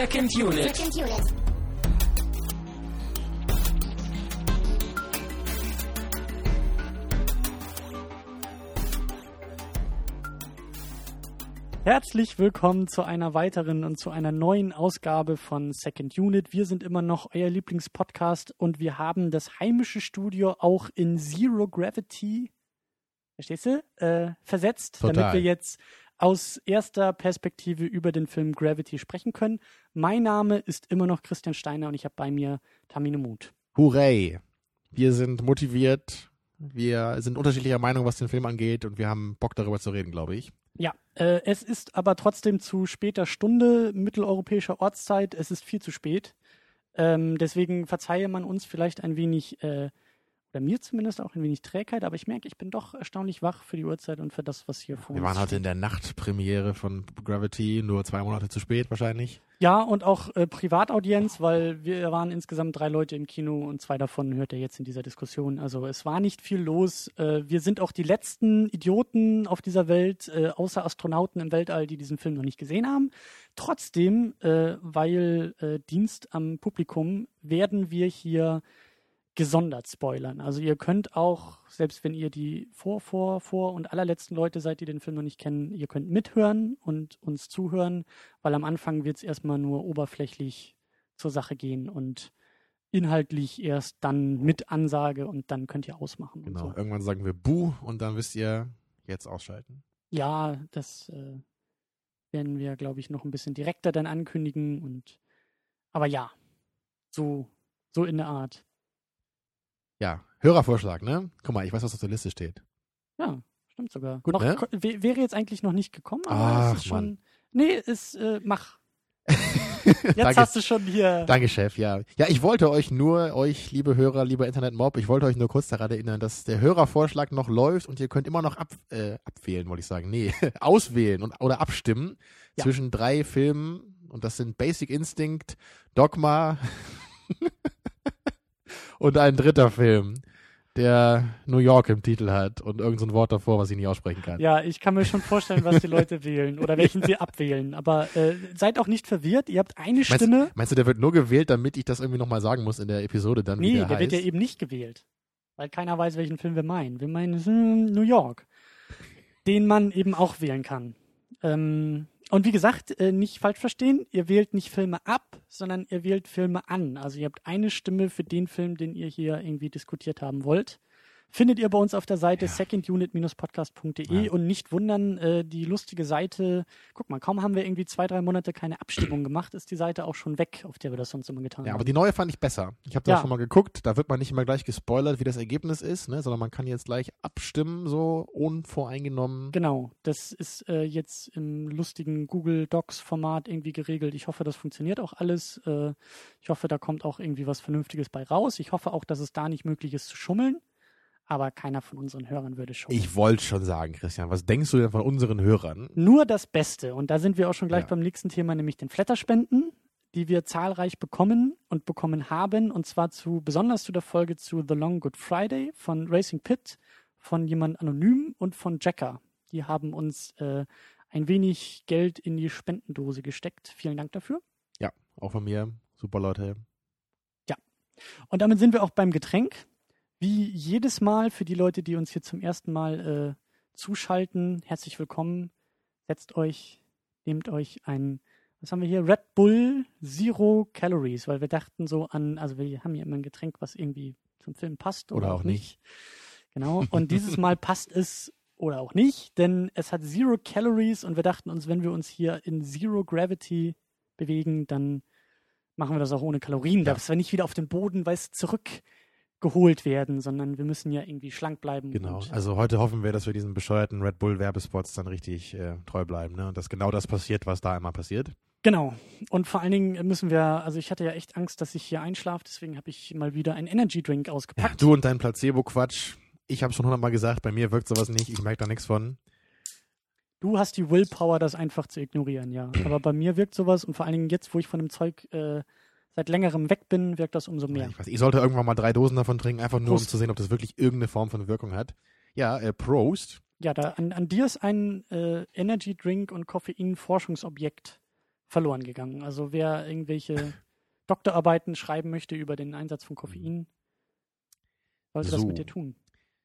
Second Unit. Second Unit. Herzlich willkommen zu einer weiteren und zu einer neuen Ausgabe von Second Unit. Wir sind immer noch euer Lieblingspodcast und wir haben das heimische Studio auch in Zero Gravity, verstehst du, äh, versetzt, Total. damit wir jetzt aus erster Perspektive über den Film Gravity sprechen können. Mein Name ist immer noch Christian Steiner und ich habe bei mir Tamine Mut. Hooray! Wir sind motiviert, wir sind unterschiedlicher Meinung, was den Film angeht und wir haben Bock darüber zu reden, glaube ich. Ja, äh, es ist aber trotzdem zu später Stunde mitteleuropäischer Ortszeit. Es ist viel zu spät. Ähm, deswegen verzeihe man uns vielleicht ein wenig, äh, oder mir zumindest auch ein wenig Trägheit, aber ich merke, ich bin doch erstaunlich wach für die Uhrzeit und für das, was hier vor Wir uns waren heute steht. in der Nachtpremiere von Gravity, nur zwei Monate zu spät wahrscheinlich. Ja, und auch äh, Privataudienz, weil wir waren insgesamt drei Leute im Kino und zwei davon hört ihr jetzt in dieser Diskussion. Also es war nicht viel los. Äh, wir sind auch die letzten Idioten auf dieser Welt, äh, außer Astronauten im Weltall, die diesen Film noch nicht gesehen haben. Trotzdem, äh, weil äh, Dienst am Publikum, werden wir hier gesondert spoilern. Also ihr könnt auch, selbst wenn ihr die vor, vor, vor und allerletzten Leute seid, die den Film noch nicht kennen, ihr könnt mithören und uns zuhören, weil am Anfang wird es erstmal nur oberflächlich zur Sache gehen und inhaltlich erst dann mit Ansage und dann könnt ihr ausmachen. Genau. So. Irgendwann sagen wir Buh und dann wisst ihr, jetzt ausschalten. Ja, das äh, werden wir, glaube ich, noch ein bisschen direkter dann ankündigen und aber ja, so, so in der Art. Ja, Hörervorschlag, ne? Guck mal, ich weiß, was auf der Liste steht. Ja, stimmt sogar. Gut, noch, ne? Wäre jetzt eigentlich noch nicht gekommen, aber Ach, es ist schon. Mann. Nee, ist, äh, mach. Jetzt Danke. hast du schon hier. Danke, Chef, ja. Ja, ich wollte euch nur, euch, liebe Hörer, lieber Internet-Mob, ich wollte euch nur kurz daran erinnern, dass der Hörervorschlag noch läuft und ihr könnt immer noch ab, äh, abwählen, wollte ich sagen. Nee, auswählen und, oder abstimmen Ja. zwischen drei Filmen und das sind Basic Instinct, Dogma und ein dritter Film, der New York im Titel hat und irgend so ein Wort davor, was ich nicht aussprechen kann. Ja, ich kann mir schon vorstellen, was die Leute wählen oder welchen sie abwählen. Aber äh, seid auch nicht verwirrt. Ihr habt eine Meinst, Stimme. meinst du, der wird nur gewählt, damit ich das irgendwie nochmal sagen muss in der Episode dann, Nee, der, der wird ja eben nicht gewählt. Weil keiner weiß, welchen Film wir meinen. Wir meinen hm, New York. Den man eben auch wählen kann. Ähm, und wie gesagt, äh, nicht falsch verstehen, ihr wählt nicht Filme ab, sondern ihr wählt Filme an. Also ihr habt eine Stimme für den Film, den ihr hier irgendwie diskutiert haben wollt. Findet ihr bei uns auf der Seite Ja. secondunit-podcast.de Ja. und nicht wundern, äh, die lustige Seite, guck mal, kaum haben wir irgendwie zwei, drei Monate keine Abstimmung gemacht, ist die Seite auch schon weg, auf der wir das sonst immer getan Ja, haben. aber die neue fand ich besser. Ich habe da Ja. schon mal geguckt, da wird man nicht immer gleich gespoilert, wie das Ergebnis ist, ne, sondern man kann jetzt gleich abstimmen, so unvoreingenommen. Genau, das ist äh, jetzt im lustigen Google Docs-Format irgendwie geregelt. Ich hoffe, das funktioniert auch alles. Äh, ich hoffe, da kommt auch irgendwie was Vernünftiges bei raus. Ich hoffe auch, dass es da nicht möglich ist zu schummeln. Aber keiner von unseren Hörern würde schummeln. Ich wollte schon sagen, Christian, was denkst du denn von unseren Hörern? Nur das Beste. Und da sind wir auch schon gleich Ja. beim nächsten Thema, nämlich den Flatterspenden, die wir zahlreich bekommen und bekommen haben. Und zwar zu, besonders zu der Folge zu The Long Good Friday von Racing Pit, von jemand anonym und von Jacker. Die haben uns äh, ein wenig Geld in die Spendendose gesteckt. Vielen Dank dafür. Ja, auch von mir. Super Leute. Und damit sind wir auch beim Getränk. Wie jedes Mal für die Leute, die uns hier zum ersten Mal äh, zuschalten, herzlich willkommen. Setzt euch, nehmt euch ein, was haben wir hier? Red Bull Zero Calories, weil wir dachten so an, also wir haben hier immer ein Getränk, was irgendwie zum Film passt oder, Oder auch nicht. Genau. Und dieses Mal passt es oder auch nicht, denn es hat Zero Calories und wir dachten uns, wenn wir uns hier in Zero Gravity bewegen, dann machen wir das auch ohne Kalorien, Ja. dass wir nicht wieder auf den Boden, weiß, zurückgeholt werden, sondern wir müssen ja irgendwie schlank bleiben. Genau. Also heute hoffen wir, dass wir diesen bescheuerten Red Bull Werbespots dann richtig äh, treu bleiben, ne? Und dass genau das passiert, was da immer passiert. genau. Und vor allen Dingen müssen wir, also ich hatte ja echt Angst, dass ich hier einschlafe, deswegen habe ich mal wieder einen Energy Drink Ja, ausgepackt. du und dein Placebo-Quatsch. Ich habe schon hundertmal gesagt, bei mir wirkt sowas nicht. Ich merke da nichts von. Du hast die Willpower, das einfach zu ignorieren, ja. Aber bei mir wirkt sowas und vor allen Dingen jetzt, wo ich von dem Zeug äh, seit längerem weg bin, wirkt das umso mehr. Ich, weiß, ich sollte irgendwann mal drei Dosen davon trinken, einfach nur Prost. um zu sehen, ob das wirklich irgendeine Form von Wirkung hat. Ja, äh, Prost. Ja, da, an, an dir ist ein äh, Energy Drink und Koffein-Forschungsobjekt verloren gegangen. Also wer irgendwelche Doktorarbeiten schreiben möchte über den Einsatz von Koffein, sollte das So. mit dir tun.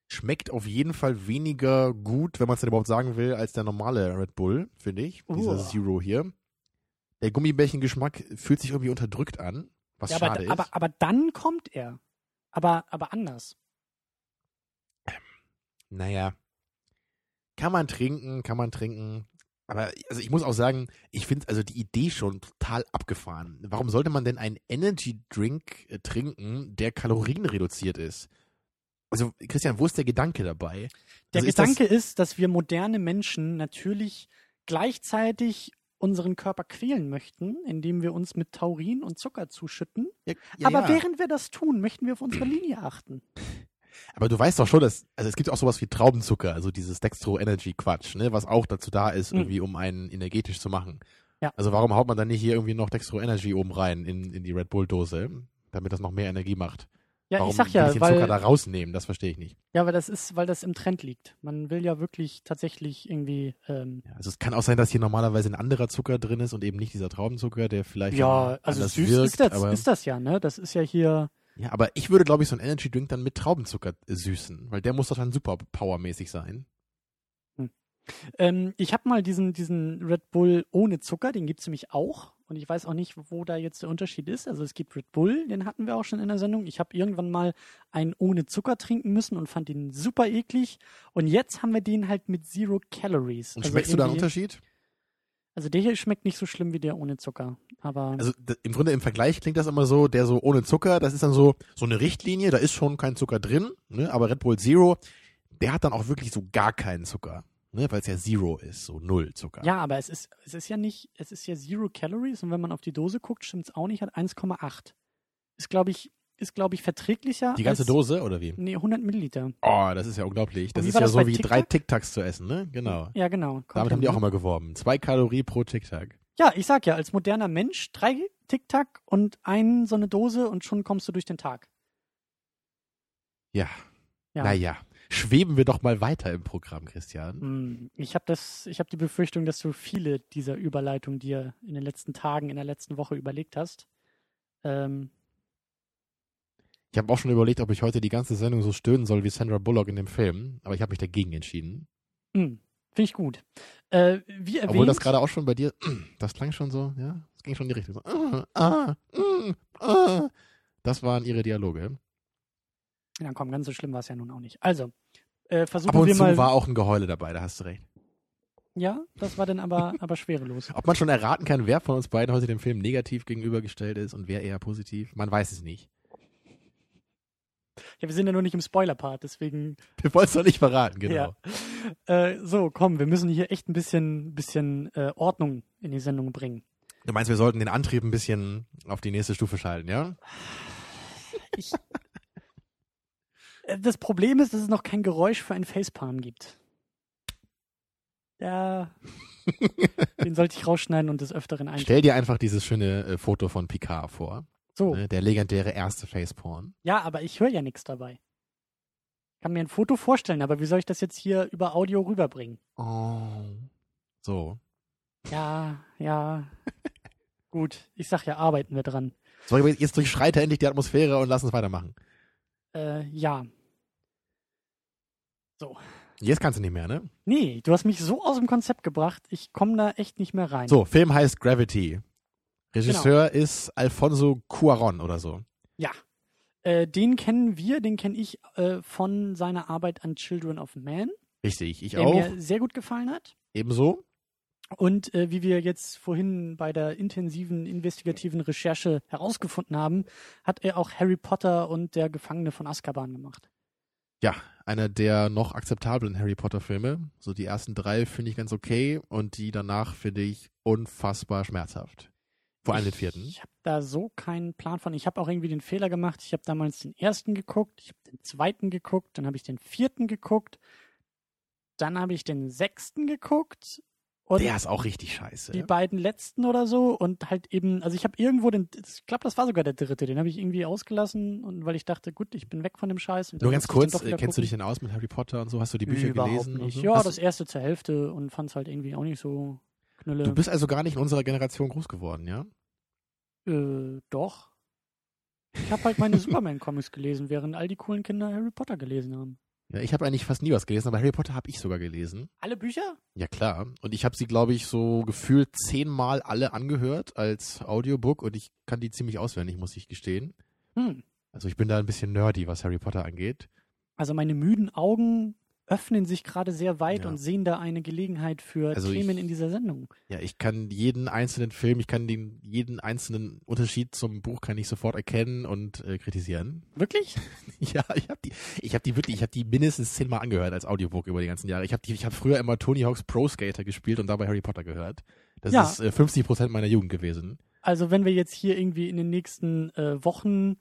Schmeckt auf jeden Fall weniger gut, wenn man es denn überhaupt sagen will, als der normale Red Bull, finde ich. Dieser Uah. Zero hier. Der Gummibärchengeschmack fühlt sich irgendwie unterdrückt an, was Ja, aber, schade ist. aber, aber dann kommt er. Aber, aber anders. Naja, kann man trinken, kann man trinken. Aber also ich muss auch sagen, ich finde also die Idee schon total abgefahren. Warum sollte man denn einen Energy Drink äh, trinken, der kalorienreduziert ist? Also Christian, wo ist der Gedanke dabei? Der Also ist Gedanke ist, dass wir moderne Menschen natürlich gleichzeitig unseren Körper quälen möchten, indem wir uns mit Taurin und Zucker zuschütten. Das, ja, aber ja. während wir das tun, möchten wir auf unsere Linie achten. aber du weißt doch schon, dass also es gibt auch sowas wie Traubenzucker, also dieses Dextro Energy Quatsch, ne, was auch dazu da ist, Mhm. irgendwie um einen energetisch zu machen. Ja. Also warum haut man dann nicht hier irgendwie noch Dextro Energy oben rein in, in die Red Bull Dose, damit das noch mehr Energie macht? Ja, Warum ich sag will ja, ich den Zucker da weil, rausnehmen? Das verstehe ich nicht. ja, weil das ist, weil das im Trend liegt. Man will ja wirklich tatsächlich irgendwie, ähm, Ja, also es kann auch sein, dass hier normalerweise ein anderer Zucker drin ist und eben nicht dieser Traubenzucker, der vielleicht ja, also süß wirkt. ist, das, aber, ist das ja, ne? Das ist ja hier, ja, aber ich würde, glaube ich, so einen Energy Drink dann mit Traubenzucker äh, süßen, weil der muss doch dann super powermäßig sein. Ähm, ich habe mal diesen, diesen Red Bull ohne Zucker, den gibt's nämlich auch. Und ich weiß auch nicht, wo da jetzt der Unterschied ist. Also es gibt Red Bull, den hatten wir auch schon in der Sendung. Ich habe irgendwann mal einen ohne Zucker trinken müssen und fand ihn super eklig. Und jetzt haben wir den halt mit Zero Calories. Und also schmeckst du da einen Unterschied? Also der hier schmeckt nicht so schlimm wie der ohne Zucker. Aber Also im Grunde im Vergleich klingt das immer so, der so ohne Zucker, das ist dann so so eine Richtlinie, da ist schon kein Zucker drin, ne? aber Red Bull Zero, der hat dann auch wirklich so gar keinen Zucker, ne? weil es ja Zero ist, so null Zucker. ja, aber es ist, es ist ja nicht, es ist ja Zero Calories und wenn man auf die Dose guckt, stimmt's auch nicht, hat 1,8. Ist, glaube ich, ist, glaube ich, verträglicher. Die ganze als, Dose oder wie? Nee, 100 Milliliter. Oh, das ist ja unglaublich. Das ist ja das so wie drei Tic-Tacs zu essen, ne? Genau. Ja, genau. Damit Kommt haben die auch immer geworben. Zwei Kalorie pro Tic-Tac. Ja, ich sag ja, als moderner Mensch drei Tic-Tac und ein so eine Dose und schon kommst du durch den Tag. Ja. Ja. Naja. Schweben wir doch mal weiter im Programm, Christian. Hm, Ich habe habe die Befürchtung, dass du viele dieser Überleitungen dir in den letzten Tagen, in der letzten Woche überlegt hast. Ähm, Ich habe auch schon überlegt, ob ich heute die ganze Sendung so stöhnen soll wie Sandra Bullock in dem Film, aber ich habe mich dagegen entschieden. hm, Finde ich gut. Äh, wie erwähnt, Obwohl das gerade auch schon bei dir, das klang schon so, ja, es ging schon in die Richtung. So, ah, ah, mm, ah. Das waren ihre Dialoge. Ja, komm, ganz so schlimm war es ja nun auch nicht. Also, äh, versuchen Ab und wir zu mal. war auch ein Geheule dabei, da hast du recht. ja, das war dann aber, aber schwerelos. Ob man schon erraten kann, wer von uns beiden heute dem Film negativ gegenübergestellt ist und wer eher positiv, man weiß es nicht. Ja, wir sind ja nur nicht im Spoiler-Part, deswegen Wir wollen es doch nicht verraten, genau. Ja. Äh, so, komm, wir müssen hier echt ein bisschen, bisschen äh, Ordnung in die Sendung bringen. Du meinst, wir sollten den Antrieb ein bisschen auf die nächste Stufe schalten, ja? Ich, das Problem ist, dass es noch kein Geräusch für ein Facepalm gibt. Ja, den sollte ich rausschneiden und des Öfteren einstellen. Stell dir einfach dieses schöne äh, Foto von Picard vor. So, Ne? Der legendäre erste Faceporn. ja, aber ich höre ja nichts dabei. Ich kann mir ein Foto vorstellen, aber wie soll ich das jetzt hier über Audio rüberbringen? Oh. So. Ja, ja. Gut, ich sag ja, arbeiten wir dran. So, jetzt durchschreite endlich die Atmosphäre und lass uns weitermachen. Äh, ja. So. Jetzt kannst du nicht mehr, ne? Nee, du hast mich so aus dem Konzept gebracht, ich komme da echt nicht mehr rein. So, Film heißt Gravity. Regisseur ist Alfonso Cuaron oder so. Ja. Äh, den kennen wir, den kenne ich äh, von seiner Arbeit an Children of Man, Richtig, ich der auch. mir sehr gut gefallen hat. Ebenso. Und äh, wie wir jetzt vorhin bei der intensiven investigativen Recherche herausgefunden haben, hat er auch Harry Potter und der Gefangene von Azkaban gemacht. Ja, einer der noch akzeptablen Harry Potter Filme. So die ersten drei finde ich ganz okay und die danach finde ich unfassbar schmerzhaft. Vor allem den vierten. Ich habe da so keinen Plan von. Ich habe auch irgendwie den Fehler gemacht. Ich habe damals den ersten geguckt, ich habe den zweiten geguckt, dann habe ich den vierten geguckt, dann habe ich den sechsten geguckt und Der ist auch richtig scheiße. die beiden letzten oder so und halt eben, also ich habe irgendwo den, ich glaube, das war sogar der dritte, den habe ich irgendwie ausgelassen und weil ich dachte, gut, ich bin weg von dem Scheiß. Nur ganz kurz, kennst du dich gucken. denn aus mit Harry Potter und so? Hast du die Bücher Überhaupt gelesen? nicht. So? Ja, Hast das erste zur Hälfte und fand es halt irgendwie auch nicht so Knülle. Du bist also gar nicht in unserer Generation groß geworden, ja? Äh, doch. Ich habe halt meine Superman-Comics gelesen, während all die coolen Kinder Harry Potter gelesen haben. Ja, ich habe eigentlich fast nie was gelesen, aber Harry Potter habe ich sogar gelesen. Alle Bücher? Ja, klar. Und ich habe sie, glaube ich, so gefühlt zehnmal alle angehört als Audiobook und ich kann die ziemlich auswendig, muss ich gestehen. Hm. Also ich bin da ein bisschen nerdy, was Harry Potter angeht. Also meine müden Augen öffnen sich gerade sehr weit Ja. und sehen da eine Gelegenheit für Also Themen ich- in dieser Sendung. Ja, ich kann jeden einzelnen Film, ich kann den jeden einzelnen Unterschied zum Buch kann ich sofort erkennen und äh, kritisieren. Wirklich? Ja, ich habe die, ich habe die wirklich, ich habe die mindestens zehnmal angehört als Audiobook über die ganzen Jahre. Ich habe die, ich habe früher immer Tony Hawk's Pro Skater gespielt und dabei Harry Potter gehört. Das Ja. ist äh, 50 Prozent meiner Jugend gewesen. Also wenn wir jetzt hier irgendwie in den nächsten äh, Wochen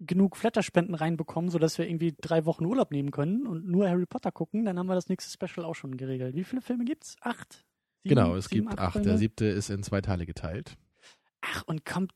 genug Flatterspenden reinbekommen, sodass wir irgendwie drei Wochen Urlaub nehmen können und nur Harry Potter gucken, dann haben wir das nächste Special auch schon geregelt. Wie viele Filme gibt's? Acht? Sieben? genau, es Sieben, gibt acht acht. Der siebte ist in zwei Teile geteilt. Ach, und kommt.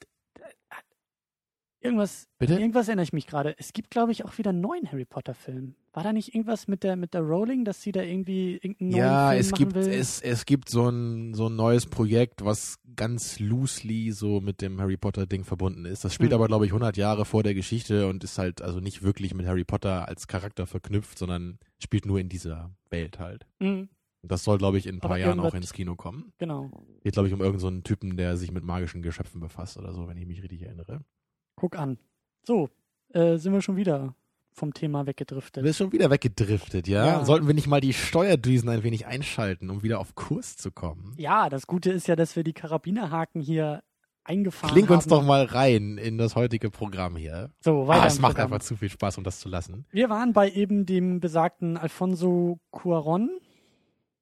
Irgendwas, Bitte? irgendwas erinnere ich mich gerade. Es gibt, glaube ich, auch wieder einen neuen Harry Potter-Film. War da nicht irgendwas mit der, mit der Rowling, dass sie da irgendwie irgendeinen neuen Ja, Film es machen gibt, will? es, es gibt so ein, so ein neues Projekt, was ganz loosely so mit dem Harry Potter Ding verbunden ist. Das spielt Hm. aber, glaube ich, 100 Jahre vor der Geschichte und ist halt also nicht wirklich mit Harry Potter als Charakter verknüpft, sondern spielt nur in dieser Welt halt. Und das soll, glaube ich, in ein paar Aber Jahren auch ins Kino kommen. genau. Geht, glaube ich, um irgendeinen so Typen, der sich mit magischen Geschöpfen befasst oder so, wenn ich mich richtig erinnere. Guck an. So, äh, sind wir schon wieder vom Thema weggedriftet. Du bist schon wieder weggedriftet, ja? Ja. Sollten wir nicht mal die Steuerdüsen ein wenig einschalten, um wieder auf Kurs zu kommen? Ja, das Gute ist ja, dass wir die Karabinerhaken hier eingefahren Kling uns haben. doch mal rein in das heutige Programm hier. So, weiter Ah, es macht Programm. einfach zu viel Spaß, um das zu lassen. Wir waren bei eben dem besagten Alfonso Cuaron.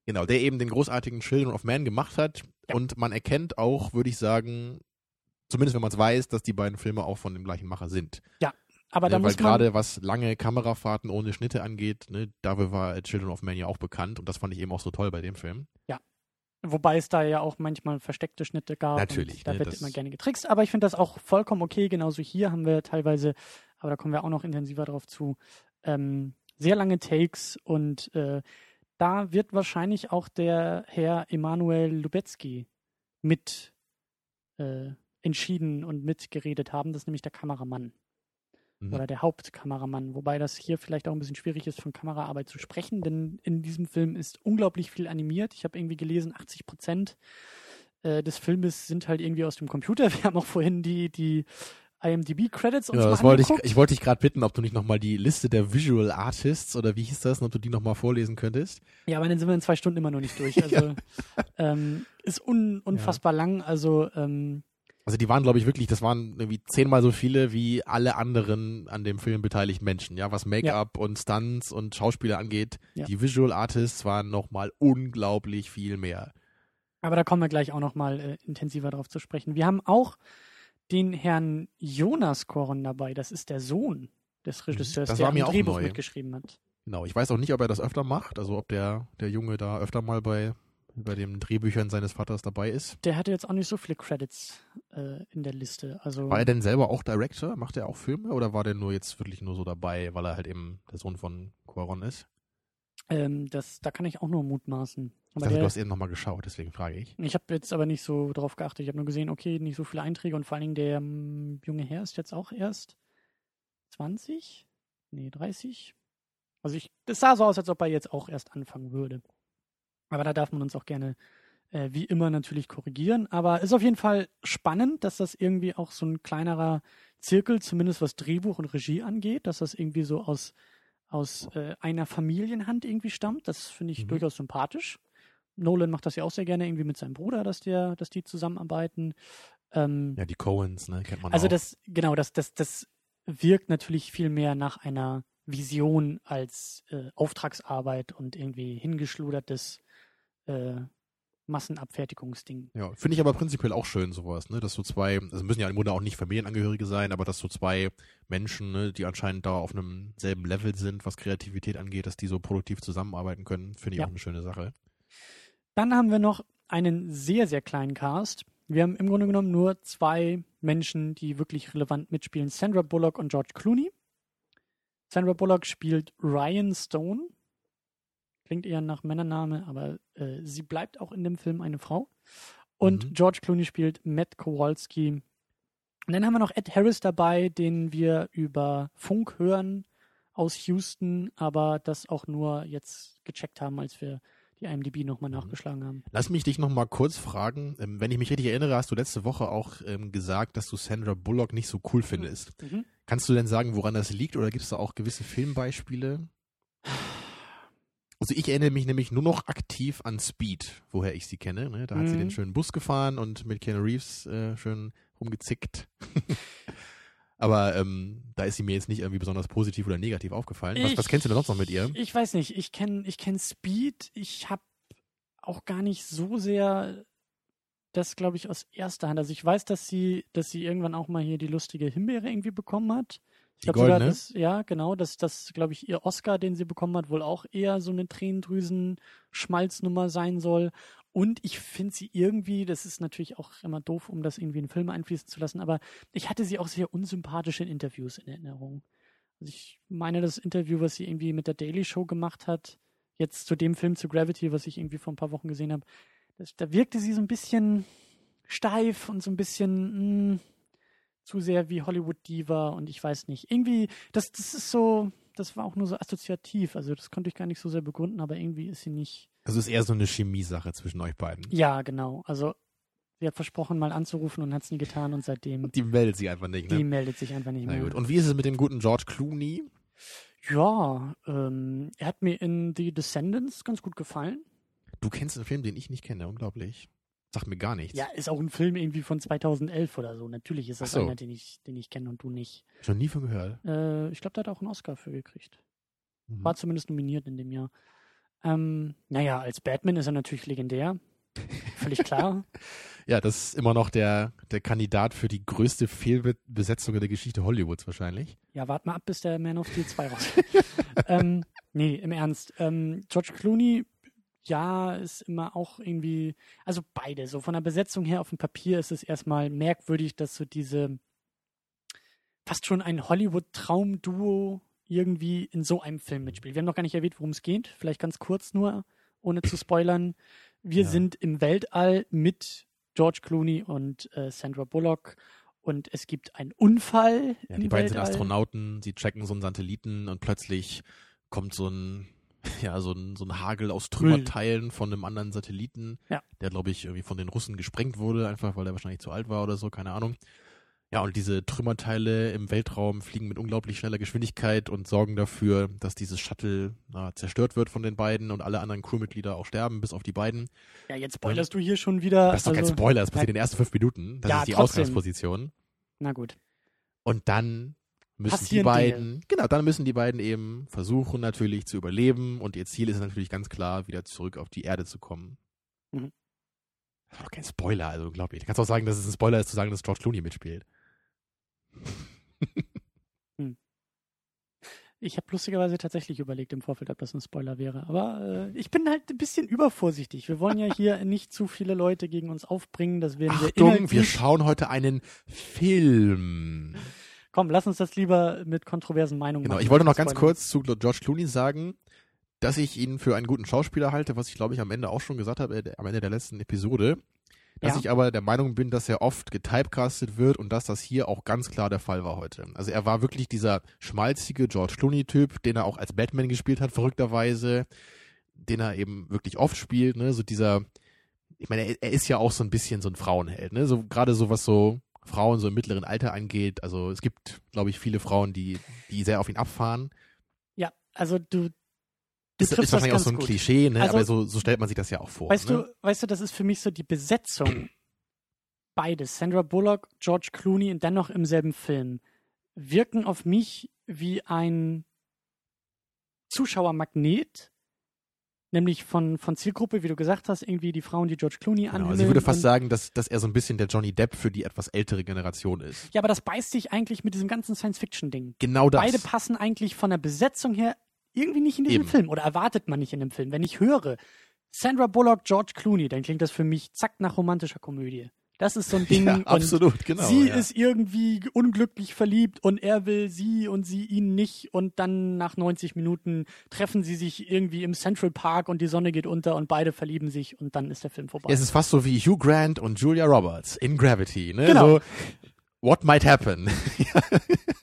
Genau, der eben den großartigen Children of Man gemacht hat. Ja. Und man erkennt auch, würde ich sagen, zumindest wenn man es weiß, dass die beiden Filme auch von dem gleichen Macher sind. Aber da Ja, weil muss man, gerade was lange Kamerafahrten ohne Schnitte angeht, ne, dafür war Children of Man ja auch bekannt und das fand ich eben auch so toll bei dem Film. wobei es da ja auch manchmal versteckte Schnitte gab. Natürlich, da ne, wird immer gerne getrickst. Aber ich finde das auch vollkommen okay. Genauso hier haben wir teilweise, aber da kommen wir auch noch intensiver drauf zu, ähm, sehr lange Takes und äh, da wird wahrscheinlich auch der Herr Emanuel Lubetzky mit äh, entschieden und mitgeredet haben. Das ist nämlich der Kameramann. Mhm. oder der Hauptkameramann, wobei das hier vielleicht auch ein bisschen schwierig ist, von Kameraarbeit zu sprechen, denn in diesem Film ist unglaublich viel animiert. Ich habe irgendwie gelesen, 80 Prozent äh, des Filmes sind halt irgendwie aus dem Computer. Wir haben auch vorhin die, die IMDb-Credits uns Ja, mal das wollte ich, ich wollte dich gerade bitten, ob du nicht nochmal die Liste der Visual Artists oder wie hieß das, ob du die nochmal vorlesen könntest. Ja, aber dann sind wir in zwei Stunden immer noch nicht durch. Also ähm, ist un, unfassbar lang. Also ähm, Also die waren, glaube ich, wirklich, das waren irgendwie zehnmal so viele wie alle anderen an dem Film beteiligten Menschen, ja, was Make-up und Stunts und Schauspieler angeht. Ja. Die Visual Artists waren nochmal unglaublich viel mehr. Aber da kommen wir gleich auch nochmal äh, intensiver drauf zu sprechen. Wir haben auch den Herrn Jonas Koron dabei. Das ist der Sohn des Regisseurs, Mhm. Das der am auch Drehbuch neu. mitgeschrieben hat. Genau, ich weiß auch nicht, ob er das öfter macht, also ob der, der Junge da öfter mal bei, bei den Drehbüchern seines Vaters dabei ist. Der hatte jetzt auch nicht so viele Credits äh, in der Liste. Also War er denn selber auch Director? Macht er auch Filme oder war der nur jetzt wirklich nur so dabei, weil er halt eben der Sohn von Quaron ist? ähm, das, da kann ich auch nur mutmaßen. Ich Aber dachte, der, du hast eben nochmal geschaut, deswegen frage ich. ich habe jetzt aber nicht so drauf geachtet. Ich habe nur gesehen, okay, nicht so viele Einträge und vor allen Dingen der ähm, junge Herr ist jetzt auch erst 20? Nee, 30? Also ich, das sah so aus, als ob er jetzt auch erst anfangen würde. Aber da darf man uns auch gerne äh, wie immer natürlich korrigieren. Aber ist auf jeden Fall spannend, dass das irgendwie auch so ein kleinerer Zirkel, zumindest was Drehbuch und Regie angeht, dass das irgendwie so aus, aus äh, einer Familienhand irgendwie stammt. Das finde ich Mhm. durchaus sympathisch. Nolan macht das ja auch sehr gerne irgendwie mit seinem Bruder, dass der, dass die zusammenarbeiten. Ähm, Ja, die Coens, ne, kennt man also auch. das, genau, das, das, das wirkt natürlich viel mehr nach einer Vision als äh, Auftragsarbeit und irgendwie hingeschludertes äh, Massenabfertigungsding. Ja, finde ich aber prinzipiell auch schön, sowas, ne? Dass so zwei, also müssen ja im Grunde auch nicht Familienangehörige sein, aber dass so zwei Menschen, ne, die anscheinend da auf einem selben Level sind, was Kreativität angeht, dass die so produktiv zusammenarbeiten können, finde ich Ja. auch eine schöne Sache. Dann haben wir noch einen sehr, sehr kleinen Cast. Wir haben im Grunde genommen nur zwei Menschen, die wirklich relevant mitspielen. Sandra Bullock und George Clooney. Sandra Bullock spielt Ryan Stone. Klingt eher nach Männername, aber äh, sie bleibt auch in dem Film eine Frau. Und Mhm. George Clooney spielt Matt Kowalski. Und dann haben wir noch Ed Harris dabei, den wir über Funk hören aus Houston, aber das auch nur jetzt gecheckt haben, als wir die IMDb nochmal nachgeschlagen haben. Lass mich dich noch mal kurz fragen. Ähm, wenn ich mich richtig erinnere, hast du letzte Woche auch ähm, gesagt, dass du Sandra Bullock nicht so cool findest. Mhm. Kannst du denn sagen, woran das liegt oder gibt es da auch gewisse Filmbeispiele? Also ich erinnere mich nämlich nur noch aktiv an Speed, woher ich sie kenne. Ne? Da hat sie Mhm. den schönen Bus gefahren und mit Keanu Reeves äh, schön rumgezickt. Aber ähm, da ist sie mir jetzt nicht irgendwie besonders positiv oder negativ aufgefallen. Was, Ich- was kennst du denn sonst noch mit ihr? Ich weiß nicht, ich kenne ich kenn Speed. Ich habe auch gar nicht so sehr das, glaube ich, aus erster Hand. Also ich weiß, dass sie, dass sie irgendwann auch mal hier die lustige Himbeere irgendwie bekommen hat. Ich glaube sogar, goldene? das, ja, genau, dass das, glaube ich, ihr Oscar, den sie bekommen hat, wohl auch eher so eine Tränendrüsen-Schmalznummer sein soll. Und ich finde sie irgendwie, das ist natürlich auch immer doof, um das irgendwie in Filme einfließen zu lassen, aber ich hatte sie auch sehr unsympathisch in Interviews in Erinnerung. Also ich meine, das Interview, was sie irgendwie mit der Daily Show gemacht hat, jetzt zu dem Film zu Gravity, was ich irgendwie vor ein paar Wochen gesehen habe, da wirkte sie so ein bisschen steif und so ein bisschen mh, zu sehr wie Hollywood-Diva und ich weiß nicht. Irgendwie, das, das ist so, das war auch nur so assoziativ. Also das konnte ich gar nicht so sehr begründen, aber irgendwie ist sie nicht. Also es ist eher so eine Chemiesache zwischen euch beiden. Ja, genau. Also sie hat versprochen, mal anzurufen und hat es nie getan und seitdem, Die meldet sie einfach nicht, die ne? meldet sich einfach nicht Na mehr. gut. Und wie ist es mit dem guten George Clooney? Ja, ähm, er hat mir in The Descendants ganz gut gefallen. Du kennst einen Film, den ich nicht kenne, unglaublich. Sagt mir gar nichts. Ja, ist auch ein Film irgendwie von 2011 oder so. Natürlich ist das so. einer, den ich, den ich kenne und du nicht. Schon nie von gehört. Äh, ich glaube, der hat auch einen Oscar für gekriegt. Mhm. War zumindest nominiert in dem Jahr. Ähm, naja, als Batman ist er natürlich legendär. Völlig klar. Ja, das ist immer noch der, der Kandidat für die größte Fehlbesetzung in der Geschichte Hollywoods wahrscheinlich. Ja, wart mal ab, bis der Man of Steel 2 rauskommt. ähm, nee, im Ernst. Ähm, George Clooney, ja, ist immer auch irgendwie, also beide. So von der Besetzung her auf dem Papier ist es erstmal merkwürdig, dass so diese fast schon ein Hollywood-Traumduo irgendwie in so einem Film mitspielt. Wir haben noch gar nicht erwähnt, worum es geht. Vielleicht ganz kurz nur, ohne zu spoilern. Wir Ja. sind im Weltall mit George Clooney und äh, Sandra Bullock und es gibt einen Unfall. Ja, die beiden sind Weltall. Astronauten, sie checken so einen Satelliten und plötzlich kommt so ein, ja, so ein, so ein Hagel aus Trümmerteilen von einem anderen Satelliten, Ja. der, glaube ich, irgendwie von den Russen gesprengt wurde, einfach weil er wahrscheinlich zu alt war oder so, keine Ahnung. Ja, und diese Trümmerteile im Weltraum fliegen mit unglaublich schneller Geschwindigkeit und sorgen dafür, dass dieses Shuttle na, zerstört wird von den beiden und alle anderen Crewmitglieder auch sterben, bis auf die beiden. Ja, jetzt spoilerst du hier schon wieder. Das ist doch kein also- Spoiler, das passiert in den ersten fünf Minuten. Das Ja, ist die trotzdem. Ausgangsposition. Na gut. Und dann müssen die beiden, genau, dann müssen die beiden eben versuchen natürlich zu überleben und ihr Ziel ist natürlich ganz klar, wieder zurück auf die Erde zu kommen. Mhm. Das ist doch kein Spoiler, also unglaublich. Du kannst auch sagen, dass es ein Spoiler ist, zu sagen, dass George Clooney mitspielt. Ich habe lustigerweise tatsächlich überlegt im Vorfeld, ob das ein Spoiler wäre. Aber äh, ich bin halt ein bisschen übervorsichtig. Wir wollen ja hier nicht zu viele Leute gegen uns aufbringen. Das werden wir Achtung, wir inhaltlich- schauen heute einen Film. Komm, lass uns das lieber mit kontroversen Meinungen Genau, machen. ich wollte noch ganz kurz zu George Clooney sagen, dass ich ihn für einen guten Schauspieler halte, was ich glaube ich am Ende auch schon gesagt habe, äh, am Ende der letzten Episode. Dass Ja. ich aber der Meinung bin, dass er oft getypecastet wird und dass das hier auch ganz klar der Fall war heute. Also er war wirklich dieser schmalzige George Clooney-Typ, den er auch als Batman gespielt hat, verrückterweise, den er eben wirklich oft spielt, ne, so dieser, ich meine, er, er ist ja auch so ein bisschen so ein Frauenheld, ne, so gerade so was so Frauen so im mittleren Alter angeht. Also es gibt, glaube ich, viele Frauen, die, die sehr auf ihn abfahren. Ja, also du, du Ist, ist wahrscheinlich auch das so ein gut. Klischee, ne? Also- aber so, so stellt man sich das ja auch vor. Weißt ne? du, weißt du, das ist für mich so die Besetzung. Beides, Sandra Bullock, George Clooney und dennoch im selben Film, wirken auf mich wie ein Zuschauermagnet, nämlich von, von Zielgruppe, wie du gesagt hast, irgendwie die Frauen, die George Clooney Genau, anhimmeln. also ich würde fast sagen, dass, dass er so ein bisschen der Johnny Depp für die etwas ältere Generation ist. Ja, aber das beißt sich eigentlich mit diesem ganzen Science-Fiction-Ding. Genau das. Beide passen eigentlich von der Besetzung her irgendwie nicht in diesen Eben. Film oder erwartet man nicht in dem Film. Wenn ich höre Sandra Bullock, George Clooney, dann klingt das für mich zack nach romantischer Komödie. Das ist so ein Ding. Ja, absolut, genau. sie ja. ist irgendwie unglücklich verliebt und er will sie und sie ihn nicht und dann nach 90 Minuten treffen sie sich irgendwie im Central Park und die Sonne geht unter und beide verlieben sich und dann ist der Film vorbei. Es ist fast so wie Hugh Grant und Julia Roberts in Gravity, ne? Genau. So, what might happen?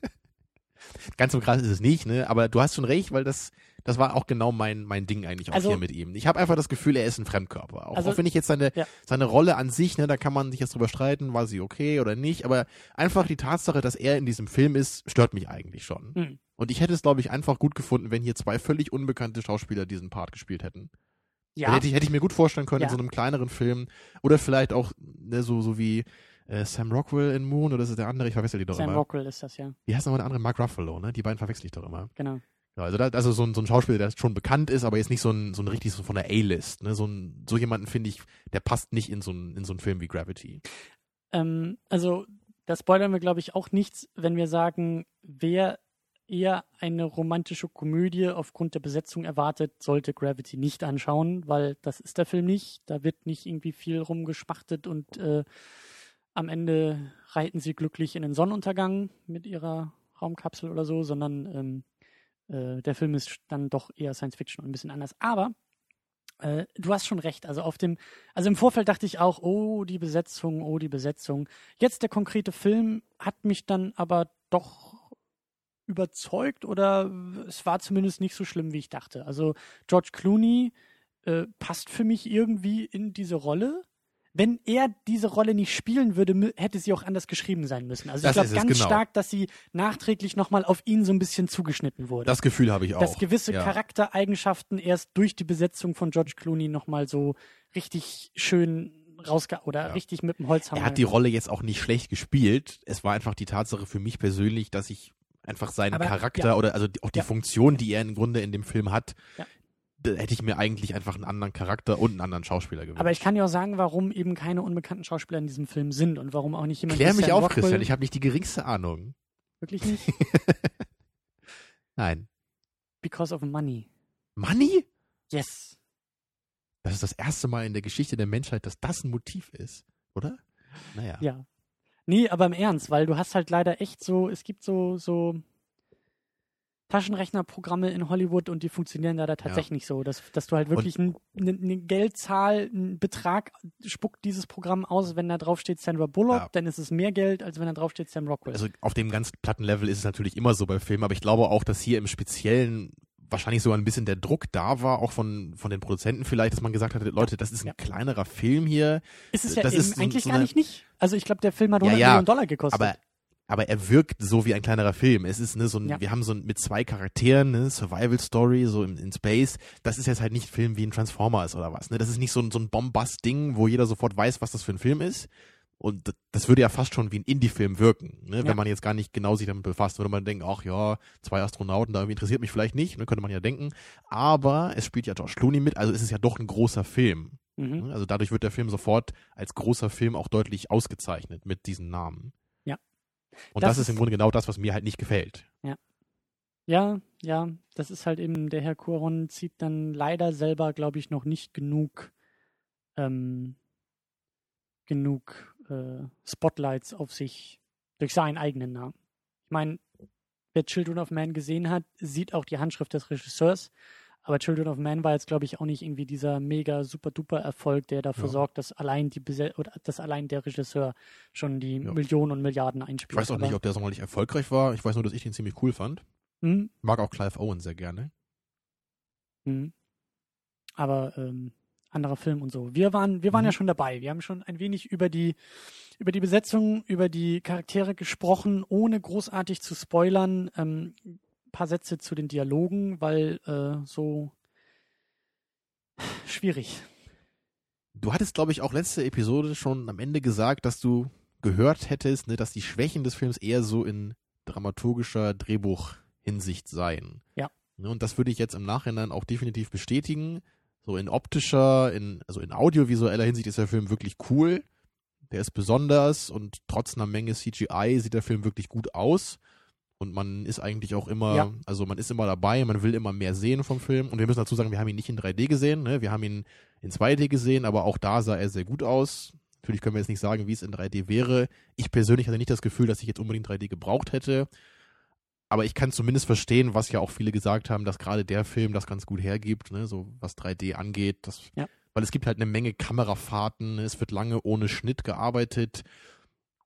Ganz so krass ist es nicht, ne? Aber du hast schon recht, weil das, das war auch genau mein, mein Ding eigentlich auch Also- hier mit ihm. Ich habe einfach das Gefühl, er ist ein Fremdkörper. Auch, Also- auch wenn ich jetzt seine, Ja. seine Rolle an sich, ne, da kann man sich jetzt drüber streiten, war sie okay oder nicht, aber einfach die Tatsache, dass er in diesem Film ist, stört mich eigentlich schon. Hm. Und ich hätte es, glaube ich, einfach gut gefunden, wenn hier zwei völlig unbekannte Schauspieler diesen Part gespielt hätten. ja, Hätte, ich, hätte ich mir gut vorstellen können Ja. in so einem kleineren Film. Oder vielleicht auch ne, so, so wie äh, Sam Rockwell in Moon oder ist es der andere? Ich verwechsel die doch Sam immer. Rockwell ist das ja, Wie heißt nochmal der andere? Mark Ruffalo, ne? Die beiden verwechsel ich doch immer. genau. Also, da, also so, ein, so ein Schauspieler, der schon bekannt ist, aber jetzt nicht so ein, so ein richtig so von der A-List. Ne? So, so jemanden finde ich, der passt nicht in so, ein, in so einen Film wie Gravity. Ähm, also, da spoilern wir, glaube ich, auch nichts, wenn wir sagen, wer eher eine romantische Komödie aufgrund der Besetzung erwartet, sollte Gravity nicht anschauen, weil das ist der Film nicht. Da wird nicht irgendwie viel rumgeschmachtet und äh, am Ende reiten sie glücklich in den Sonnenuntergang mit ihrer Raumkapsel oder so, sondern ähm, äh, der Film ist dann doch eher Science Fiction und ein bisschen anders. Aber äh, du hast schon recht. Also auf dem, also im Vorfeld dachte ich auch, oh, die Besetzung, oh, die Besetzung. Jetzt der konkrete Film hat mich dann aber doch überzeugt oder es war zumindest nicht so schlimm, wie ich dachte. Also George Clooney äh, passt für mich irgendwie in diese Rolle. Wenn er diese Rolle nicht spielen würde, hätte sie auch anders geschrieben sein müssen. Also Das ich glaube ganz genau. stark, dass sie nachträglich nochmal auf ihn so ein bisschen zugeschnitten wurde Das Gefühl habe ich auch. dass gewisse ja. Charaktereigenschaften erst durch die Besetzung von George Clooney nochmal so richtig schön rausge oder Ja. richtig mit dem Holzhammer. Er hat die Rolle jetzt auch nicht schlecht gespielt. Es war einfach die Tatsache für mich persönlich, dass ich einfach seinen Aber, Charakter ja. oder also auch die Ja. Funktion, die er im Grunde in dem Film hat. Da hätte ich mir eigentlich einfach einen anderen Charakter und einen anderen Schauspieler gewünscht. aber ich kann dir auch sagen, warum eben keine unbekannten Schauspieler in diesem Film sind und warum auch nicht jemand Klär mich auf, Rockwell- Christian. Ich habe nicht die geringste Ahnung. Wirklich nicht? Nein. Because of money. Money? Yes. Das ist das erste Mal in der Geschichte der Menschheit, dass das ein Motiv ist, oder? Naja. Ja. Nee, aber im Ernst, weil du hast halt leider echt so, es gibt so, so Taschenrechnerprogramme in Hollywood und die funktionieren leider tatsächlich nicht so, dass, dass du halt wirklich eine ne Geldzahl, einen Betrag spuckt dieses Programm aus, wenn da drauf steht Sandra Bullock, Ja. dann ist es mehr Geld, als wenn da drauf steht Sam Rockwell. Also auf dem ganz platten Level ist es natürlich immer so bei Filmen, aber ich glaube auch, dass hier im Speziellen wahrscheinlich sogar ein bisschen der Druck da war, auch von, von den Produzenten vielleicht, dass man gesagt hat, Leute, das ist ein Ja. kleinerer Film hier, ist es ja das eben ist so- eigentlich so gar eine- nicht nicht. Also ich glaube, der Film hat Ja, 100 ja, Millionen Dollar gekostet. aber aber er wirkt so wie ein kleinerer Film. Es ist ne so ein, Ja. wir haben so ein, mit zwei Charakteren, ne, Survival Story, so in, in Space. Das ist jetzt halt nicht ein Film wie ein Transformers oder was. Ne, das ist nicht so ein so ein Bombast-Ding, wo jeder sofort weiß, was das für ein Film ist. Und das würde ja fast schon wie ein Indie-Film wirken, ne, Ja. wenn man jetzt gar nicht genau sich damit befasst. Würde man denken, ach ja, zwei Astronauten, da irgendwie interessiert mich vielleicht nicht, ne, könnte man ja denken. Aber es spielt ja George Clooney mit, also ist es ja doch ein großer Film. mhm. Ne? Also dadurch wird der Film sofort als großer Film auch deutlich ausgezeichnet mit diesen Namen. Ja. Und Das das, ist im Grunde genau das, was mir halt nicht gefällt. Ja, ja, das ist halt eben, der Herr Cuaron zieht dann leider selber, glaube ich, noch nicht genug, ähm, genug äh, Spotlights auf sich durch seinen eigenen Namen. Ich meine, wer Children of Man gesehen hat, sieht auch die Handschrift des Regisseurs. Aber Children of Man war jetzt, glaube ich, auch nicht irgendwie dieser mega super duper Erfolg, der dafür Ja. sorgt, dass allein die oder dass allein der Regisseur schon die Ja. Millionen und Milliarden Ich einspielt. weiß auch nicht, Aber- ob der sonderlich erfolgreich war. Ich weiß nur, dass ich den ziemlich cool fand. Hm, Mag auch Clive Owen sehr gerne. Mhm. Aber ähm, anderer Film und so. Wir waren, wir waren Mhm. ja schon dabei. Wir haben schon ein wenig über die, über die Besetzung, über die Charaktere gesprochen, ohne großartig zu spoilern. Ähm, paar Sätze zu den Dialogen, weil äh, so schwierig. Du hattest, glaube ich, auch letzte Episode schon am Ende gesagt, dass du gehört hättest, ne, dass die Schwächen des Films eher so in dramaturgischer Drehbuchhinsicht seien. Ja. Ne, und das würde ich jetzt im Nachhinein auch definitiv bestätigen. So in optischer, in, also in audiovisueller Hinsicht ist der Film wirklich cool. Der ist besonders und trotz einer Menge CGI sieht der Film wirklich gut aus. Und man ist eigentlich auch immer, Ja. also man ist immer dabei, man will immer mehr sehen vom Film. Und wir müssen dazu sagen, wir haben ihn nicht in 3D gesehen, ne? wir haben ihn in 2D gesehen, aber auch da sah er sehr gut aus. Natürlich können wir jetzt nicht sagen, wie es in 3D wäre. Ich persönlich hatte nicht das Gefühl, dass ich jetzt unbedingt 3D gebraucht hätte. Aber ich kann zumindest verstehen, was ja auch viele gesagt haben, dass gerade der Film das ganz gut hergibt, ne? so was 3D angeht. Das, Ja. Weil es gibt halt eine Menge Kamerafahrten, es wird lange ohne Schnitt gearbeitet.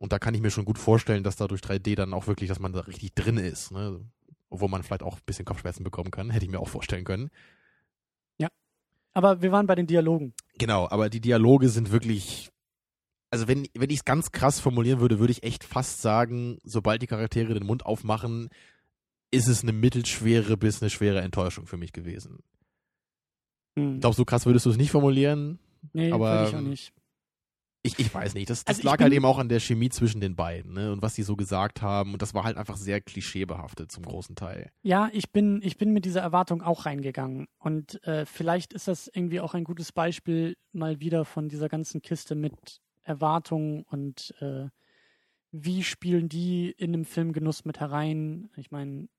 Und da kann ich mir schon gut vorstellen, dass da durch 3D dann auch wirklich, dass man da richtig drin ist. Ne? Obwohl man vielleicht auch ein bisschen Kopfschmerzen bekommen kann, hätte ich mir auch vorstellen können. Aber wir waren bei den Dialogen. Genau, aber die Dialoge sind wirklich. Also wenn, wenn ich es ganz krass formulieren würde, würde ich echt fast sagen, sobald die Charaktere den Mund aufmachen, ist es eine mittelschwere bis eine schwere Enttäuschung für mich gewesen. Hm. Ich glaube, so krass würdest du es nicht formulieren. nee, aber, würde ich auch nicht. Ich, ich weiß nicht. Das, das Also lag halt eben auch an der Chemie zwischen den beiden, ne? Und was sie so gesagt haben. Und das war halt einfach sehr klischeebehaftet zum großen Teil. Ja, ich bin, ich bin mit dieser Erwartung auch reingegangen. Und äh, vielleicht ist das irgendwie auch ein gutes Beispiel mal wieder von dieser ganzen Kiste mit Erwartungen und äh, wie spielen die in dem Film Genuss mit herein. Ich meine,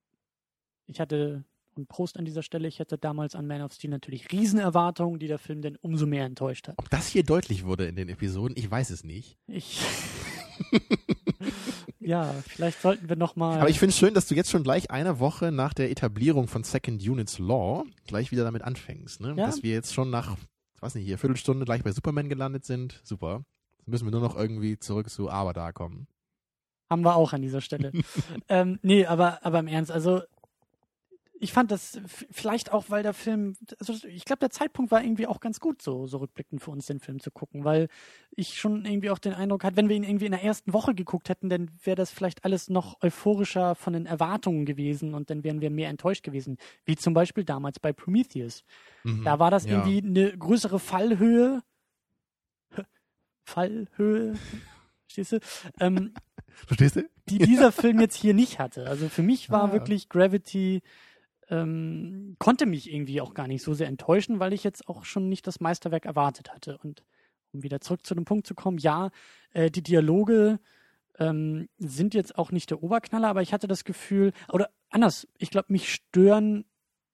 ich hatte, und Prost an dieser Stelle, ich hatte damals an Man of Steel natürlich Riesenerwartungen, die der Film dann umso mehr enttäuscht hat. Ob das hier deutlich wurde in den Episoden, ich weiß es nicht. Ich. ja, vielleicht sollten wir nochmal. Aber ich finde es schön, dass du jetzt schon gleich eine Woche nach der Etablierung von Second Units Law gleich wieder damit anfängst. Ne? Ja. Dass wir jetzt schon nach, ich weiß nicht, hier Viertelstunde gleich bei Superman gelandet sind. Super. Jetzt müssen wir nur noch irgendwie zurück zu Aber da kommen. Haben wir auch an dieser Stelle. ähm, nee, aber, aber im Ernst, also ich fand das vielleicht auch, weil der Film, also ich glaube, der Zeitpunkt war irgendwie auch ganz gut, so, so rückblickend für uns den Film zu gucken, weil ich schon irgendwie auch den Eindruck hatte, wenn wir ihn irgendwie in der ersten Woche geguckt hätten, dann wäre das vielleicht alles noch euphorischer von den Erwartungen gewesen und dann wären wir mehr enttäuscht gewesen, wie zum Beispiel damals bei Prometheus. Mhm. Da war das Ja. irgendwie eine größere Fallhöhe. Fallhöhe, verstehst du? Ähm, Verstehst du? die dieser Film jetzt hier nicht hatte. Also für mich war Ah. wirklich Gravity ähm, konnte mich irgendwie auch gar nicht so sehr enttäuschen, weil ich jetzt auch schon nicht das Meisterwerk erwartet hatte. Und um wieder zurück zu dem Punkt zu kommen, ja, äh, die Dialoge ähm, sind jetzt auch nicht der Oberknaller, aber ich hatte das Gefühl, oder anders, ich glaube, mich stören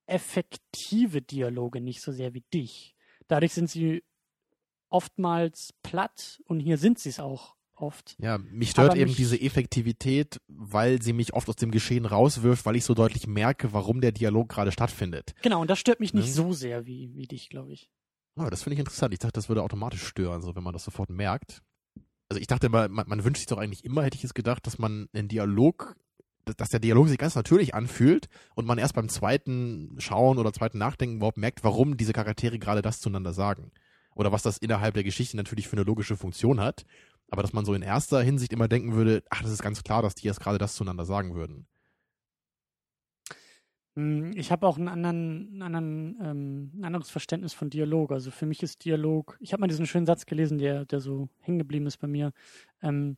effektive Dialoge nicht so sehr wie dich. Dadurch sind sie oftmals platt und hier sind sie es auch oft. Ja, mich stört Aber eben mich- diese Effektivität, weil sie mich oft aus dem Geschehen rauswirft, weil ich so deutlich merke, warum der Dialog gerade stattfindet. Genau, und das stört mich nicht Ne? so sehr wie, wie dich, glaube ich. Ah, das finde ich interessant. Ich dachte, das würde automatisch stören, so wenn man das sofort merkt. Also ich dachte immer, man, man wünscht sich doch eigentlich immer, hätte ich es gedacht, dass man einen Dialog, dass der Dialog sich ganz natürlich anfühlt und man erst beim zweiten Schauen oder zweiten Nachdenken überhaupt merkt, warum diese Charaktere gerade das zueinander sagen. Oder was das innerhalb der Geschichte natürlich für eine logische Funktion hat. Aber dass man so in erster Hinsicht immer denken würde, ach, das ist ganz klar, dass die jetzt gerade das zueinander sagen würden. Hm, Ich habe auch einen anderen, einen anderen, ähm, ein anderes Verständnis von Dialog. Also für mich ist Dialog, ich habe mal diesen schönen Satz gelesen, der, der so hängen geblieben ist bei mir. Ähm,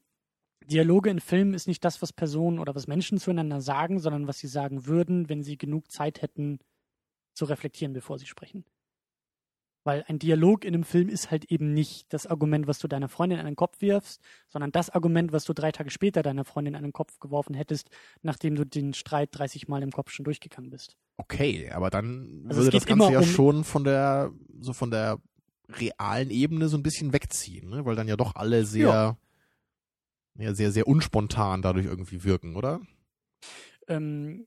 Dialoge in Filmen ist nicht das, was Personen oder was Menschen zueinander sagen, sondern was sie sagen würden, wenn sie genug Zeit hätten zu reflektieren, bevor sie sprechen. Weil ein Dialog in einem Film ist halt eben nicht das Argument, was du deiner Freundin an den Kopf wirfst, sondern das Argument, was du drei Tage später deiner Freundin an den Kopf geworfen hättest, nachdem du den Streit 30 Mal im Kopf schon durchgegangen bist. Okay, aber dann Also würde das Ganze ja um- schon von der, so von der realen Ebene so ein bisschen wegziehen, ne? weil dann ja doch alle sehr, ja. sehr, sehr unspontan dadurch irgendwie wirken, oder? Ähm,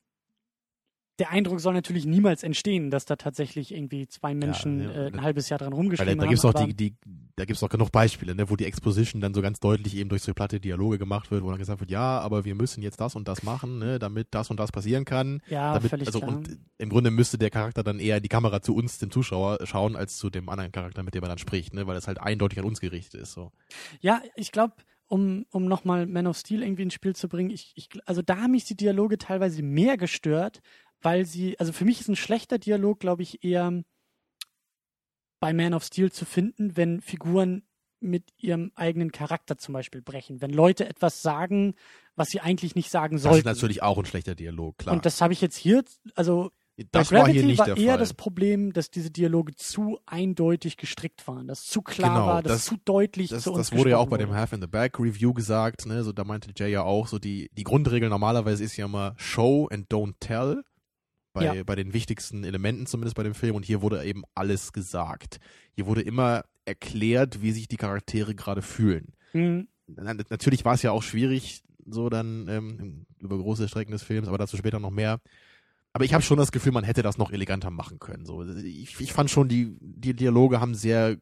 der Eindruck soll natürlich niemals entstehen, dass da tatsächlich irgendwie zwei Menschen ja, äh, ein da- halbes Jahr dran rumgeschrieben da, da haben. gibt's auch aber- die, die, da gibt's auch genug Beispiele, ne, wo die Exposition dann so ganz deutlich eben durch so platte Dialoge gemacht wird, wo dann gesagt wird, ja, aber wir müssen jetzt das und das machen, ne, damit das und das passieren kann. ja, damit, völlig also klar. und im Grunde müsste der Charakter dann eher in die Kamera zu uns, dem Zuschauer, schauen, als zu dem anderen Charakter, mit dem er dann spricht, ne, weil es halt eindeutig an uns gerichtet ist. So. Ja, ich glaube, um, um nochmal Man of Steel irgendwie ins Spiel zu bringen, ich, ich, also da haben mich die Dialoge teilweise mehr gestört, weil sie, also für mich ist ein schlechter Dialog, glaube ich, eher bei Man of Steel zu finden, wenn Figuren mit ihrem eigenen Charakter zum Beispiel brechen. Wenn Leute etwas sagen, was sie eigentlich nicht sagen Das sollten. ist natürlich auch ein schlechter Dialog, klar. Und das habe ich jetzt hier, also das bei war hier nicht war eher Fall. das Problem, dass diese Dialoge zu eindeutig gestrickt waren, dass zu klar Genau, war, dass das- zu deutlich Das, zu uns das wurde ja auch bei dem. Half in the Back Review gesagt, ne, so da meinte Jay ja auch, so die, die Grundregel normalerweise ist ja immer Show and don't tell. Bei, Ja. bei den wichtigsten Elementen zumindest bei dem Film und hier wurde eben alles gesagt. Hier wurde immer erklärt, wie sich die Charaktere gerade fühlen. Mhm. Natürlich war es ja auch schwierig, so dann ähm, über große Strecken des Films, aber dazu später noch mehr. Aber ich habe schon das Gefühl, man hätte das noch eleganter machen können. So, ich, ich fand schon, die, die Dialoge haben sehr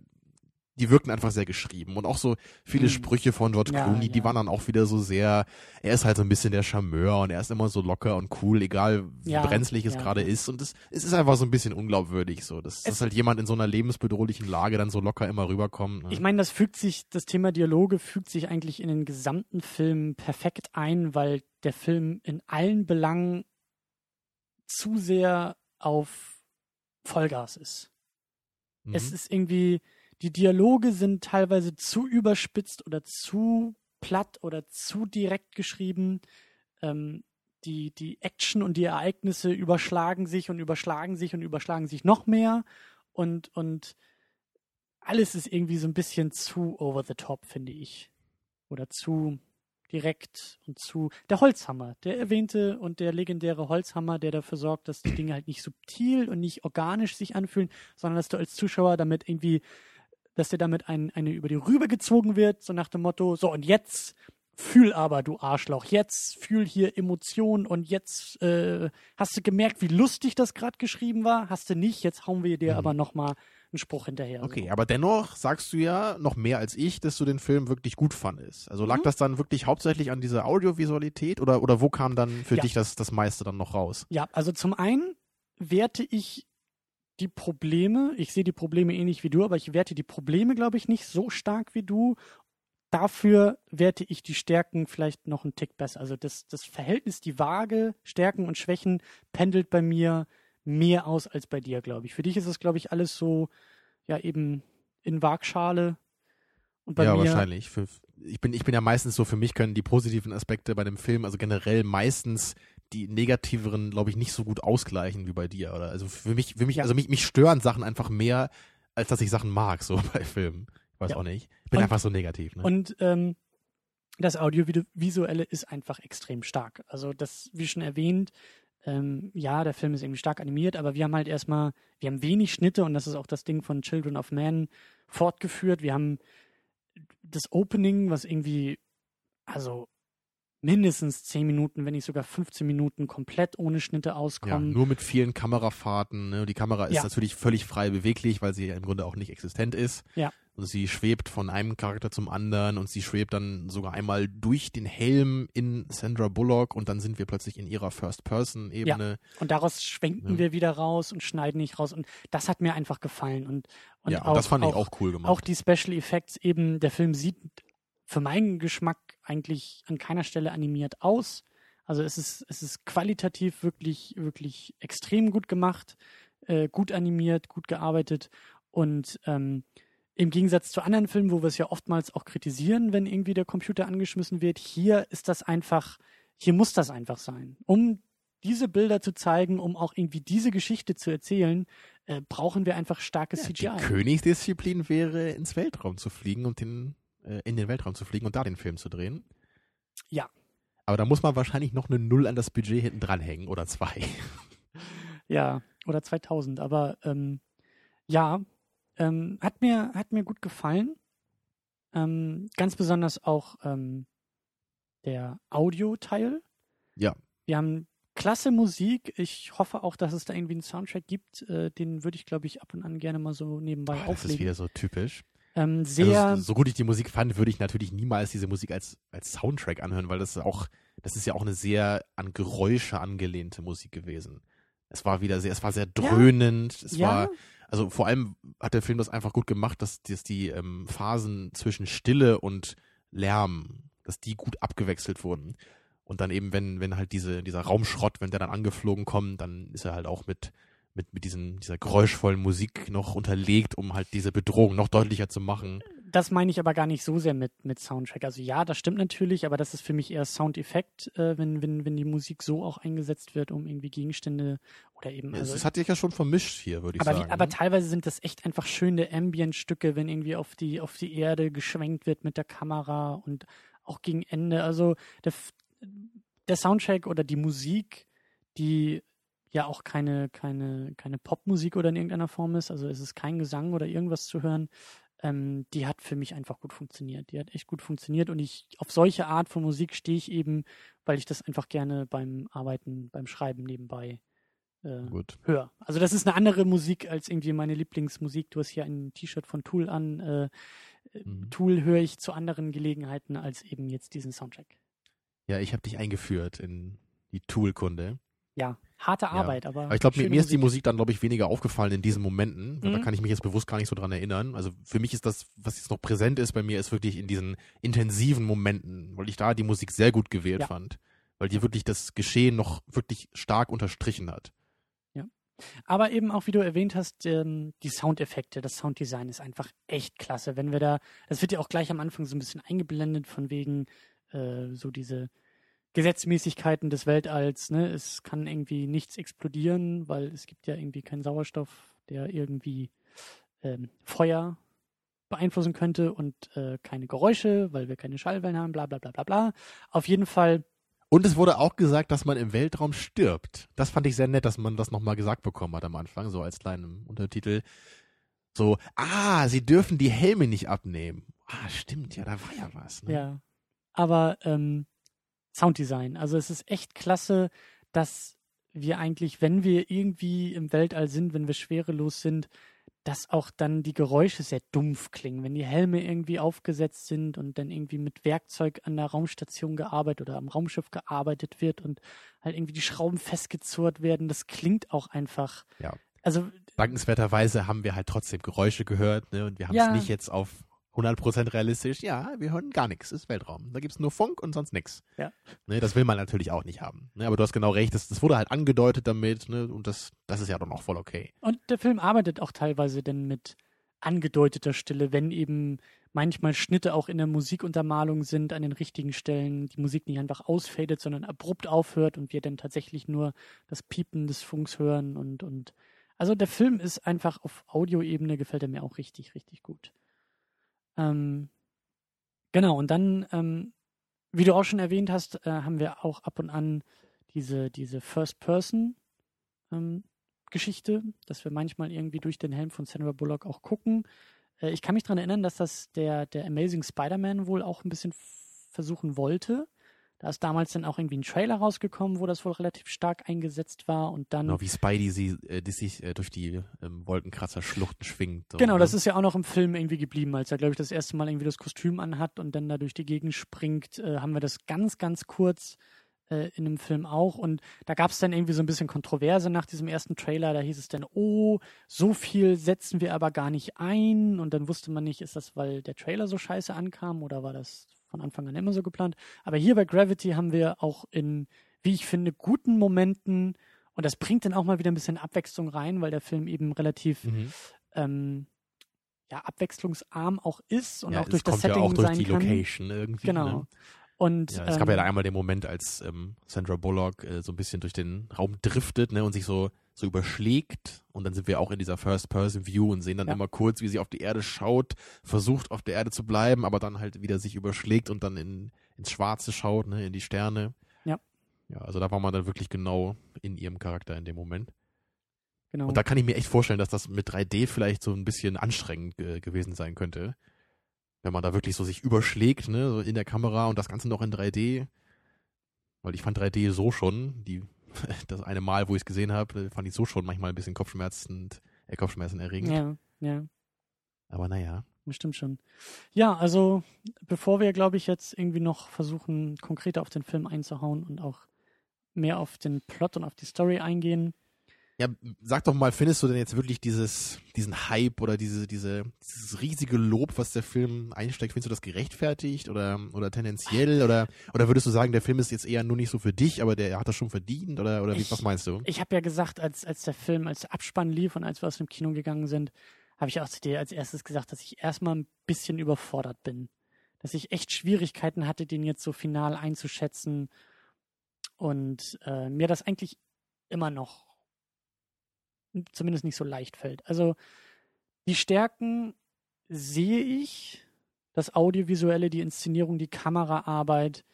die wirkten einfach sehr geschrieben. Und auch so viele mhm. Sprüche von George ja, Clooney, ja. die waren dann auch wieder so sehr, er ist halt so ein bisschen der Charmeur und er ist immer so locker und cool, egal wie ja, brenzlig es gerade ist. Und es, es ist einfach so ein bisschen unglaubwürdig, so, dass, dass halt jemand in so einer lebensbedrohlichen Lage dann so locker immer rüberkommt. Ne? Ich meine, das fügt sich, das Thema Dialoge fügt sich eigentlich in den gesamten Film perfekt ein, weil der Film in allen Belangen zu sehr auf Vollgas ist. Mhm. Es ist irgendwie, die Dialoge sind teilweise zu überspitzt oder zu platt oder zu direkt geschrieben. Ähm, die, die Action und die Ereignisse überschlagen sich und überschlagen sich und überschlagen sich noch mehr. Und, und alles ist irgendwie so ein bisschen zu over the top, finde ich. Oder zu direkt und zu. Der Holzhammer, der erwähnte und der legendäre Holzhammer, der dafür sorgt, dass die Dinge halt nicht subtil und nicht organisch sich anfühlen, sondern dass du als Zuschauer damit irgendwie dass dir damit ein, eine über die Rübe gezogen wird, so nach dem Motto, so und jetzt fühl aber, du Arschloch, jetzt fühl hier Emotionen und jetzt äh, hast du gemerkt, wie lustig das gerade geschrieben war, hast du nicht, jetzt hauen wir dir mhm. aber nochmal einen Spruch hinterher. Okay, so. aber dennoch sagst du ja noch mehr als ich, dass du den Film wirklich gut fandest. Also lag mhm. das dann wirklich hauptsächlich an dieser Audiovisualität oder, oder wo kam dann für ja. dich das, das meiste dann noch raus? Ja, also zum einen werte ich die Probleme, ich sehe die Probleme ähnlich wie du, aber ich werte die Probleme, glaube ich, nicht so stark wie du. Dafür werte ich die Stärken vielleicht noch einen Tick besser. Also das, das Verhältnis, die Waage, Stärken und Schwächen pendelt bei mir mehr aus als bei dir, glaube ich. Für dich ist es, glaube ich, alles so, ja, eben in Waagschale. Und bei ja, mir, wahrscheinlich. Für, ich, bin, ich bin ja meistens so, für mich können die positiven Aspekte bei dem Film, also generell meistens die negativeren, glaube ich, nicht so gut ausgleichen wie bei dir. Oder also für mich, für mich, ja. also mich, mich stören Sachen einfach mehr, als dass ich Sachen mag, so bei Filmen. Ich weiß ja. auch nicht. Ich bin und, einfach so negativ. Ne? Und ähm, das Audiovisuelle ist einfach extrem stark. Also das, wie schon erwähnt, ähm, ja, der Film ist irgendwie stark animiert, aber wir haben halt erstmal, wir haben wenig Schnitte und das ist auch das Ding von Children of Man fortgeführt. Wir haben das Opening, was irgendwie, also mindestens 10 Minuten, wenn nicht sogar 15 Minuten komplett ohne Schnitte auskommen. Ja, nur mit vielen Kamerafahrten. Ne? Die Kamera ist ja. natürlich völlig frei beweglich, weil sie ja im Grunde auch nicht existent ist. Ja. Und sie schwebt von einem Charakter zum anderen und sie schwebt dann sogar einmal durch den Helm in Sandra Bullock und dann sind wir plötzlich in ihrer First-Person-Ebene. Ja. Und daraus schwenken ja. wir wieder raus und schneiden nicht raus und das hat mir einfach gefallen und, und ja, auch, das fand ich auch cool gemacht. Auch die Special Effects eben, der Film sieht für meinen Geschmack eigentlich an keiner Stelle animiert aus. Also es ist, es ist qualitativ wirklich, wirklich extrem gut gemacht, äh, gut animiert, gut gearbeitet und ähm, im Gegensatz zu anderen Filmen, wo wir es ja oftmals auch kritisieren, wenn irgendwie der Computer angeschmissen wird, hier ist das einfach, hier muss das einfach sein. Um diese Bilder zu zeigen, um auch irgendwie diese Geschichte zu erzählen, äh, brauchen wir einfach starkes ja, CGI. Die Königsdisziplin wäre, ins Weltraum zu fliegen und den äh, in den Weltraum zu fliegen und da den Film zu drehen. Ja. Aber da muss man wahrscheinlich noch eine Null an das Budget hinten dranhängen oder zwei. Ja, oder 2000. Aber ähm, ja, ähm, hat, mir, hat mir gut gefallen. Ähm, ganz besonders auch ähm, der Audio-Teil. Ja. Wir haben klasse Musik. Ich hoffe auch, dass es da irgendwie einen Soundtrack gibt. Äh, den würde ich, glaube ich, ab und an gerne mal so nebenbei oh, auflegen. Das ist wieder so typisch. Ähm, also sehr. Also, so gut ich die Musik fand, würde ich natürlich niemals diese Musik als, als Soundtrack anhören, weil das auch, das ist ja auch eine sehr an Geräusche angelehnte Musik gewesen. Es war wieder sehr, es war sehr dröhnend. Ja. Es ja. war, also vor allem hat der Film das einfach gut gemacht, dass, dass die ähm, Phasen zwischen Stille und Lärm, dass die gut abgewechselt wurden. Und dann eben, wenn, wenn halt diese, dieser Raumschrott, wenn der dann angeflogen kommt, dann ist er halt auch mit, mit, mit diesem, dieser geräuschvollen Musik noch unterlegt, um halt diese Bedrohung noch deutlicher zu machen. Das meine ich aber gar nicht so sehr mit, mit Soundtrack. Also ja, das stimmt natürlich, aber das ist für mich eher Soundeffekt, äh, wenn, wenn, wenn die Musik so auch eingesetzt wird, um irgendwie Gegenstände oder eben. Also, es hat sich ja schon vermischt hier, würde ich aber sagen. Wie, aber ne? teilweise sind das echt einfach schöne Ambient-Stücke, wenn irgendwie auf die, auf die Erde geschwenkt wird mit der Kamera und auch gegen Ende. Also der, der Soundtrack oder die Musik, die ja auch keine, keine, keine Popmusik oder in irgendeiner Form ist. Also es ist kein Gesang oder irgendwas zu hören. ähm, die hat für mich einfach gut funktioniert. Die hat echt gut funktioniert und ich auf solche Art von Musik stehe ich eben, weil ich das einfach gerne beim Arbeiten, beim Schreiben nebenbei äh, höre. Also das ist eine andere Musik als irgendwie meine Lieblingsmusik. Du hast hier ein T-Shirt von Tool an. Äh, mhm. Tool höre ich zu anderen Gelegenheiten als eben jetzt diesen Soundtrack. Ja, ich habe dich eingeführt in die Tool-Kunde. Ja, harte ja. Arbeit, aber. aber ich glaube, mir, mir ist die Musik dann, glaube ich, weniger aufgefallen in diesen Momenten. Mhm. Da kann ich mich jetzt bewusst gar nicht so dran erinnern. Also für mich ist das, was jetzt noch präsent ist bei mir, ist wirklich in diesen intensiven Momenten, weil ich da die Musik sehr gut gewählt ja. fand. Weil die wirklich das Geschehen noch wirklich stark unterstrichen hat. Ja. Aber eben auch, wie du erwähnt hast, ähm, die Soundeffekte, das Sounddesign ist einfach echt klasse. Wenn wir da, das wird ja auch gleich am Anfang so ein bisschen eingeblendet von wegen äh, so diese Gesetzmäßigkeiten des Weltalls. Ne? Es kann irgendwie nichts explodieren, weil es gibt ja irgendwie keinen Sauerstoff, der irgendwie ähm, Feuer beeinflussen könnte und äh, keine Geräusche, weil wir keine Schallwellen haben, bla bla bla bla bla. Auf jeden Fall. Und es wurde auch gesagt, dass man im Weltraum stirbt. Das fand ich sehr nett, dass man das nochmal gesagt bekommen hat am Anfang, so als kleinen Untertitel. So, ah, sie dürfen die Helme nicht abnehmen. Ah, stimmt, ja, da war ja was. Ne? Ja. Aber ähm, Sounddesign. Also es ist echt klasse, dass wir eigentlich, wenn wir irgendwie im Weltall sind, wenn wir schwerelos sind, dass auch dann die Geräusche sehr dumpf klingen, wenn die Helme irgendwie aufgesetzt sind und dann irgendwie mit Werkzeug an der Raumstation gearbeitet oder am Raumschiff gearbeitet wird und halt irgendwie die Schrauben festgezurrt werden, das klingt auch einfach. Ja. Also dankenswerterweise haben wir halt trotzdem Geräusche gehört, ne? Und wir haben es nicht jetzt auf 100% realistisch, ja, wir hören gar nichts, ist Weltraum. Da gibt es nur Funk und sonst nichts. Ja. Ne, das will man natürlich auch nicht haben. Ne, aber du hast genau recht, das, das wurde halt angedeutet damit ne, und das, das ist ja dann auch voll okay. Und der Film arbeitet auch teilweise denn mit angedeuteter Stille, wenn eben manchmal Schnitte auch in der Musikuntermalung sind an den richtigen Stellen, die Musik nicht einfach ausfadet, sondern abrupt aufhört und wir dann tatsächlich nur das Piepen des Funks hören und, und also der Film ist einfach auf Audioebene gefällt er mir auch richtig, richtig gut. Ähm, genau, und dann, ähm, wie du auch schon erwähnt hast, äh, haben wir auch ab und an diese, diese First-Person-Geschichte, ähm, dass wir manchmal irgendwie durch den Helm von Sandra Bullock auch gucken. Äh, ich kann mich daran erinnern, dass das der, der Amazing Spider-Man wohl auch ein bisschen versuchen wollte. Da ist damals dann auch irgendwie ein Trailer rausgekommen, wo das wohl relativ stark eingesetzt war und dann. Genau, wie Spidey sie, äh, die sich äh, durch die ähm, Wolkenkratzer-Schluchten schwingt. Genau, das ist ja auch noch im Film irgendwie geblieben, als er, glaube ich, das erste Mal irgendwie das Kostüm anhat und dann da durch die Gegend springt, äh, haben wir das ganz, ganz kurz äh, in dem Film auch. Und da gab es dann irgendwie so ein bisschen Kontroverse nach diesem ersten Trailer. Da hieß es dann, oh, so viel setzen wir aber gar nicht ein. Und dann wusste man nicht, ist das, weil der Trailer so scheiße ankam oder war das von Anfang an immer so geplant. Aber hier bei Gravity haben wir auch in, wie ich finde, guten Momenten, und das bringt dann auch mal wieder ein bisschen Abwechslung rein, weil der Film eben relativ mhm. ähm, ja, abwechslungsarm auch ist und ja, auch durch das Setting ja auch durch sein die kann. Location irgendwie. Genau. Ne? Und, ja, es ähm, gab ja da einmal den Moment, als ähm, Sandra Bullock äh, so ein bisschen durch den Raum driftet ne, und sich so so überschlägt und dann sind wir auch in dieser First-Person-View und sehen dann ja. immer kurz, wie sie auf die Erde schaut, versucht auf der Erde zu bleiben, aber dann halt wieder sich überschlägt und dann in, ins Schwarze schaut, ne, in die Sterne. Ja. Ja, also da war man dann wirklich genau in ihrem Charakter in dem Moment. Genau. Und da kann ich mir echt vorstellen, dass das mit 3D vielleicht so ein bisschen anstrengend äh, gewesen sein könnte. Wenn man da wirklich so sich überschlägt, ne, so in der Kamera und das Ganze noch in 3D. Weil ich fand 3D so schon, die das eine Mal, wo ich es gesehen habe, fand ich so schon manchmal ein bisschen kopfschmerzend, äh, Kopfschmerzen erregend. Ja, ja. Aber naja. Bestimmt schon. Ja, also bevor wir, glaube ich, jetzt irgendwie noch versuchen, konkreter auf den Film einzuhauen und auch mehr auf den Plot und auf die Story eingehen, ja, sag doch mal, findest du denn jetzt wirklich dieses, diesen Hype oder diese, diese, dieses riesige Lob, was der Film einsteckt, findest du das gerechtfertigt oder, oder tendenziell oder, oder würdest du sagen, der Film ist jetzt eher nur nicht so für dich, aber der hat das schon verdient oder, oder wie, was meinst du? Ich habe ja gesagt, als, als der Film, als der Abspann lief und als wir aus dem Kino gegangen sind, habe ich auch zu dir als erstes gesagt, dass ich erstmal ein bisschen überfordert bin. Dass ich echt Schwierigkeiten hatte, den jetzt so final einzuschätzen und äh, mir das eigentlich immer noch zumindest nicht so leicht fällt. Also die Stärken sehe ich, das Audiovisuelle, die Inszenierung, die Kameraarbeit,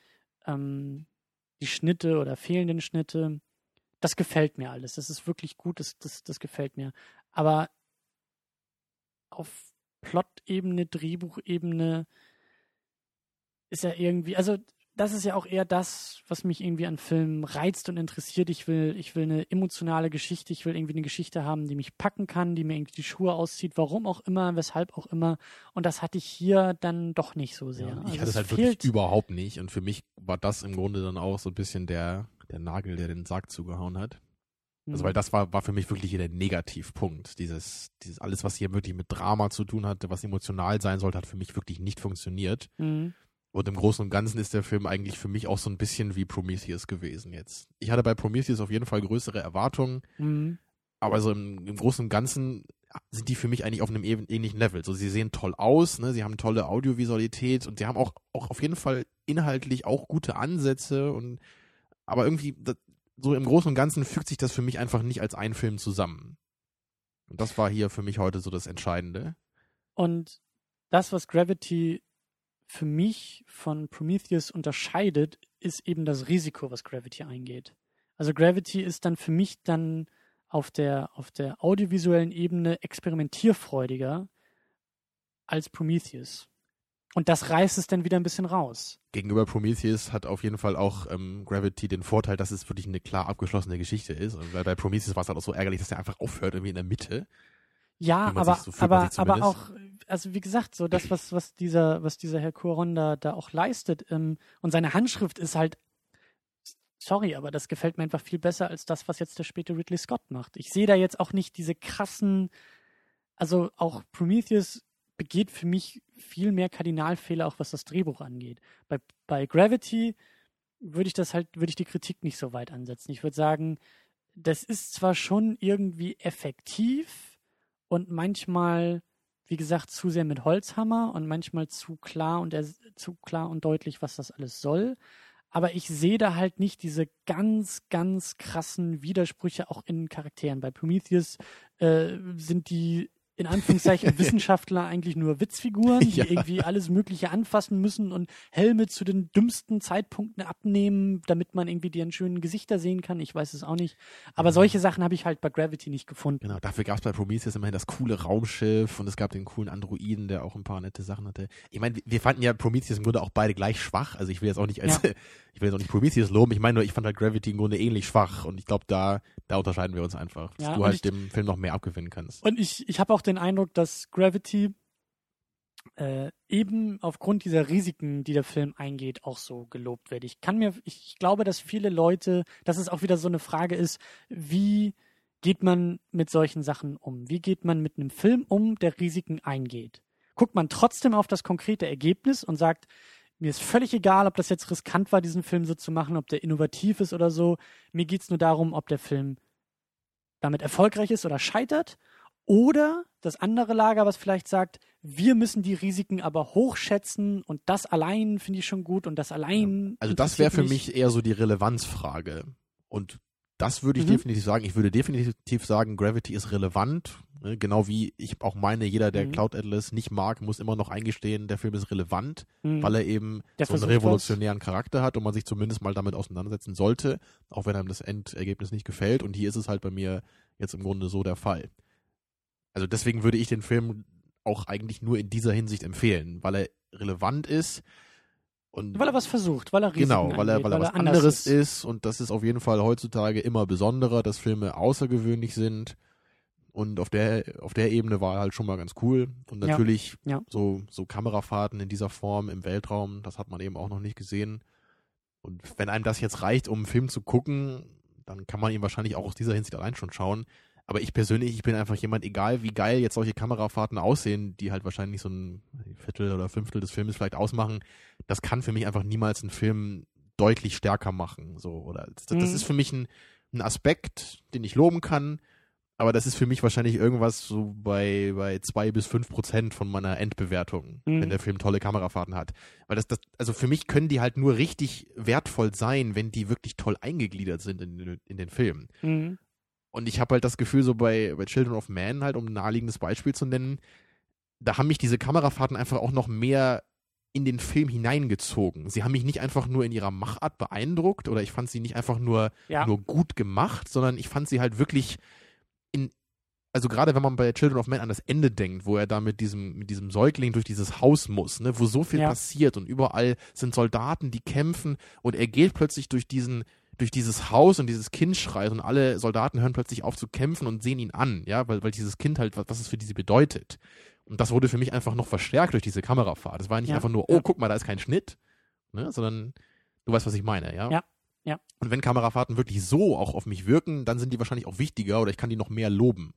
ähm, die Schnitte oder fehlenden Schnitte, das gefällt mir alles. Das ist wirklich gut, das, das, das gefällt mir. Aber auf Plot-Ebene, Drehbuchebene ist ja irgendwie, also das ist ja auch eher das, was mich irgendwie an Filmen reizt und interessiert. Ich will, ich will eine emotionale Geschichte, ich will irgendwie eine Geschichte haben, die mich packen kann, die mir irgendwie die Schuhe auszieht, warum auch immer, weshalb auch immer. Und das hatte ich hier dann doch nicht so sehr. Ja, ich also hatte es halt wirklich überhaupt nicht. Und für mich war das im Grunde dann auch so ein bisschen der, der Nagel, der den Sarg zugehauen hat. Also weil Mhm. das war, war für mich wirklich der Negativpunkt. Dieses, dieses alles, was hier wirklich mit Drama zu tun hatte, was emotional sein sollte, hat für mich wirklich nicht funktioniert. Mhm. Und im Großen und Ganzen ist der Film eigentlich für mich auch so ein bisschen wie Prometheus gewesen jetzt. Ich hatte bei Prometheus auf jeden Fall größere Erwartungen, Mhm. aber so im, im Großen und Ganzen sind die für mich eigentlich auf einem ähn- ähnlichen Level. So, sie sehen toll aus, ne? sie haben tolle Audiovisualität und sie haben auch, auch auf jeden Fall inhaltlich auch gute Ansätze und aber irgendwie, das, so im Großen und Ganzen fügt sich das für mich einfach nicht als ein Film zusammen. Und das war hier für mich heute so das Entscheidende. Und das, was Gravity für mich von Prometheus unterscheidet, ist eben das Risiko, was Gravity eingeht. Also Gravity ist dann für mich dann auf der, auf der audiovisuellen Ebene experimentierfreudiger als Prometheus. Und das reißt es dann wieder ein bisschen raus. Gegenüber Prometheus hat auf jeden Fall auch ähm, Gravity den Vorteil, dass es wirklich eine klar abgeschlossene Geschichte ist. Und weil bei Prometheus war es halt auch so ärgerlich, dass der einfach aufhört irgendwie in der Mitte. Ja, aber, so aber, aber auch, also wie gesagt, so das, was, was dieser, was dieser Herr Cuaron da, da auch leistet, ähm, und seine Handschrift ist halt, sorry, aber das gefällt mir einfach viel besser als das, was jetzt der späte Ridley Scott macht. Ich sehe da jetzt auch nicht diese krassen, also auch Prometheus begeht für mich viel mehr Kardinalfehler, auch was das Drehbuch angeht. Bei, bei Gravity würde ich das halt, würde ich die Kritik nicht so weit ansetzen. Ich würde sagen, das ist zwar schon irgendwie effektiv und manchmal, wie gesagt, zu sehr mit Holzhammer und manchmal zu klar und er, zu klar und deutlich, was das alles soll. Aber ich sehe da halt nicht diese ganz, ganz krassen Widersprüche auch in Charakteren. Bei Prometheus äh, sind die in Anführungszeichen Wissenschaftler eigentlich nur Witzfiguren, die Ja. irgendwie alles Mögliche anfassen müssen und Helme zu den dümmsten Zeitpunkten abnehmen, damit man irgendwie deren schönen Gesichter sehen kann. Ich weiß es auch nicht. Aber Ja. solche Sachen habe ich halt bei Gravity nicht gefunden. Genau, dafür gab es bei Prometheus immerhin das coole Raumschiff und es gab den coolen Androiden, der auch ein paar nette Sachen hatte. Ich meine, wir fanden ja Prometheus im Grunde auch beide gleich schwach. Also ich will jetzt auch nicht als, ich will jetzt auch nicht Prometheus loben. Ich meine nur, ich fand halt Gravity im Grunde ähnlich schwach und ich glaube, da, da unterscheiden wir uns einfach, dass Ja, du halt ich- dem Film noch mehr abgewinnen kannst. Und ich, ich habe auch den Eindruck, dass Gravity äh, eben aufgrund dieser Risiken, die der Film eingeht, auch so gelobt wird. Ich kann mir, ich, glaube, dass viele Leute, dass es auch wieder so eine Frage ist, wie geht man mit solchen Sachen um? Wie geht man mit einem Film um, der Risiken eingeht? Guckt man trotzdem auf das konkrete Ergebnis und sagt, mir ist völlig egal, ob das jetzt riskant war, diesen Film so zu machen, ob der innovativ ist oder so. Mir geht's nur darum, ob der Film damit erfolgreich ist oder scheitert. Oder das andere Lager, was vielleicht sagt, wir müssen die Risiken aber hochschätzen und das allein finde ich schon gut und das allein. Also das wäre für mich eher so die Relevanzfrage. Und das würde ich Mhm. definitiv sagen. Ich würde definitiv sagen, Gravity ist relevant. Ne? Genau wie ich auch meine, jeder, der Mhm. Cloud Atlas nicht mag, muss immer noch eingestehen, der Film ist relevant, Mhm. weil er eben Der so einen versucht was. revolutionären Charakter hat und man sich zumindest mal damit auseinandersetzen sollte, auch wenn einem das Endergebnis nicht gefällt. Und hier ist es halt bei mir jetzt im Grunde so der Fall. Also deswegen würde ich den Film auch eigentlich nur in dieser Hinsicht empfehlen, weil er relevant ist und Weil er was versucht, weil er Risiken Genau, weil er, angeht, weil er was anderes ist. und das ist auf jeden Fall heutzutage immer besonderer, dass Filme außergewöhnlich sind. Und auf der, auf der Ebene war er halt schon mal ganz cool. Und Ja, natürlich ja. so, so Kamerafahrten in dieser Form im Weltraum, das hat man eben auch noch nicht gesehen. Und wenn einem das jetzt reicht, um einen Film zu gucken, dann kann man ihn wahrscheinlich auch aus dieser Hinsicht allein schon schauen. Aber ich persönlich, ich bin einfach jemand, egal wie geil jetzt solche Kamerafahrten aussehen, die halt wahrscheinlich so ein Viertel oder Fünftel des Films vielleicht ausmachen, das kann für mich einfach niemals einen Film deutlich stärker machen. So, oder das, das Mhm. ist für mich ein, ein Aspekt, den ich loben kann, aber das ist für mich wahrscheinlich irgendwas so bei, bei zwei bis fünf Prozent von meiner Endbewertung, Mhm. wenn der Film tolle Kamerafahrten hat. Weil das, das, also für mich können die halt nur richtig wertvoll sein, wenn die wirklich toll eingegliedert sind in, den- in den Film. Mhm. Und ich habe halt das Gefühl, so bei, bei Children of Man, halt, um ein naheliegendes Beispiel zu nennen, da haben mich diese Kamerafahrten einfach auch noch mehr in den Film hineingezogen. Sie haben mich nicht einfach nur in ihrer Machart beeindruckt oder ich fand sie nicht einfach nur, Ja. nur gut gemacht, sondern ich fand sie halt wirklich in, also gerade wenn man bei Children of Men an das Ende denkt, wo er da mit diesem, mit diesem Säugling durch dieses Haus muss, ne, wo so viel Ja. passiert und überall sind Soldaten, die kämpfen und er geht plötzlich durch diesen, durch dieses Haus und dieses Kind schreit und alle Soldaten hören plötzlich auf zu kämpfen und sehen ihn an, ja, weil, weil dieses Kind halt, was, was es für diese bedeutet. Und das wurde für mich einfach noch verstärkt durch diese Kamerafahrt. Es war nicht Ja, einfach nur, oh, guck mal, da ist kein Schnitt, ne, sondern du weißt, was ich meine, ja? Ja, ja. Und wenn Kamerafahrten wirklich so auch auf mich wirken, dann sind die wahrscheinlich auch wichtiger oder ich kann die noch mehr loben.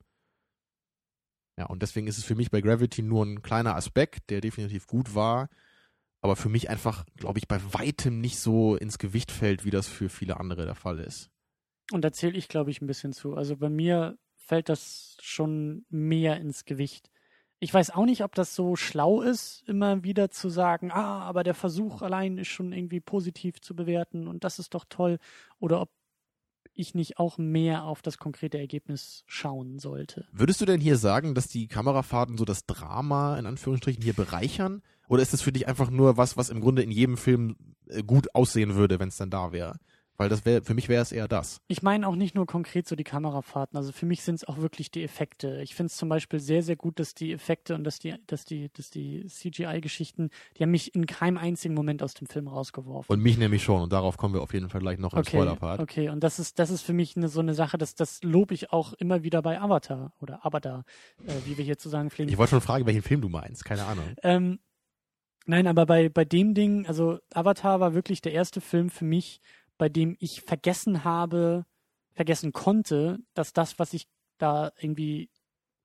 Ja, und deswegen ist es für mich bei Gravity nur ein kleiner Aspekt, der definitiv gut war, aber für mich einfach, glaube ich, bei weitem nicht so ins Gewicht fällt, wie das für viele andere der Fall ist. Und da zähle ich, glaube ich, ein bisschen zu. Also bei mir fällt das schon mehr ins Gewicht. Ich weiß auch nicht, ob das so schlau ist, immer wieder zu sagen, ah, aber der Versuch allein ist schon irgendwie positiv zu bewerten und das ist doch toll. Oder ob ich nicht auch mehr auf das konkrete Ergebnis schauen sollte. Würdest du denn hier sagen, dass die Kamerafahrten so das Drama in Anführungsstrichen hier bereichern? Oder ist das für dich einfach nur was, was im Grunde in jedem Film äh, gut aussehen würde, wenn es dann da wäre? Weil das wäre, für mich wäre es eher das. Ich meine auch nicht nur konkret so die Kamerafahrten. Also für mich sind es auch wirklich die Effekte. Ich finde es zum Beispiel sehr, sehr gut, dass die Effekte und dass die, dass die, dass die CGI-Geschichten, die haben mich in keinem einzigen Moment aus dem Film rausgeworfen. Und mich nämlich schon. Und darauf kommen wir auf jeden Fall gleich noch im okay, Spoiler-Part. okay. Und das ist, das ist für mich eine, so eine Sache, dass das lobe ich auch immer wieder bei Avatar oder Avatar, äh, wie wir hier zu sagen pflegen. Ich wollte schon fragen, welchen Film du meinst. Keine Ahnung. Ähm, nein, aber bei, bei dem Ding, also Avatar war wirklich der erste Film für mich, bei dem ich vergessen habe, vergessen konnte, dass das, was ich da irgendwie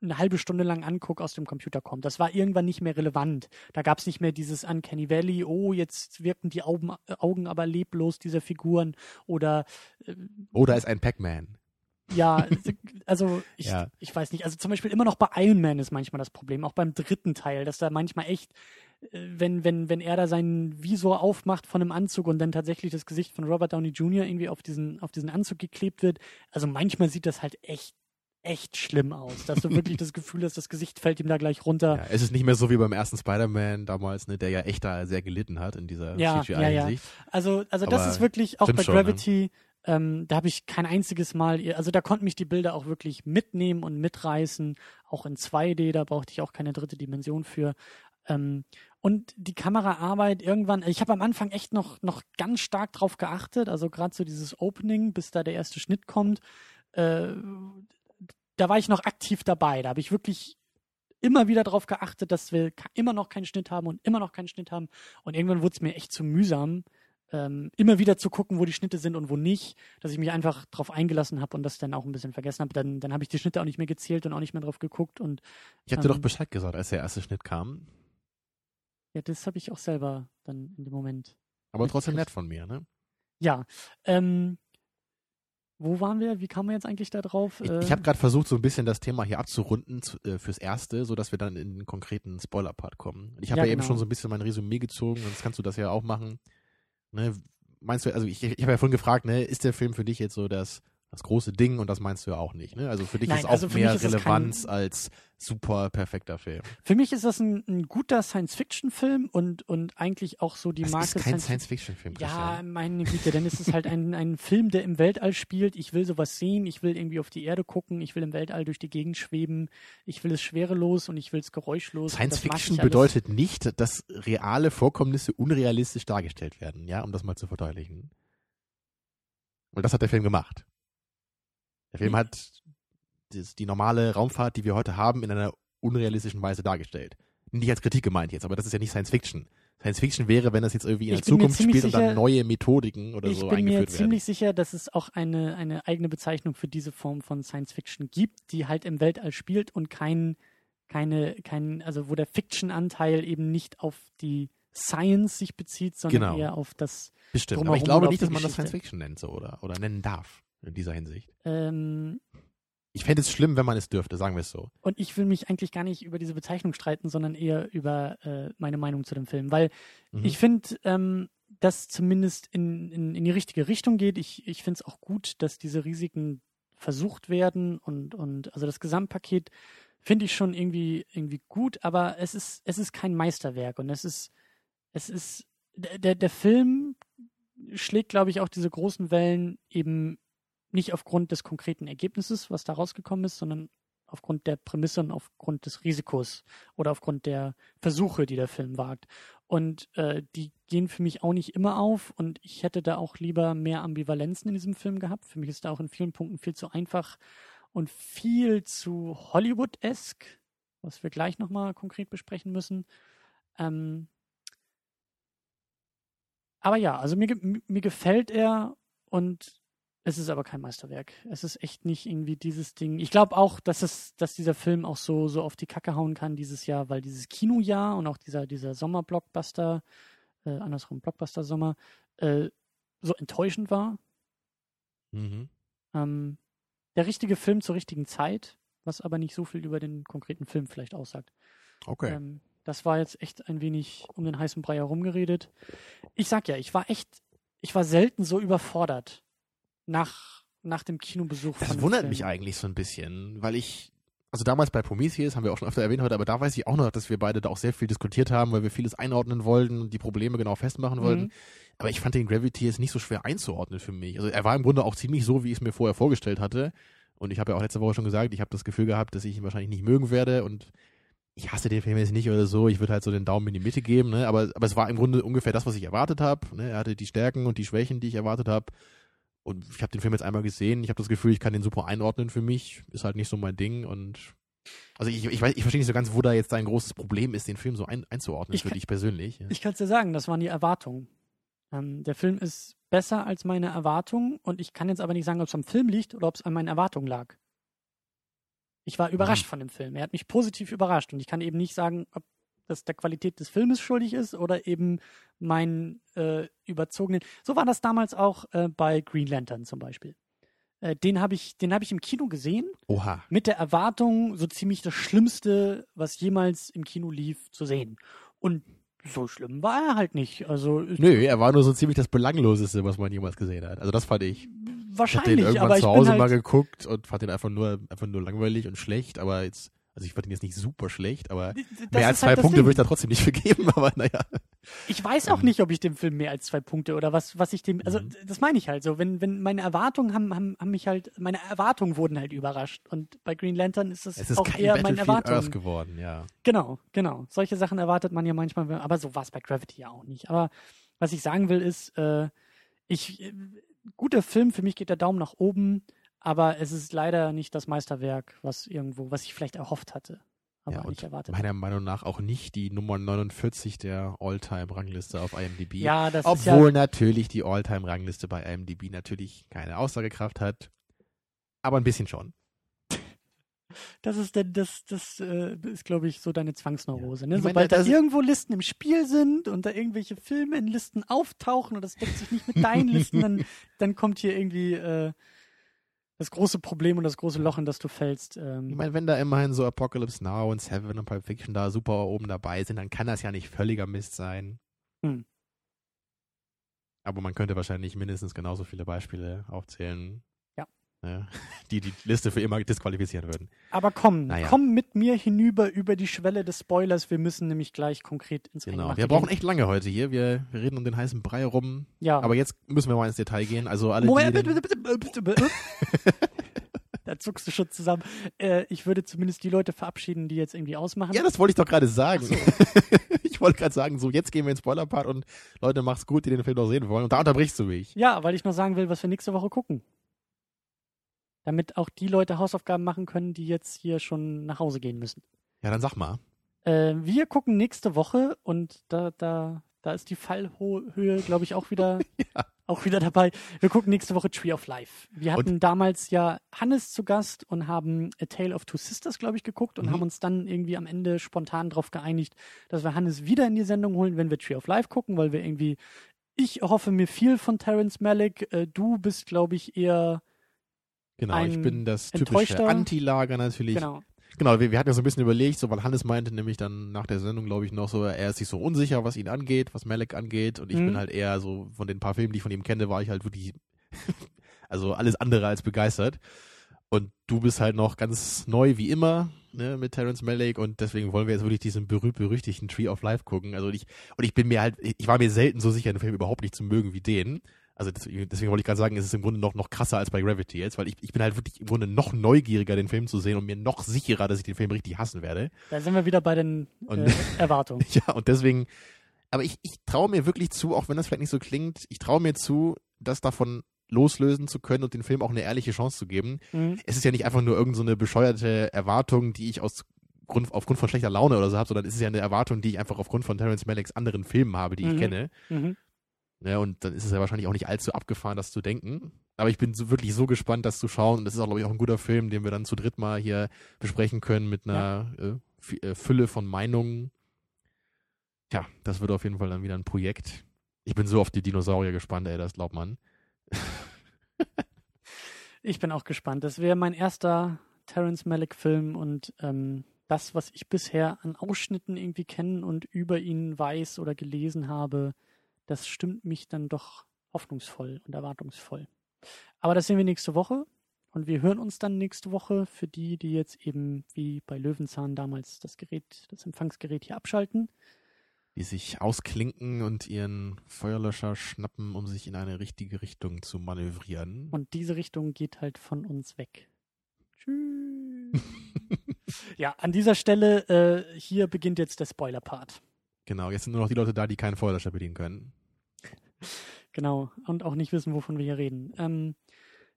eine halbe Stunde lang angucke, aus dem Computer kommt. Das war irgendwann nicht mehr relevant. Da gab es nicht mehr dieses Uncanny Valley, oh, jetzt wirken die Augen, Augen aber leblos dieser Figuren oder äh, Oder ist ein Pac-Man. ja, also ich, Ja. ich weiß nicht. Also zum Beispiel immer noch bei Iron Man ist manchmal das Problem, auch beim dritten Teil, dass da manchmal echt, wenn, wenn, wenn er da seinen Visor aufmacht von einem Anzug und dann tatsächlich das Gesicht von Robert Downey Jr. irgendwie auf diesen, auf diesen Anzug geklebt wird, also manchmal sieht das halt echt, echt schlimm aus, dass du wirklich das Gefühl hast, das Gesicht fällt ihm da gleich runter. Ja, es ist nicht mehr so wie beim ersten Spider-Man damals, ne, der ja echt da sehr gelitten hat in dieser Ja, ja, ja. CGI-Hinsicht. Also, also das Aber ist wirklich auch bei schon, ne? Gravity, ähm, da habe ich kein einziges Mal, also da konnten mich die Bilder auch wirklich mitnehmen und mitreißen, auch in 2D, da brauchte ich auch keine dritte Dimension für. Ähm, und die Kameraarbeit irgendwann, ich habe am Anfang echt noch, noch ganz stark drauf geachtet, also gerade so dieses Opening, bis da der erste Schnitt kommt, äh, da war ich noch aktiv dabei, da habe ich wirklich immer wieder darauf geachtet, dass wir immer noch keinen Schnitt haben und immer noch keinen Schnitt haben. Und irgendwann wurde es mir echt zu mühsam, ähm, immer wieder zu gucken, wo die Schnitte sind und wo nicht, dass ich mich einfach drauf eingelassen habe und das dann auch ein bisschen vergessen habe. Dann, dann habe ich die Schnitte auch nicht mehr gezählt und auch nicht mehr drauf geguckt. Und Ich habe dir doch Ähm. Bescheid gesagt, als der erste Schnitt kam. Ja, das habe ich auch selber dann in dem Moment. Aber trotzdem nett von mir, ne? Ja, ähm, wo waren wir? Wie kam man jetzt eigentlich da drauf? Ich, Äh, ich habe gerade versucht, so ein bisschen das Thema hier abzurunden zu, äh, fürs Erste, so dass wir dann in den konkreten Spoiler-Part kommen. Ich habe Ja, ja, eben genau. schon so ein bisschen mein Resümee gezogen jetzt kannst du das ja auch machen. Ne? Meinst du, also ich, ich habe ja vorhin gefragt, ne, ist der Film für dich jetzt so das, das große Ding und das meinst du ja auch nicht, ne? Also für dich Nein, ist auch also mehr ist Relevanz als super perfekter Film. Für mich ist das ein, ein guter Science-Fiction-Film und, und eigentlich auch so die Das Marke ist kein Science- Science-Fiction-Film, Ja, meine Güte, ist es halt ein, ein Film, der im Weltall spielt. Ich will sowas sehen, ich will irgendwie auf die Erde gucken, ich will im Weltall durch die Gegend schweben, ich will es schwerelos und ich will es geräuschlos. und Science das mag Fiction ich alles. bedeutet nicht, dass reale Vorkommnisse unrealistisch dargestellt werden, ja, um das mal zu verdeutlichen. Und das hat der Film gemacht. Der Film hat das, die normale Raumfahrt, die wir heute haben, in einer unrealistischen Weise dargestellt. Nicht als Kritik gemeint jetzt, aber das ist ja nicht Science Fiction. Science Fiction wäre, wenn das jetzt irgendwie in Ich der bin mir Zukunft spielt und sicher- dann neue Methodiken oder Ich so bin mir eingeführt werden. ziemlich sicher, dass es auch eine, eine eigene Bezeichnung für diese Form von Science Fiction gibt, die halt im Weltall spielt und kein, keine, kein, also wo der Fiction-Anteil eben nicht auf die Science sich bezieht, sondern Genau. eher auf das, Bestimmt. Aber ich glaube nicht, dass man das. Science Fiction nennt so oder, oder nennen darf in dieser Hinsicht. ähm, Ich fände es schlimm, wenn man es dürfte, sagen wir es so. Und ich will mich eigentlich gar nicht über diese Bezeichnung streiten, sondern eher über äh, meine Meinung zu dem Film, weil Mhm. ich finde, ähm, dass zumindest in, in, in die richtige Richtung geht. Ich, ich finde es auch gut, dass diese Risiken versucht werden und, und also das Gesamtpaket finde ich schon irgendwie, irgendwie gut, aber es ist, es ist kein Meisterwerk und es ist, es ist, der, der- der Film schlägt, glaube ich, auch diese großen Wellen eben nicht aufgrund des konkreten Ergebnisses, was da rausgekommen ist, sondern aufgrund der Prämisse und aufgrund des Risikos oder aufgrund der Versuche, die der Film wagt. Und äh, die gehen für mich auch nicht immer auf und ich hätte da auch lieber mehr Ambivalenzen in diesem Film gehabt. Für mich ist da auch in vielen Punkten viel zu einfach und viel zu Hollywood-esque, was wir gleich nochmal konkret besprechen müssen. Ähm, aber ja, also mir, mir gefällt er und es ist aber kein Meisterwerk. Es ist echt nicht irgendwie dieses Ding. Ich glaube auch, dass es, dass dieser Film auch so, so auf die Kacke hauen kann dieses Jahr, weil dieses Kinojahr und auch dieser, dieser Sommer-Blockbuster, äh, andersrum Blockbuster-Sommer, äh, so enttäuschend war. Mhm. Ähm, der richtige Film zur richtigen Zeit, was aber nicht so viel über den konkreten Film vielleicht aussagt. Okay. Ähm, das war jetzt echt ein wenig um den heißen Brei herumgeredet. Ich sag ja, ich war echt, ich war selten so überfordert nach, nach dem Kinobesuch. Das wundert Film. mich eigentlich so ein bisschen, weil ich, also damals bei Prometheus haben wir auch schon öfter erwähnt heute, aber da weiß ich auch noch, dass wir beide da auch sehr viel diskutiert haben, weil wir vieles einordnen wollten und die Probleme genau festmachen wollten. Mhm. Aber ich fand den Gravity jetzt nicht so schwer einzuordnen für mich. Also er war im Grunde auch ziemlich so, wie ich es mir vorher vorgestellt hatte. Und ich habe ja auch letzte Woche schon gesagt, ich habe das Gefühl gehabt, dass ich ihn wahrscheinlich nicht mögen werde und ich hasse den Film jetzt nicht oder so, ich würde halt so den Daumen in die Mitte geben, ne? aber, aber es war im Grunde ungefähr das, was ich erwartet habe. Ne? Er hatte die Stärken und die Schwächen, die ich erwartet habe und ich habe den Film jetzt einmal gesehen. Ich habe das Gefühl, ich kann den super einordnen für mich. Ist halt nicht so mein Ding. Und also ich, ich, weiß, ich verstehe nicht so ganz, wo da jetzt ein großes Problem ist, den Film so ein, einzuordnen, ich für kann, dich persönlich. Ja. Ich kann es dir sagen, das waren die Erwartungen. Ähm, der Film ist besser als meine Erwartungen und ich kann jetzt aber nicht sagen, ob es am Film liegt oder ob es an meinen Erwartungen lag. Ich war überrascht mhm. von dem Film. Er hat mich positiv überrascht und ich kann eben nicht sagen, ob das der Qualität des Filmes schuldig ist oder eben meinen äh, überzogenen. So war das damals auch äh, bei Green Lantern zum Beispiel. Äh, den habe ich, den habe ich im Kino gesehen. Oha. Mit der Erwartung, so ziemlich das Schlimmste, was jemals im Kino lief, zu sehen. Und so schlimm war er halt nicht. Also Nö, er war nur so ziemlich das Belangloseste, was man jemals gesehen hat. Also das fand ich. Wahrscheinlich. Ich hab den irgendwann zu Hause halt mal geguckt und fand den einfach nur, einfach nur langweilig und schlecht, aber jetzt also ich fand ihn jetzt nicht super schlecht, aber das mehr als zwei halt Punkte würde ich da trotzdem nicht vergeben, aber naja. Ich weiß auch ähm. nicht, ob ich dem Film mehr als zwei Punkte oder was, was ich dem, also mhm. das meine ich halt so, wenn, wenn meine Erwartungen haben, haben, haben mich halt, meine Erwartungen wurden halt überrascht und bei Green Lantern ist es, es ist auch eher meine Erwartungen. Earth geworden, ja. Genau, genau. Solche Sachen erwartet man ja manchmal, aber so war es bei Gravity ja auch nicht. Aber was ich sagen will ist, äh, ich, äh, guter Film, für mich geht der Daumen nach oben, aber es ist leider nicht das Meisterwerk, was irgendwo, was ich vielleicht erhofft hatte aber ja, nicht erwartet. Meiner Meinung nach auch nicht die Nummer 49 der All-Time-Rangliste auf IMDb. Ja, das Obwohl ist ja natürlich die All-Time-Rangliste bei IMDb natürlich keine Aussagekraft hat. Aber ein bisschen schon. Das ist denn, das, das äh, ist, glaube ich, so deine Zwangsneurose. Ne? Sobald meine, da irgendwo Listen im Spiel sind und da irgendwelche Filme in Listen auftauchen und das deckt sich nicht mit deinen Listen, dann, dann kommt hier irgendwie äh, das große Problem und das große Loch, in das du fällst. Ähm. Ich meine, wenn da immerhin so Apocalypse Now und Seven und Pulp Fiction da super oben dabei sind, dann kann das ja nicht völliger Mist sein. Hm. Aber man könnte wahrscheinlich mindestens genauso viele Beispiele aufzählen, die die Liste für immer disqualifizieren würden. Aber komm, naja. komm mit mir hinüber über die Schwelle des Spoilers. Wir müssen nämlich gleich konkret ins Genau, wir brauchen echt lange heute hier. Wir, wir reden um den heißen Brei rum. Ja. Aber jetzt müssen wir mal ins Detail gehen. Also alle Moment, bitte, bitte, bitte, bitte, bitte. da zuckst du schon zusammen. Äh, ich würde zumindest die Leute verabschieden, die jetzt irgendwie ausmachen. Ja, das wollte ich doch gerade sagen. So. ich wollte gerade sagen, so jetzt gehen wir ins Spoiler-Part und Leute, mach's gut, die den Film noch sehen wollen. Und da unterbrichst du mich. Ja, weil ich noch sagen will, was wir nächste Woche gucken damit auch die Leute Hausaufgaben machen können, die jetzt hier schon nach Hause gehen müssen. Ja, dann sag mal. Äh, wir gucken nächste Woche und da, da, da ist die Fallhöhe, glaube ich, auch wieder, ja. auch wieder dabei. Wir gucken nächste Woche Tree of Life. Wir hatten und? damals ja Hannes zu Gast und haben A Tale of Two Sisters, glaube ich, geguckt und mhm. haben uns dann irgendwie am Ende spontan darauf geeinigt, dass wir Hannes wieder in die Sendung holen, wenn wir Tree of Life gucken, weil wir irgendwie, ich hoffe mir viel von Terence Malick. Äh, du bist, glaube ich, eher Genau, ich bin das typische Anti-Lager natürlich. Genau. Genau, wir, wir, hatten ja so ein bisschen überlegt, so weil Hannes meinte nämlich dann nach der Sendung, glaube ich, noch so, er ist sich so unsicher, was ihn angeht, was Malek angeht. Und ich mhm. bin halt eher so, von den paar Filmen, die ich von ihm kenne, war ich halt wirklich, also alles andere als begeistert. Und du bist halt noch ganz neu wie immer, ne, mit Terence Malick und deswegen wollen wir jetzt wirklich diesen berühmt-berüchtigten Tree of Life gucken. Also ich, und ich bin mir halt, ich war mir selten so sicher, einen Film überhaupt nicht zu mögen wie den. Also deswegen, deswegen wollte ich gerade sagen, es ist im Grunde noch, noch krasser als bei Gravity jetzt, weil ich, ich bin halt wirklich im Grunde noch neugieriger, den Film zu sehen und mir noch sicherer, dass ich den Film richtig hassen werde. Da sind wir wieder bei den Und- äh, Erwartungen. Ja, und deswegen, aber ich, ich traue mir wirklich zu, auch wenn das vielleicht nicht so klingt, ich traue mir zu, das davon loslösen zu können und den Film auch eine ehrliche Chance zu geben. Mhm. Es ist ja nicht einfach nur irgendeine so eine bescheuerte Erwartung, die ich aus Grund, aufgrund von schlechter Laune oder so habe, sondern es ist ja eine Erwartung, die ich einfach aufgrund von Terrence Malicks anderen Filmen habe, die ich Mhm. kenne. Mhm. Ja, und dann ist es ja wahrscheinlich auch nicht allzu abgefahren, das zu denken. Aber ich bin so, wirklich so gespannt, das zu schauen. Und das ist auch, glaube ich, auch ein guter Film, den wir dann zu dritt mal hier besprechen können mit einer äh, F- äh, Fülle von Meinungen. Tja, das wird auf jeden Fall dann wieder ein Projekt. Ich bin so auf die Dinosaurier gespannt, ey, das glaubt man. Ich bin auch gespannt. Das wäre mein erster Terrence Malick-Film und ähm, das, was ich bisher an Ausschnitten irgendwie kenne und über ihn weiß oder gelesen habe, das stimmt mich dann doch hoffnungsvoll und erwartungsvoll. Aber das sehen wir nächste Woche und wir hören uns dann nächste Woche für die, die jetzt eben wie bei Löwenzahn damals das Gerät, das Empfangsgerät hier abschalten. Die sich ausklinken und ihren Feuerlöscher schnappen, um sich in eine richtige Richtung zu manövrieren. Und diese Richtung geht halt von uns weg. Tschüss. ja, an dieser Stelle, äh, hier beginnt jetzt der Spoiler-Part. Genau, jetzt sind nur noch die Leute da, die keinen Feuerlöscher bedienen können. Genau. Und auch nicht wissen, wovon wir hier reden. Ähm,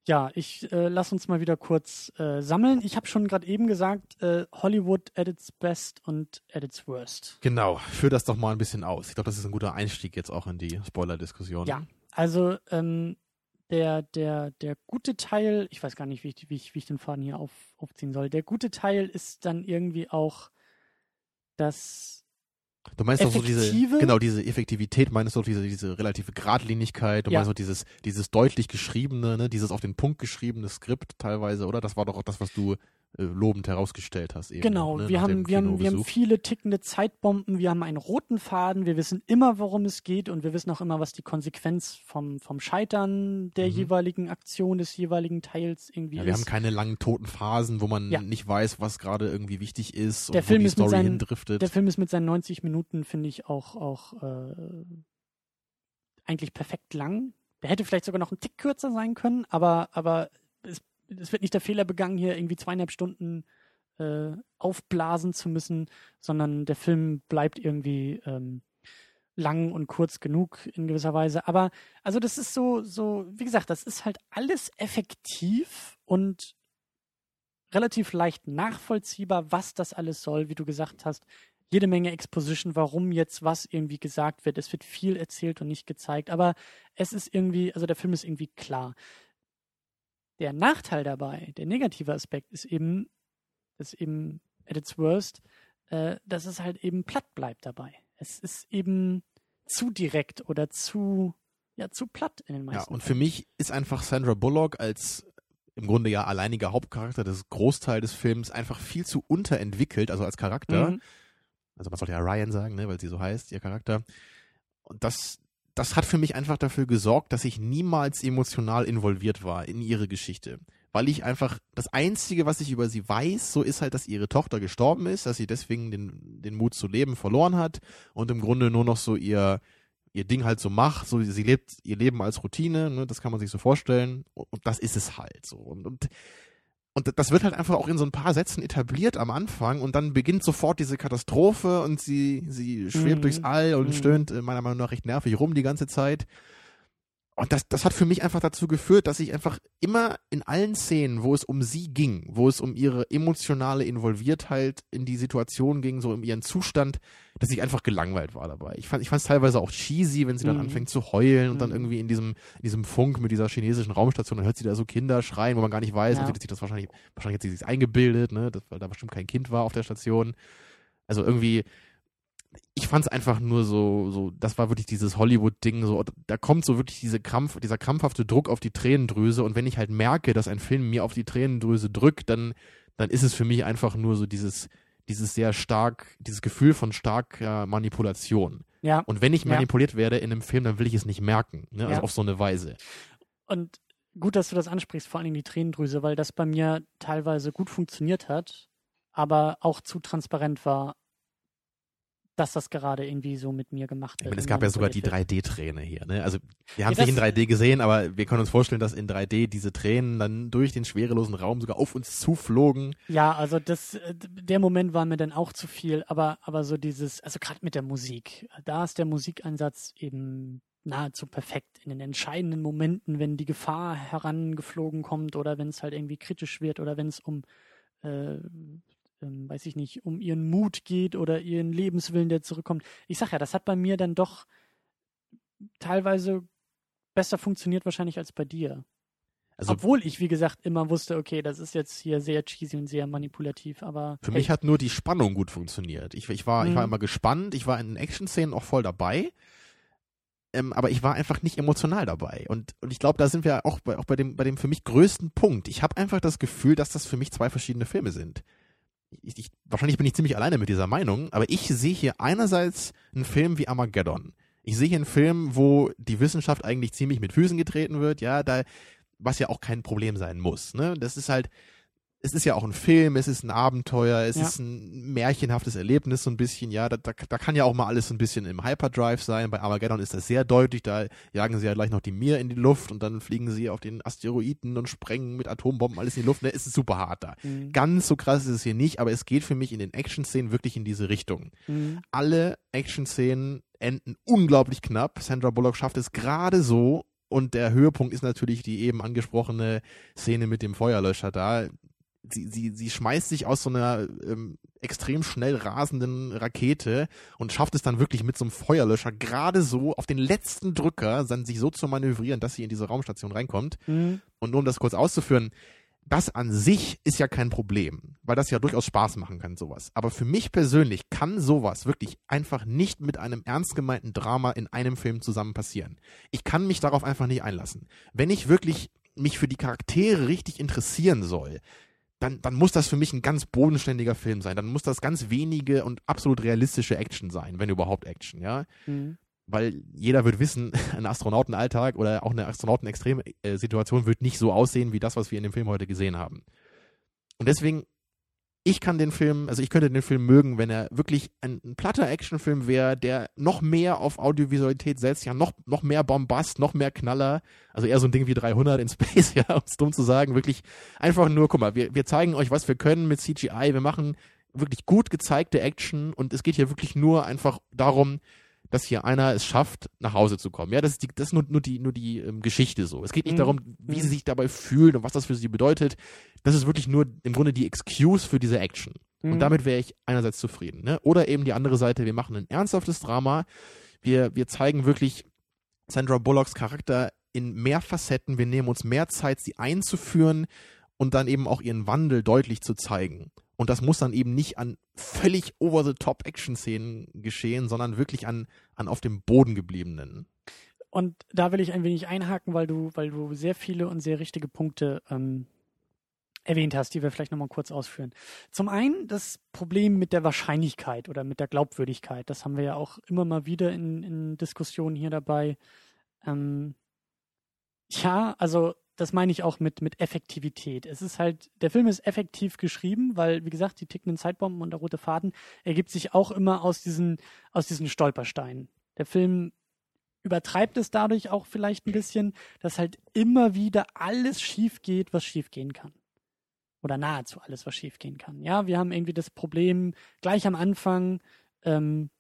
ja, ich äh, lass uns mal wieder kurz äh, sammeln. Ich habe schon gerade eben gesagt, äh, Hollywood at its best und at its worst. Genau, führ das doch mal ein bisschen aus. Ich glaube, das ist ein guter Einstieg jetzt auch in die Spoiler-Diskussion. Ja. Also ähm, der, der, der gute Teil, ich weiß gar nicht, wie ich, wie ich, wie ich den Faden hier auf, aufziehen soll. Der gute Teil ist dann irgendwie auch das Du meinst doch so diese, genau, diese Effektivität, meinst du doch diese, diese relative Geradlinigkeit, du Ja. meinst doch dieses, dieses deutlich geschriebene, ne, dieses auf den Punkt geschriebene Skript teilweise, oder? Das war doch auch das, was du lobend herausgestellt hast eben. Genau, ne, wir, haben, wir, haben, wir haben viele tickende Zeitbomben, wir haben einen roten Faden, wir wissen immer, worum es geht und wir wissen auch immer, was die Konsequenz vom, vom Scheitern der Mhm. jeweiligen Aktion des jeweiligen Teils irgendwie ja, wir ist. haben keine langen toten Phasen, wo man Ja. nicht weiß, was gerade irgendwie wichtig ist Der und Film wo die ist mit Story seinen- hindriftet. der Film ist mit seinen 90 Minuten, finde ich, auch, auch äh, eigentlich perfekt lang. Der hätte vielleicht sogar noch einen Tick kürzer sein können, aber, aber es wird nicht der Fehler begangen, hier irgendwie zweieinhalb Stunden äh, aufblasen zu müssen, sondern der Film bleibt irgendwie ähm, lang und kurz genug in gewisser Weise. Aber also das ist so, so, wie gesagt, das ist halt alles effektiv und relativ leicht nachvollziehbar, was das alles soll, wie du gesagt hast. Jede Menge Exposition, warum jetzt was irgendwie gesagt wird. Es wird viel erzählt und nicht gezeigt, aber es ist irgendwie, also der Film ist irgendwie klar. Der Nachteil dabei, der negative Aspekt ist eben, ist eben at its worst, äh, dass es halt eben platt bleibt dabei. Es ist eben zu direkt oder zu, ja, zu platt in den Ja, meisten und für mich ist einfach Sandra Bullock als im Grunde ja alleiniger Hauptcharakter des Großteil des Films einfach viel zu unterentwickelt, also als Charakter. Mhm. Also man sollte ja Ryan sagen, ne, weil sie so heißt, ihr Charakter. Und das, das hat für mich einfach dafür gesorgt, dass ich niemals emotional involviert war in ihre Geschichte. Weil ich einfach, das Einzige, was ich über sie weiß, so ist halt, dass ihre Tochter gestorben ist, dass sie deswegen den, den Mut zu leben verloren hat und im Grunde nur noch so ihr, ihr Ding halt so macht, so sie lebt ihr Leben als Routine, ne, das kann man sich so vorstellen und, das ist es halt so. Und, und und das wird halt einfach auch in so ein paar Sätzen etabliert am Anfang und dann beginnt sofort diese Katastrophe und sie, sie schwebt Mhm. durchs All und Mhm. stöhnt äh, meiner Meinung nach recht nervig rum die ganze Zeit. Und das, das hat für mich einfach dazu geführt, dass ich einfach immer in allen Szenen, wo es um sie ging, wo es um ihre emotionale Involviertheit in die Situation ging, so um ihren Zustand, dass ich einfach gelangweilt war dabei. Ich fand ich fand es teilweise auch cheesy, wenn sie dann Mhm. anfängt zu heulen und dann Mhm. irgendwie in diesem, in diesem Funk mit dieser chinesischen Raumstation, dann hört sie da so Kinder schreien, wo man gar nicht weiß, Ja. und sie hat sich das wahrscheinlich, wahrscheinlich hat sie sich eingebildet, ne, das, weil da bestimmt kein Kind war auf der Station. Also irgendwie, ich fand es einfach nur so, so, das war wirklich dieses Hollywood-Ding, so, da kommt so wirklich diese Krampf, dieser krampfhafte Druck auf die Tränendrüse und wenn ich halt merke, dass ein Film mir auf die Tränendrüse drückt, dann, dann ist es für mich einfach nur so dieses, dieses sehr stark, dieses Gefühl von starker Manipulation. Ja, Und wenn ich Ja. manipuliert werde in einem Film, dann will ich es nicht merken, ne? also Ja. auf so eine Weise. Und gut, dass du das ansprichst, vor allen Dingen die Tränendrüse, weil das bei mir teilweise gut funktioniert hat, aber auch zu transparent war, dass das gerade irgendwie so mit mir gemacht wird. Ich meine, es gab ja sogar die 3D-Träne hier. Ne? Also wir haben es Ja, nicht in das- 3D gesehen, aber wir können uns vorstellen, dass in 3D diese Tränen dann durch den schwerelosen Raum sogar auf uns zuflogen. Ja, also das, äh, der Moment war mir dann auch zu viel, aber, aber so dieses, also gerade mit der Musik, da ist der Musikeinsatz eben nahezu perfekt in den entscheidenden Momenten, wenn die Gefahr herangeflogen kommt oder wenn es halt irgendwie kritisch wird oder wenn es um, äh, ähm, weiß ich nicht, um ihren Mut geht oder ihren Lebenswillen, der zurückkommt. Ich sag ja, das hat bei mir dann doch teilweise besser funktioniert wahrscheinlich als bei dir. Also Obwohl ich, wie gesagt, immer wusste, okay, das ist jetzt hier sehr cheesy und sehr manipulativ, aber für hey, mich hat nur die Spannung gut funktioniert. Ich, ich, war, ich war Mhm. immer gespannt, ich war in den Action-Szenen auch voll dabei. Ähm, aber ich war einfach nicht emotional dabei. Und, und ich glaube, da sind wir auch bei, auch bei dem, bei dem für mich größten Punkt. Ich habe einfach das Gefühl, dass das für mich zwei verschiedene Filme sind. Ich, ich, wahrscheinlich bin ich ziemlich alleine mit dieser Meinung, aber ich sehe hier einerseits einen Film wie Armageddon. Ich sehe hier einen Film, wo die Wissenschaft eigentlich ziemlich mit Füßen getreten wird, ja, da, was ja auch kein Problem sein muss. Ne? Das ist halt, es ist ja auch ein Film, es ist ein Abenteuer, es Ja. ist ein märchenhaftes Erlebnis so ein bisschen, ja, da, da, da kann ja auch mal alles so ein bisschen im Hyperdrive sein. Bei Armageddon ist das sehr deutlich, da jagen sie ja gleich noch die Mir in die Luft und dann fliegen sie auf den Asteroiden und sprengen mit Atombomben alles in die Luft. Ne, es ist super hart da. Mhm. Ganz so krass ist es hier nicht, aber es geht für mich in den Action-Szenen wirklich in diese Richtung. Mhm. Alle Action-Szenen enden unglaublich knapp. Sandra Bullock schafft es gerade so. Und der Höhepunkt ist natürlich die eben angesprochene Szene mit dem Feuerlöscher da. Sie, sie, sie schmeißt sich aus so einer ähm, extrem schnell rasenden Rakete und schafft es dann wirklich mit so einem Feuerlöscher gerade so auf den letzten Drücker dann sich so zu manövrieren, dass sie in diese Raumstation reinkommt. Mhm. Und nur um das kurz auszuführen, das an sich ist ja kein Problem, weil das ja durchaus Spaß machen kann, sowas. Aber für mich persönlich kann sowas wirklich einfach nicht mit einem ernst gemeinten Drama in einem Film zusammen passieren. Ich kann mich darauf einfach nicht einlassen. Wenn ich wirklich mich für die Charaktere richtig interessieren soll, dann, dann muss das für mich ein ganz bodenständiger Film sein. Dann muss das ganz wenige und absolut realistische Action sein, wenn überhaupt Action, ja Mhm. weil jeder wird wissen, ein Astronautenalltag oder auch eine Astronautenextrem-Situation wird nicht so aussehen wie das, was wir in dem Film heute gesehen haben. Und deswegen, ich kann den Film, also ich könnte den Film mögen, wenn er wirklich ein, ein platter Actionfilm wäre, der noch mehr auf Audiovisualität setzt, ja, noch, noch mehr Bombast, noch mehr Knaller, also eher so ein Ding wie 300 in Space, ja, um es dumm zu sagen, wirklich einfach nur, guck mal, wir, wir zeigen euch, was wir können mit CGI, wir machen wirklich gut gezeigte Action und es geht hier wirklich nur einfach darum, dass hier einer es schafft, nach Hause zu kommen. Ja, das ist, die, das ist nur, nur die, nur die ähm, Geschichte so. Es geht nicht Mhm. darum, wie Mhm. sie sich dabei fühlen und was das für sie bedeutet. Das ist wirklich nur im Grunde die Excuse für diese Action. Mhm. Und damit wäre ich einerseits zufrieden. Ne? Oder eben die andere Seite, wir machen ein ernsthaftes Drama. Wir, wir zeigen wirklich Sandra Bullocks Charakter in mehr Facetten. Wir nehmen uns mehr Zeit, sie einzuführen und dann eben auch ihren Wandel deutlich zu zeigen. Und das muss dann eben nicht an völlig over-the-top-Action-Szenen geschehen, sondern wirklich an, an auf dem Boden gebliebenen. Und da will ich ein wenig einhaken, weil du, weil du sehr viele und sehr richtige Punkte ähm, erwähnt hast, die wir vielleicht nochmal kurz ausführen. Zum einen das Problem mit der Wahrscheinlichkeit oder mit der Glaubwürdigkeit. Das haben wir ja auch immer mal wieder in, in Diskussionen hier dabei. Ähm, ja, also das meine ich auch mit, mit Effektivität. Es ist halt, der Film ist effektiv geschrieben, weil, wie gesagt, die tickenden Zeitbomben und der rote Faden ergibt sich auch immer aus diesen, aus diesen Stolpersteinen. Der Film übertreibt es dadurch auch vielleicht ein bisschen, dass halt immer wieder alles schief geht, was schief gehen kann. Oder nahezu alles, was schief gehen kann. Ja, wir haben irgendwie das Problem gleich am Anfang, ähm,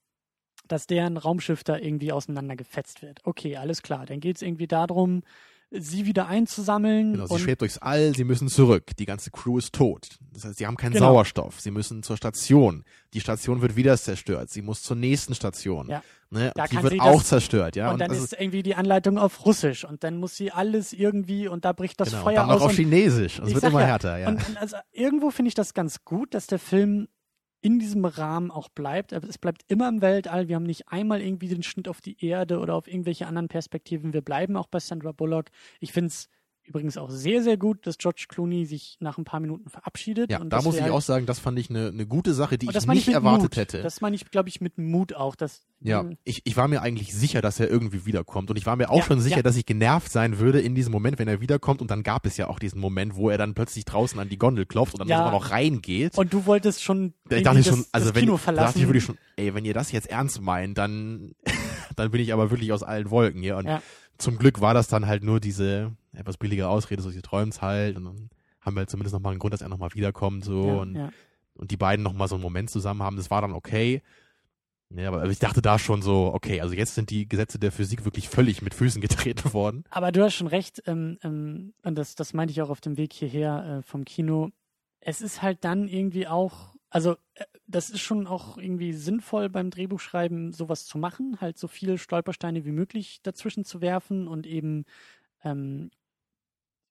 dass deren Raumschiff da irgendwie auseinandergefetzt wird. Okay, alles klar. Dann geht es irgendwie darum, sie wieder einzusammeln. Genau, sie und schwebt durchs All, sie müssen zurück. Die ganze Crew ist tot. Das heißt, sie haben keinen Genau. Sauerstoff. Sie müssen zur Station. Die Station wird wieder zerstört. Sie muss zur nächsten Station. Ja. Ne? Da Die wird auch zerstört, ja. und dann das ist irgendwie die Anleitung auf Russisch und dann muss sie alles irgendwie und da bricht das genau, und Feuer dann noch aus. auf und- Chinesisch. Das Ich wird immer ja, härter, ja. Und, und also irgendwo finde ich das ganz gut, dass der Film in diesem Rahmen auch bleibt. Es bleibt immer im Weltall. Wir haben nicht einmal irgendwie den Schnitt auf die Erde oder auf irgendwelche anderen Perspektiven. Wir bleiben auch bei Sandra Bullock. Ich finde es übrigens auch sehr, sehr gut, dass George Clooney sich nach ein paar Minuten verabschiedet. Ja, und da muss ich halt, auch sagen, das fand ich eine eine gute Sache, die ich nicht mit erwartet Mut. hätte. Das meine ich, glaube ich, mit Mut auch. Dass, Ja, ähm, ich, ich war mir eigentlich sicher, dass er irgendwie wiederkommt. Und ich war mir auch Ja, schon sicher, ja. dass ich genervt sein würde in diesem Moment, wenn er wiederkommt. Und dann gab es ja auch diesen Moment, wo er dann plötzlich draußen an die Gondel klopft und dann Ja. sogar noch reingeht. Und du wolltest schon irgendwie dachte ich das, schon, also wenn, Kino da dachte verlassen. ich wirklich schon, ey, wenn ihr das jetzt ernst meint, dann, dann bin ich aber wirklich aus allen Wolken hier. Und Ja. Zum Glück war das dann halt nur diese etwas billige Ausrede, so sie träumt's halt. Und dann haben wir halt zumindest nochmal einen Grund, dass er nochmal wiederkommt, so. ja, und ja. und die beiden noch mal so einen Moment zusammen haben, das war dann okay. Ja, aber ich dachte da schon so, okay, also jetzt sind die Gesetze der Physik wirklich völlig mit Füßen getreten worden. Aber du hast schon recht, ähm, ähm, und das, das meinte ich auch auf dem Weg hierher äh, vom Kino. Es ist halt dann irgendwie auch, also äh, das ist schon auch irgendwie sinnvoll beim Drehbuchschreiben, sowas zu machen, halt so viele Stolpersteine wie möglich dazwischen zu werfen und eben ähm,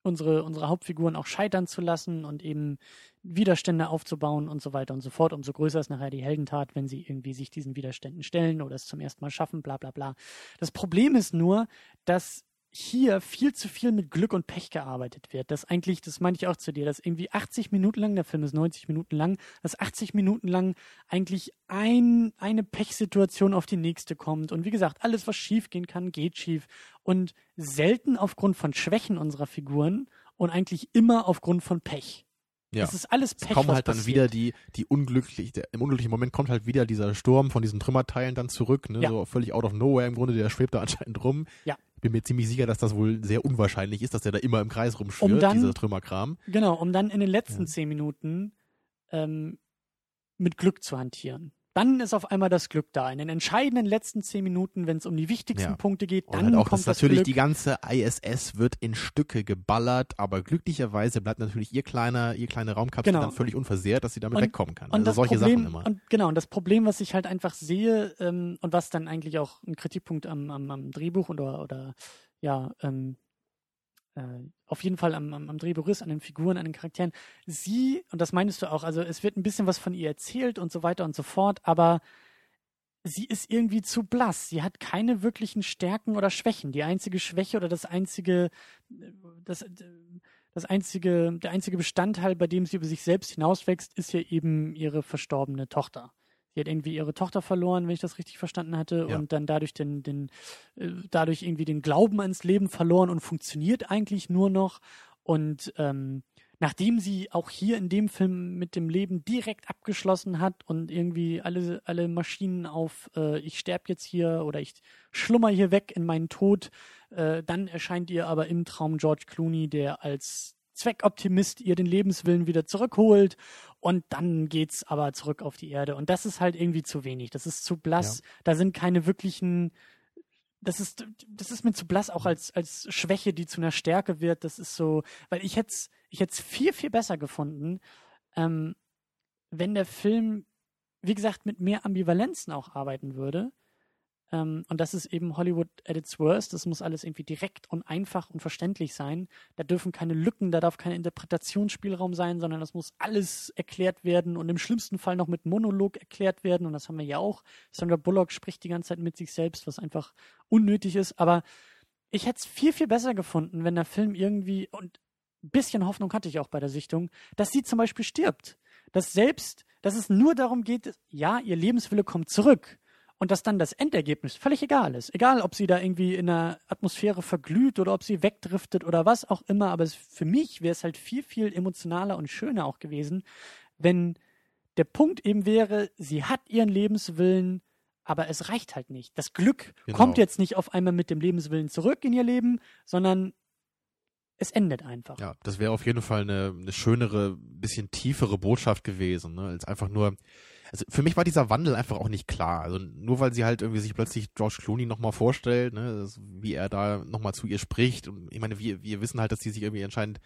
unsere, unsere Hauptfiguren auch scheitern zu lassen und eben Widerstände aufzubauen und so weiter und so fort. Umso größer ist nachher die Heldentat, wenn sie irgendwie sich diesen Widerständen stellen oder es zum ersten Mal schaffen, bla bla bla. Das Problem ist nur, dass hier viel zu viel mit Glück und Pech gearbeitet wird. Das eigentlich, das meine ich auch zu dir, dass irgendwie 80 Minuten lang, der Film ist 90 Minuten lang, dass 80 Minuten lang eigentlich ein, eine Pechsituation auf die nächste kommt. Und wie gesagt, alles, was schief gehen kann, geht schief. Und selten aufgrund von Schwächen unserer Figuren und eigentlich immer aufgrund von Pech. Ja. Es ist alles Es Pech. kommen was halt dann wieder die, die unglücklich, der, im unglücklichen Moment kommt halt wieder dieser Sturm von diesen Trümmerteilen dann zurück, ne, Ja. so völlig out of nowhere im Grunde, der schwebt da anscheinend rum. Ja. Bin mir ziemlich sicher, dass das wohl sehr unwahrscheinlich ist, dass der da immer im Kreis rumschwirrt, Um dann- dieser Trümmerkram. Genau, um dann in den letzten Ja. zehn Minuten ähm, mit Glück zu hantieren. Dann ist auf einmal das Glück da. In den entscheidenden letzten zehn Minuten, wenn es um die wichtigsten Ja. Punkte geht, dann halt auch, kommt das natürlich Glück. die ganze ISS wird in Stücke geballert, aber glücklicherweise bleibt natürlich ihr kleiner, ihr kleine Raumkapsel Genau. dann völlig unversehrt, dass sie damit Und- wegkommen kann. und also solche Problem, Sachen immer. Und genau, und das Problem, was ich halt einfach sehe, ähm, und was dann eigentlich auch ein Kritikpunkt am, am, am Drehbuch oder, oder ja, ähm, äh, auf jeden Fall am, am, am Drehbuch an den Figuren, an den Charakteren. Sie, und das meinst du auch, also es wird ein bisschen was von ihr erzählt und so weiter und so fort, aber sie ist irgendwie zu blass. Sie hat keine wirklichen Stärken oder Schwächen. Die einzige Schwäche oder das einzige, äh, das, äh, das einzige, der einzige Bestandteil, bei dem sie über sich selbst hinauswächst, ist ja eben ihre verstorbene Tochter. Sie hat irgendwie ihre Tochter verloren, wenn ich das richtig verstanden hatte, Ja. und dann dadurch den, den, äh, dadurch irgendwie den Glauben ans Leben verloren und funktioniert eigentlich nur noch. Und ähm, nachdem sie auch hier in dem Film mit dem Leben direkt abgeschlossen hat und irgendwie alle, alle Maschinen auf äh, ich sterb jetzt hier oder ich schlummer hier weg in meinen Tod, äh, dann erscheint ihr aber im Traum George Clooney, der als Zweckoptimist ihr den Lebenswillen wieder zurückholt und dann geht's aber zurück auf die Erde und das ist halt irgendwie zu wenig, das ist zu blass, da sind keine wirklichen das ist, das ist mir zu blass auch als, als Schwäche, die zu einer Stärke wird. Das ist so, weil ich hätte es ich hätt's viel, viel besser gefunden, ähm, wenn der Film, wie gesagt, mit mehr Ambivalenzen auch arbeiten würde. Ähm, und das ist eben Hollywood at its worst. Das muss alles irgendwie direkt und einfach und verständlich sein. Da dürfen keine Lücken, da darf kein Interpretationsspielraum sein, sondern das muss alles erklärt werden und im schlimmsten Fall noch mit Monolog erklärt werden. Und das haben wir ja auch. Sandra Bullock spricht die ganze Zeit mit sich selbst, was einfach unnötig ist. Aber ich hätte es viel, viel besser gefunden, wenn der Film irgendwie, und ein bisschen Hoffnung hatte ich auch bei der Sichtung, dass sie zum Beispiel stirbt. Dass selbst, dass es nur darum geht, ja, ihr Lebenswille kommt zurück und dass dann das Endergebnis völlig egal ist. Egal, ob sie da irgendwie in der Atmosphäre verglüht oder ob sie wegdriftet oder was auch immer. Aber es, für mich wäre es halt viel, viel emotionaler und schöner auch gewesen, wenn der Punkt eben wäre, sie hat ihren Lebenswillen, aber es reicht halt nicht. Das Glück Genau. kommt jetzt nicht auf einmal mit dem Lebenswillen zurück in ihr Leben, sondern es endet einfach. Ja, das wäre auf jeden Fall eine, eine schönere, bisschen tiefere Botschaft gewesen, ne? als einfach nur. Also für mich war dieser Wandel einfach auch nicht klar. Also nur weil sie halt irgendwie sich plötzlich George Clooney nochmal vorstellt, ne, wie er da nochmal zu ihr spricht. Und ich meine, wir, wir wissen halt, dass die sich irgendwie anscheinend.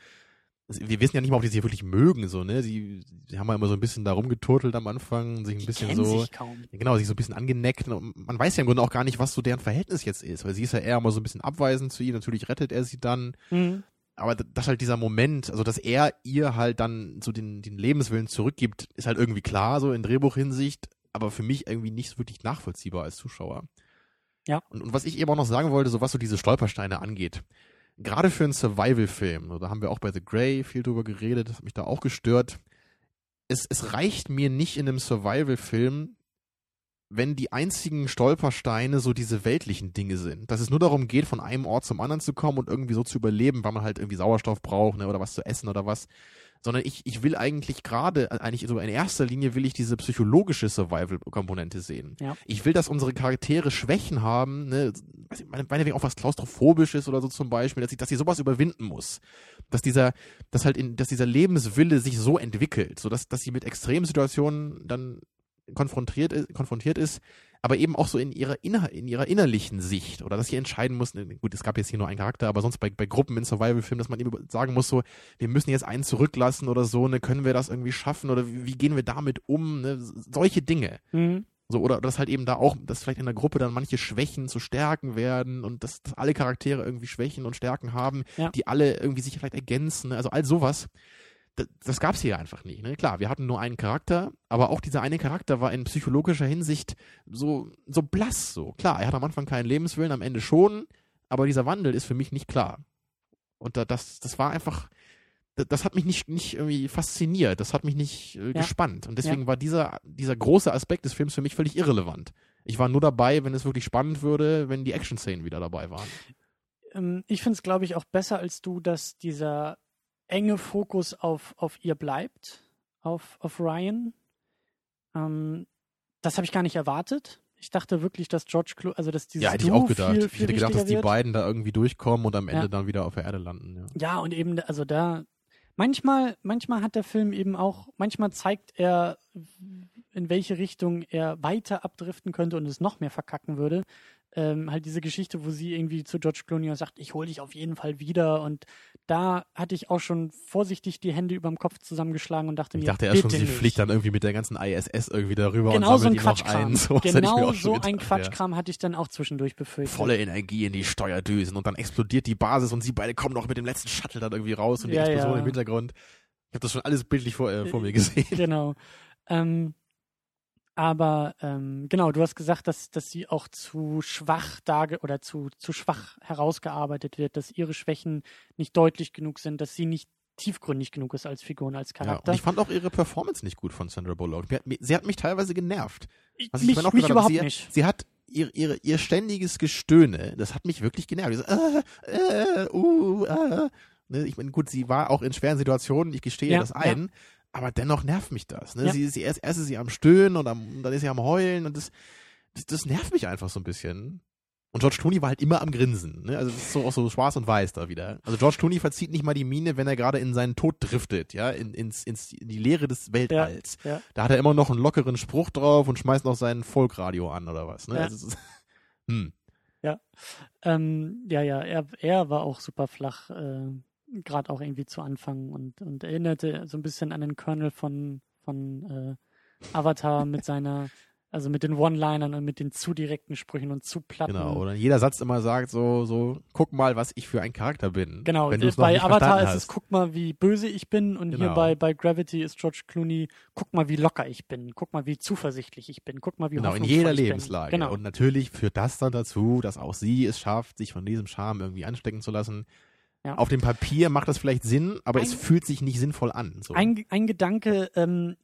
also Wir wissen ja nicht mal, ob die sich wirklich mögen, so, ne? Sie, sie haben ja immer so ein bisschen da rumgeturtelt am Anfang, sich ein Die bisschen so. sich kaum. Genau, sich so ein bisschen angeneckt. Und man weiß ja im Grunde auch gar nicht, was so deren Verhältnis jetzt ist, weil sie ist ja eher immer so ein bisschen abweisend zu ihm. Natürlich rettet er sie dann. Mhm. Aber dass halt dieser Moment, also dass er ihr halt dann so den, den Lebenswillen zurückgibt, ist halt irgendwie klar, so in Drehbuchhinsicht, aber für mich irgendwie nicht so wirklich nachvollziehbar als Zuschauer. Ja. Und, und was ich eben auch noch sagen wollte, so was so diese Stolpersteine angeht. gerade für einen Survival-Film, da haben wir auch bei The Grey viel drüber geredet, das hat mich da auch gestört. Es, es reicht mir nicht in einem Survival-Film, wenn die einzigen Stolpersteine so diese weltlichen Dinge sind. Dass es nur darum geht, von einem Ort zum anderen zu kommen und irgendwie so zu überleben, weil man halt irgendwie Sauerstoff braucht ne, oder was zu essen oder was. Sondern ich, ich will eigentlich gerade, eigentlich so in erster Linie will ich diese psychologische Survival-Komponente sehen. Ja. Ich will, dass unsere Charaktere Schwächen haben, ne, meinetwegen auch was klaustrophobisches oder so zum Beispiel, dass ich, dass sie sowas überwinden muss. Dass dieser, dass halt in, dass dieser Lebenswille sich so entwickelt, so dass, dass sie mit Extremsituationen dann konfrontiert ist, konfrontiert ist, aber eben auch so in ihrer, inner, in ihrer innerlichen Sicht oder dass sie entscheiden muss, ne, gut, es gab jetzt hier nur einen Charakter, aber sonst bei, bei Gruppen in Survival-Filmen, dass man eben sagen muss, so, wir müssen jetzt einen zurücklassen oder so, ne, können wir das irgendwie schaffen oder wie, wie gehen wir damit um, ne, solche Dinge. Mhm. So, oder dass halt eben da auch, dass vielleicht in der Gruppe dann manche Schwächen zu Stärken werden und dass, dass alle Charaktere irgendwie Schwächen und Stärken haben, Ja. die alle irgendwie sich vielleicht ergänzen, ne? also all sowas. Das, das gab es hier einfach nicht. Ne? Klar, wir hatten nur einen Charakter, aber auch dieser eine Charakter war in psychologischer Hinsicht so, so blass. So. Klar, er hat am Anfang keinen Lebenswillen, am Ende schon, aber dieser Wandel ist für mich nicht klar. Und da, das, das war einfach, das, hat mich nicht, nicht irgendwie fasziniert, das hat mich nicht äh, Ja. gespannt. Und deswegen war dieser, dieser große Aspekt des Films für mich völlig irrelevant. Ich war nur dabei, wenn es wirklich spannend würde, wenn die Action-Szenen wieder dabei waren. Ähm, ich finde es, glaube ich, auch besser als du, dass dieser enge Fokus auf, auf ihr bleibt, auf, auf Ryan. Ähm, das habe ich gar nicht erwartet. Ich dachte wirklich, dass George Clooney, also dass dieses Ja, hätte ich auch gedacht. Viel, ich viel hätte gedacht, dass die wird. beiden da irgendwie durchkommen und am Ende Ja. dann wieder auf der Erde landen. Ja. Ja, und eben, also da, manchmal, manchmal hat der Film eben auch, manchmal zeigt er, in welche Richtung er weiter abdriften könnte und es noch mehr verkacken würde. Ähm, halt diese Geschichte, wo sie irgendwie zu George Clooney sagt, ich hole dich auf jeden Fall wieder. Und da hatte ich auch schon vorsichtig die Hände überm Kopf zusammengeschlagen und dachte Ich mir, dachte erst schon, sie nicht. fliegt dann irgendwie mit der ganzen ISS irgendwie darüber Genau und so ein sammelt ihn noch ein. So, genau so ein ja. Quatschkram hatte ich dann auch zwischendurch befürchtet. Volle Energie in die Steuerdüsen und dann explodiert die Basis und sie beide kommen noch mit dem letzten Shuttle dann irgendwie raus und die Ja, Explosion ja. im Hintergrund. Ich habe das schon alles bildlich vor, äh, vor mir gesehen. Genau. Ähm, aber ähm, genau, du hast gesagt, dass, dass sie auch zu schwach darge oder zu, zu schwach herausgearbeitet wird, dass ihre Schwächen nicht deutlich genug sind, dass sie nicht tiefgründig genug ist als Figur und als Ja, Charakter. und ich fand auch ihre Performance nicht gut von Sandra Bullock. Sie hat mich teilweise genervt. Ich- Was ich mich vorhin auch mich habe, überhaupt sie, nicht. Sie hat ihr, ihre, ihr ständiges Gestöhne, das hat mich wirklich genervt. So, äh, äh, uh, äh. Ne, Ich meine, gut, sie war auch in schweren Situationen, ich gestehe Ja, das ein, aber dennoch nervt mich das. Ne? Ja. Sie, sie, erst, erst ist sie am Stöhnen und am, dann ist sie am Heulen und das, das, das nervt mich einfach so ein bisschen. Und George Clooney war halt immer am Grinsen. Ne? Also das ist so auch so schwarz und weiß da wieder. Also George Clooney verzieht nicht mal die Miene, wenn er gerade in seinen Tod driftet, ja, in, ins, ins, in die Leere des Weltalls. ja. Da hat er immer noch einen lockeren Spruch drauf und schmeißt noch sein Folkradio an oder was. Ne? Ja. Also, hm. Ähm, ja, ja, er, er war auch super flach, äh, gerade auch irgendwie zu Anfang und, und erinnerte so ein bisschen an den Colonel von, von äh, Avatar mit seiner, also mit den One-Linern und mit den zu direkten Sprüchen und zu platten. Genau. Oder jeder Satz immer sagt so, so, guck mal, was ich für ein Charakter bin. Genau, wenn bei Avatar ist es, guck mal, wie böse ich bin und hier Genau. bei, bei Gravity ist George Clooney, guck mal, wie locker ich bin, guck mal, wie zuversichtlich ich bin, guck mal, wie Genau, in jeder. Lebenslage. Genau. Und natürlich führt das dann dazu, dass auch sie es schafft, sich von diesem Charme irgendwie anstecken zu lassen. Ja. Auf dem Papier macht das vielleicht Sinn, aber es Ein- fühlt sich nicht sinnvoll an. So. Ein, ein Gedanke, ähm,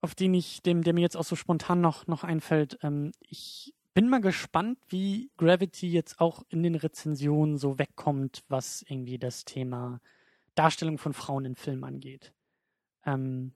auf den ich, dem, der mir jetzt auch so spontan noch, noch einfällt, ähm, ich bin mal gespannt, wie Gravity jetzt auch in den Rezensionen so wegkommt, was irgendwie das Thema Darstellung von Frauen in Filmen angeht. Ähm,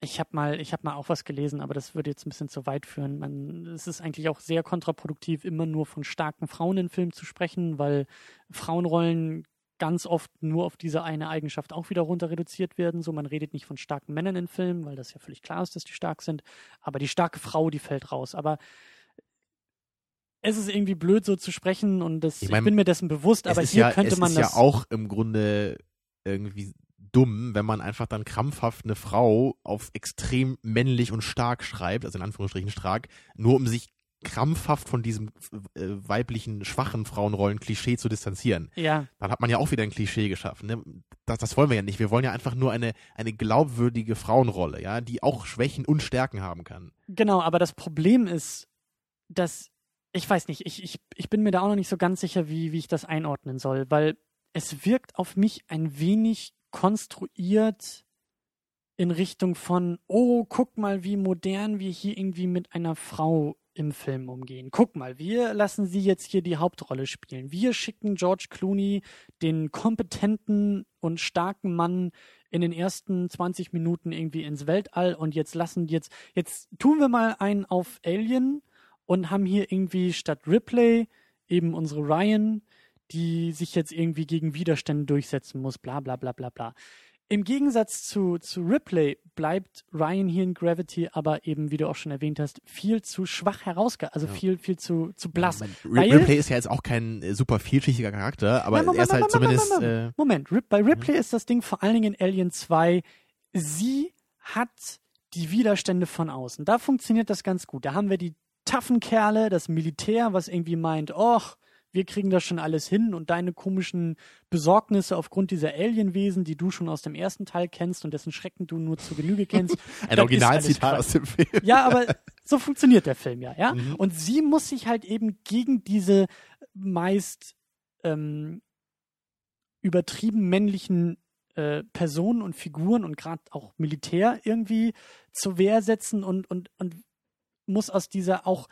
ich habe mal, ich habe mal auch was gelesen, aber das würde jetzt ein bisschen zu weit führen. Man, es ist eigentlich auch sehr kontraproduktiv, immer nur von starken Frauen in Filmen zu sprechen, weil Frauenrollen ganz oft nur auf diese eine Eigenschaft auch wieder runter reduziert werden. So, man redet nicht von starken Männern in Filmen, weil das ja völlig klar ist, dass die stark sind. Aber die starke Frau, die fällt raus. Aber es ist irgendwie blöd, so zu sprechen und das, Ich ich, mein, bin mir dessen bewusst, es aber ist hier ja, könnte es man ist das. ja auch im Grunde irgendwie dumm, wenn man einfach dann krampfhaft eine Frau auf extrem männlich und stark schreibt, also in Anführungsstrichen stark, nur um sich krampfhaft von diesem äh, weiblichen, schwachen Frauenrollen-Klischee zu distanzieren. ja, Dann hat man ja auch wieder ein Klischee geschaffen. Ne? Das, das wollen wir ja nicht. Wir wollen ja einfach nur eine, eine glaubwürdige Frauenrolle, ja, die auch Schwächen und Stärken haben kann. genau, aber das Problem ist, dass ich weiß nicht, ich, ich, ich bin mir da auch noch nicht so ganz sicher, wie, wie ich das einordnen soll, weil es wirkt auf mich ein wenig konstruiert in Richtung von, oh, guck mal, wie modern wir hier irgendwie mit einer Frau im Film umgehen. Guck mal, wir lassen sie jetzt hier die Hauptrolle spielen. Wir schicken George Clooney, den kompetenten und starken Mann, in den ersten 20 Minuten irgendwie ins Weltall und jetzt lassen jetzt, jetzt tun wir mal einen auf Alien und haben hier irgendwie statt Ripley eben unsere Ryan, die sich jetzt irgendwie gegen Widerstände durchsetzen muss, bla bla bla bla bla. Im Gegensatz zu, zu Ripley bleibt Ryan hier in Gravity aber eben, wie du auch schon erwähnt hast, viel zu schwach herausge... Also ja. viel, viel zu, zu blass. Ja, Ripley ist ja jetzt auch kein äh, super vielschichtiger Charakter, aber ja, Moment, er ist halt Moment, zumindest... Moment, Moment. Äh, bei Ripley ist das Ding vor allen Dingen in Alien 2, sie hat die Widerstände von außen. Da funktioniert das ganz gut. Da haben wir die taffen Kerle, das Militär, was irgendwie meint, och, wir kriegen das schon alles hin und deine komischen Besorgnisse aufgrund dieser Alienwesen, die du schon aus dem ersten Teil kennst und dessen Schrecken du nur zu Genüge kennst. Ein Originalzitat aus dem Film. Ja, aber so funktioniert der Film ja, ja. Mhm. Und sie muss sich halt eben gegen diese meist ähm, übertrieben männlichen äh, Personen und Figuren und gerade auch Militär irgendwie zur Wehr setzen und, und, und muss aus dieser auch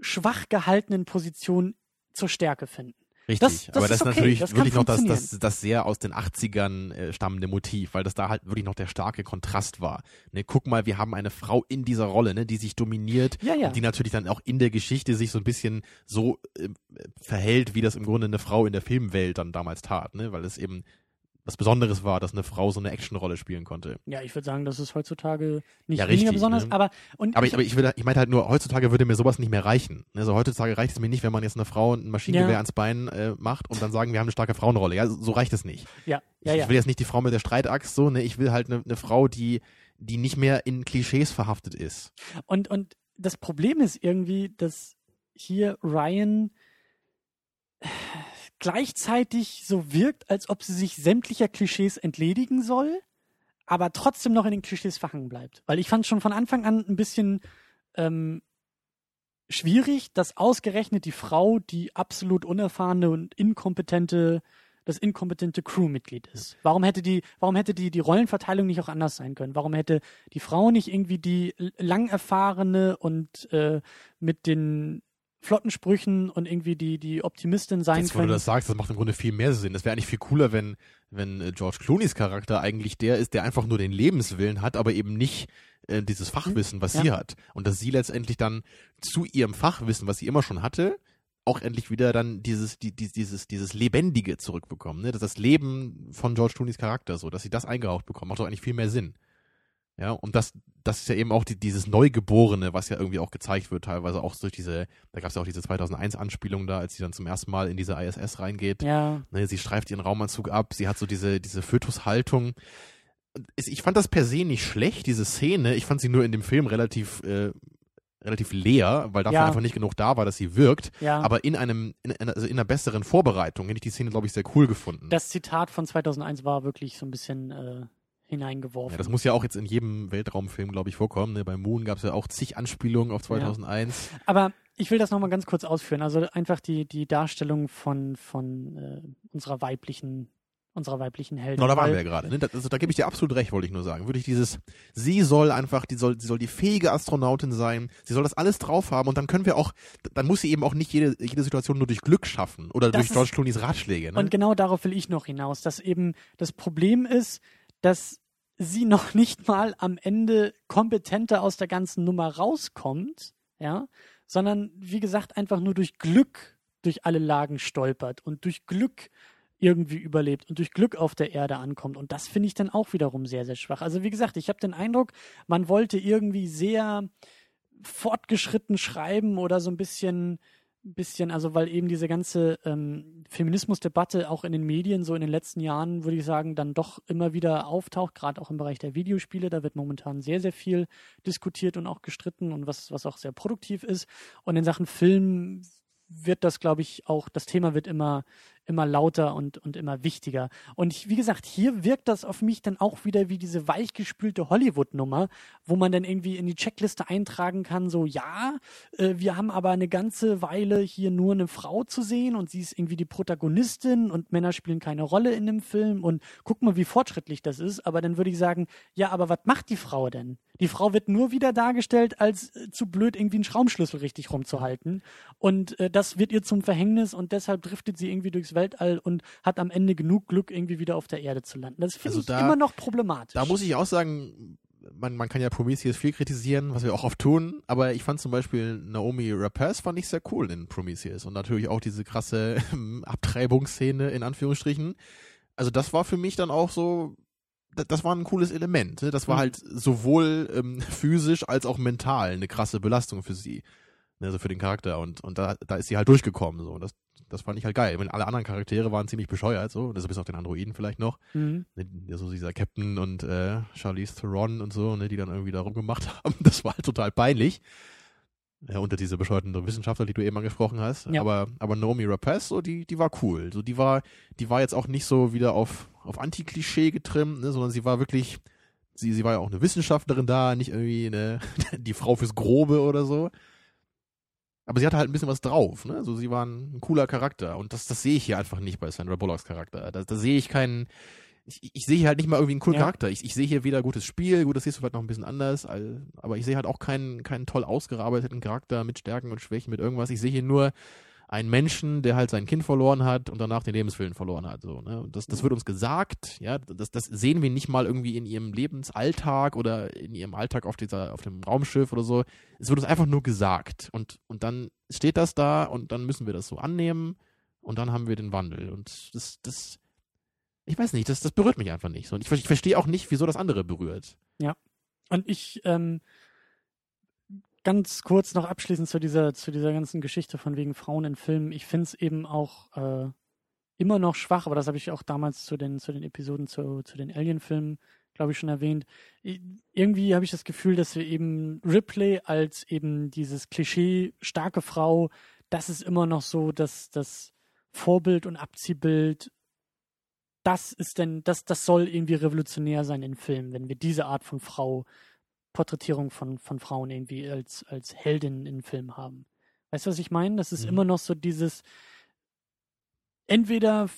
schwach gehaltenen Position zur Stärke finden. Richtig, das, das aber das ist okay. natürlich das wirklich noch das, das, das sehr aus den 80ern äh, stammende Motiv, weil das da halt wirklich noch der starke Kontrast war. Ne, guck mal, wir haben eine Frau in dieser Rolle, ne, die sich dominiert, ja, ja. die natürlich dann auch in der Geschichte sich so ein bisschen so äh, verhält, wie das im Grunde eine Frau in der Filmwelt dann damals tat, ne, weil es eben was Besonderes war, dass eine Frau so eine Actionrolle spielen konnte. Ja, ich würde sagen, das ist heutzutage nicht ja, weniger richtig, besonders, ne? aber und aber ich, aber ich, will, ich meinte halt nur, heutzutage würde mir sowas nicht mehr reichen. Also heutzutage reicht es mir nicht, wenn man jetzt eine Frau ein Maschinengewehr ja. ans Bein äh, macht und dann sagen, wir haben eine starke Frauenrolle. Ja, so reicht es nicht. Ja, ja, ja. Ich will jetzt nicht die Frau mit der Streitaxt so, ne, ich will halt eine, eine Frau, die die nicht mehr in Klischees verhaftet ist. Und und das Problem ist irgendwie, dass hier Ryan gleichzeitig so wirkt, als ob sie sich sämtlicher Klischees entledigen soll, aber trotzdem noch in den Klischees verhangen bleibt. Weil ich fand schon von Anfang an ein bisschen ähm, schwierig, dass ausgerechnet die Frau die absolut unerfahrene und inkompetente das inkompetente Crewmitglied ist. Warum hätte die, warum hätte die, die Rollenverteilung nicht auch anders sein können? Warum hätte die Frau nicht irgendwie die lang erfahrene und äh, mit den flotten Sprüchen und irgendwie die, die Optimistin sein Jetzt, können. Wenn du das sagst, das macht im Grunde viel mehr Sinn. Das wäre eigentlich viel cooler, wenn, wenn äh, George Clooneys Charakter eigentlich der ist, der einfach nur den Lebenswillen hat, aber eben nicht äh, dieses Fachwissen, was ja. sie hat. Und dass sie letztendlich dann zu ihrem Fachwissen, was sie immer schon hatte, auch endlich wieder dann dieses, die, dieses, dieses Lebendige zurückbekommen. Ne? Das, das Leben von George Clooneys Charakter, so, dass sie das eingehaucht bekommen, macht doch eigentlich viel mehr Sinn. Ja, und das, das ist ja eben auch die, dieses Neugeborene, was ja irgendwie auch gezeigt wird, teilweise auch durch diese, da gab es ja auch diese 2001-Anspielung da, als sie dann zum ersten Mal in diese ISS reingeht. Ja. Ne, sie streift ihren Raumanzug ab, sie hat so diese, diese Fötushaltung. Ich fand das per se nicht schlecht, diese Szene. Ich fand sie nur in dem Film relativ, äh, relativ leer, weil dafür Ja. einfach nicht genug da war, dass sie wirkt. Ja. Aber in einem, in, also in einer besseren Vorbereitung hätte ich die Szene, glaube ich, sehr cool gefunden. Das Zitat von 2001 war wirklich so ein bisschen äh, hineingeworfen. Ja, das muss ja auch jetzt in jedem Weltraumfilm, glaube ich, vorkommen. Ne? Bei Moon gab es ja auch zig Anspielungen auf 2001. Aber ich will das nochmal ganz kurz ausführen. Also einfach die, die Darstellung von, von äh, unserer weiblichen unserer weiblichen Heldin. Genau, da waren wir ja gerade. Ne? Das, also, da gebe ich dir absolut recht, wollte ich nur sagen. Würde ich dieses, sie soll einfach, die soll, sie soll die fähige Astronautin sein, sie soll das alles drauf haben und dann können wir auch, dann muss sie eben auch nicht jede, jede Situation nur durch Glück schaffen oder Das durch ist- George Clooney's Ratschläge. Ne? Und genau darauf will ich noch hinaus, dass eben das Problem ist, dass sie noch nicht mal am Ende kompetenter aus der ganzen Nummer rauskommt, ja, sondern wie gesagt einfach nur durch Glück durch alle Lagen stolpert und durch Glück irgendwie überlebt und durch Glück auf der Erde ankommt. Und das finde ich dann auch wiederum sehr, sehr schwach. Also wie gesagt, ich habe den Eindruck, man wollte irgendwie sehr fortgeschritten schreiben oder so ein bisschen, bisschen, also weil eben diese ganze ähm, Feminismusdebatte auch in den Medien so in den letzten Jahren, würde ich sagen, dann doch immer wieder auftaucht, gerade auch im Bereich der Videospiele. Da wird momentan sehr, sehr viel diskutiert und auch gestritten und was, was auch sehr produktiv ist. Und in Sachen Film wird das, glaube ich, auch, das Thema wird immer, immer lauter und, und immer wichtiger. Und ich, wie gesagt, hier wirkt das auf mich dann auch wieder wie diese weichgespülte Hollywood-Nummer, wo man dann irgendwie in die Checkliste eintragen kann, so ja, äh, wir haben aber eine ganze Weile hier nur eine Frau zu sehen und sie ist irgendwie die Protagonistin und Männer spielen keine Rolle in dem Film und guck mal, wie fortschrittlich das ist. Aber dann würde ich sagen, ja, aber was macht die Frau denn? Die Frau wird nur wieder dargestellt, als äh, zu blöd, irgendwie einen Schraubenschlüssel richtig rumzuhalten. Und äh, das wird ihr zum Verhängnis und deshalb driftet sie irgendwie durchs Weltall und hat am Ende genug Glück, irgendwie wieder auf der Erde zu landen. Das finde Also ich da- immer noch problematisch. Da muss ich auch sagen, man, man kann ja Prometheus viel kritisieren, was wir auch oft tun, aber ich fand zum Beispiel Naomi Rapaz fand ich sehr cool in Prometheus und natürlich auch diese krasse Abtreibungsszene in Anführungsstrichen. Also das war für mich dann auch so, da- das war ein cooles Element. Ne? Das war Mhm. halt sowohl ähm, physisch als auch mental eine krasse Belastung für sie, ne? also für den Charakter und und da da ist sie halt durchgekommen so. Das das fand ich halt geil. Wenn alle anderen Charaktere waren ziemlich bescheuert, so, das bis auf den Androiden vielleicht noch mhm. ne, so dieser Captain und äh, Charlize Theron und so, ne, die dann irgendwie da rumgemacht haben. Das war halt total peinlich. Ja, unter diese bescheuerten Wissenschaftler, die du eben angesprochen hast. Ja. Aber, aber Naomi Rapaz, so, die, die war cool. So, die war, die war jetzt auch nicht so wieder auf, auf Anti-Klischee getrimmt, ne, sondern sie war wirklich, sie, sie war ja auch eine Wissenschaftlerin da, nicht irgendwie eine, die Frau fürs Grobe oder so. Aber sie hatte halt ein bisschen was drauf, ne? So, sie war ein, ein cooler Charakter. Und das, das sehe ich hier einfach nicht bei Sandra Bullocks Charakter. Da, da sehe ich keinen, ich, ich sehe hier halt nicht mal irgendwie einen coolen Ja. Charakter. Ich, ich sehe hier weder gutes Spiel, gut, das siehst du vielleicht noch ein bisschen anders, aber ich sehe halt auch keinen, keinen toll ausgearbeiteten Charakter mit Stärken und Schwächen, mit irgendwas. Ich sehe hier nur einen Menschen, der halt sein Kind verloren hat und danach den Lebenswillen verloren hat. So, ne? Und das, das wird uns gesagt, ja, das, das sehen wir nicht mal irgendwie in ihrem Lebensalltag oder in ihrem Alltag auf dieser, auf dem Raumschiff oder so. Es wird uns einfach nur gesagt. Und, und dann steht das da und dann müssen wir das so annehmen und dann haben wir den Wandel. Und das, das, ich weiß nicht, das, das berührt mich einfach nicht. So, Und ich, ich verstehe auch nicht, wieso das andere berührt. Und ich, ähm, ganz kurz noch abschließend zu dieser, zu dieser ganzen Geschichte von wegen Frauen in Filmen. Ich finde es eben auch äh, immer noch schwach, aber das habe ich auch damals zu den, zu den Episoden zu, zu den Alien-Filmen, glaube ich, schon erwähnt. Irgendwie habe ich das Gefühl, dass wir eben Ripley als eben dieses Klischee starke Frau, das ist immer noch so, dass das Vorbild und Abziehbild das ist denn, das, das soll irgendwie revolutionär sein in Filmen, wenn wir diese Art von Frau, Porträtierung von, von Frauen irgendwie als, als Heldin in Filmen haben. Weißt du, was ich meine? Das ist Mhm. immer noch so dieses, entweder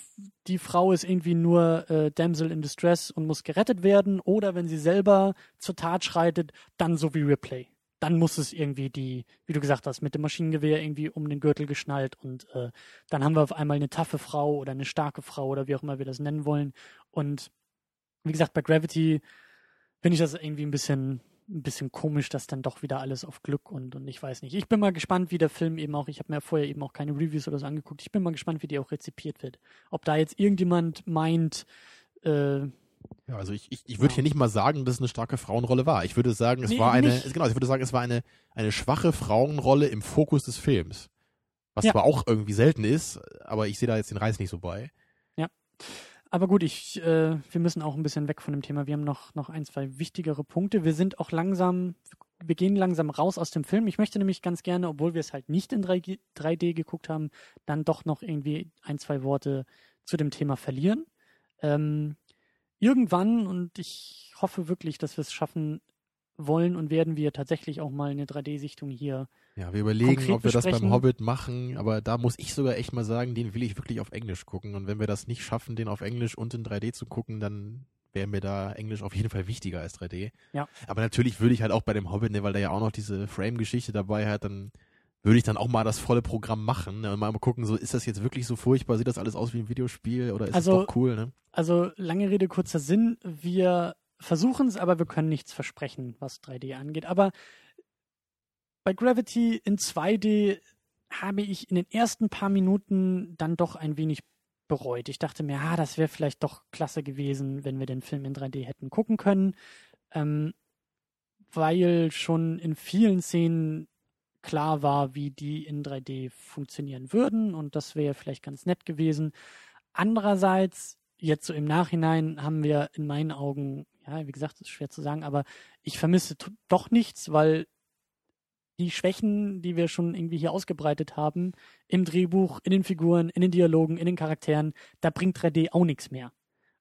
die Frau ist irgendwie nur äh, Damsel in Distress und muss gerettet werden, oder wenn sie selber zur Tat schreitet, dann so wie Ripley. Dann muss es irgendwie die, wie du gesagt hast, mit dem Maschinengewehr irgendwie um den Gürtel geschnallt und äh, dann haben wir auf einmal eine taffe Frau oder eine starke Frau oder wie auch immer wir das nennen wollen. Und wie gesagt, bei Gravity finde ich das irgendwie ein bisschen, ein bisschen komisch, dass dann doch wieder alles auf Glück und, und ich weiß nicht. Ich bin mal gespannt, wie der Film eben auch, ich habe mir vorher eben auch keine Reviews oder so angeguckt, ich bin mal gespannt, wie der auch rezipiert wird. Ob da jetzt irgendjemand meint, äh, Ja, also ich, ich, ich würde Ja. hier nicht mal sagen, dass es eine starke Frauenrolle war. Ich würde sagen, es Nee, war eine, nicht. genau, ich würde sagen, es war eine, eine schwache Frauenrolle im Fokus des Films. Was Ja. zwar auch irgendwie selten ist, aber ich sehe da jetzt den Reiz nicht so bei. Aber gut, ich, äh, wir müssen auch ein bisschen weg von dem Thema. Wir haben noch, noch ein, zwei wichtigere Punkte. Wir sind auch langsam, wir gehen langsam raus aus dem Film. Ich möchte nämlich ganz gerne, obwohl wir es halt nicht in 3G 3D geguckt haben, dann doch noch irgendwie ein, zwei Worte zu dem Thema verlieren. Ähm, irgendwann, und ich hoffe wirklich, dass wir es schaffen wollen und werden wir tatsächlich auch mal eine 3D-Sichtung hier Ja, wir überlegen, Konkret ob wir das beim besprechen. Hobbit machen, aber da muss ich sogar echt mal sagen, den will ich wirklich auf Englisch gucken. Und wenn wir das nicht schaffen, den auf Englisch und in 3D zu gucken, dann wäre mir da Englisch auf jeden Fall wichtiger als 3D. Ja. Aber natürlich würde ich halt auch bei dem Hobbit, ne, weil der ja auch noch diese Frame-Geschichte dabei hat, dann würde ich dann auch mal das volle Programm machen ne, und mal gucken, so ist das jetzt wirklich so furchtbar, sieht das alles aus wie ein Videospiel oder ist Also- es doch cool, ne? Also lange Rede, kurzer Sinn. Wir versuchen es, aber wir können nichts versprechen, was 3D angeht. Aber bei Gravity in 2D habe ich in den ersten paar Minuten dann doch ein wenig bereut. Ich dachte mir, ah, das wäre vielleicht doch klasse gewesen, wenn wir den Film in 3D hätten gucken können. Ähm, weil schon in vielen Szenen klar war, wie die in 3D funktionieren würden und das wäre vielleicht ganz nett gewesen. Andererseits, jetzt so im Nachhinein, haben wir in meinen Augen, ja, wie gesagt, ist schwer zu sagen, aber ich vermisse doch nichts, weil die Schwächen, die wir schon irgendwie hier ausgebreitet haben, im Drehbuch, in den Figuren, in den Dialogen, in den Charakteren, da bringt 3D auch nichts mehr.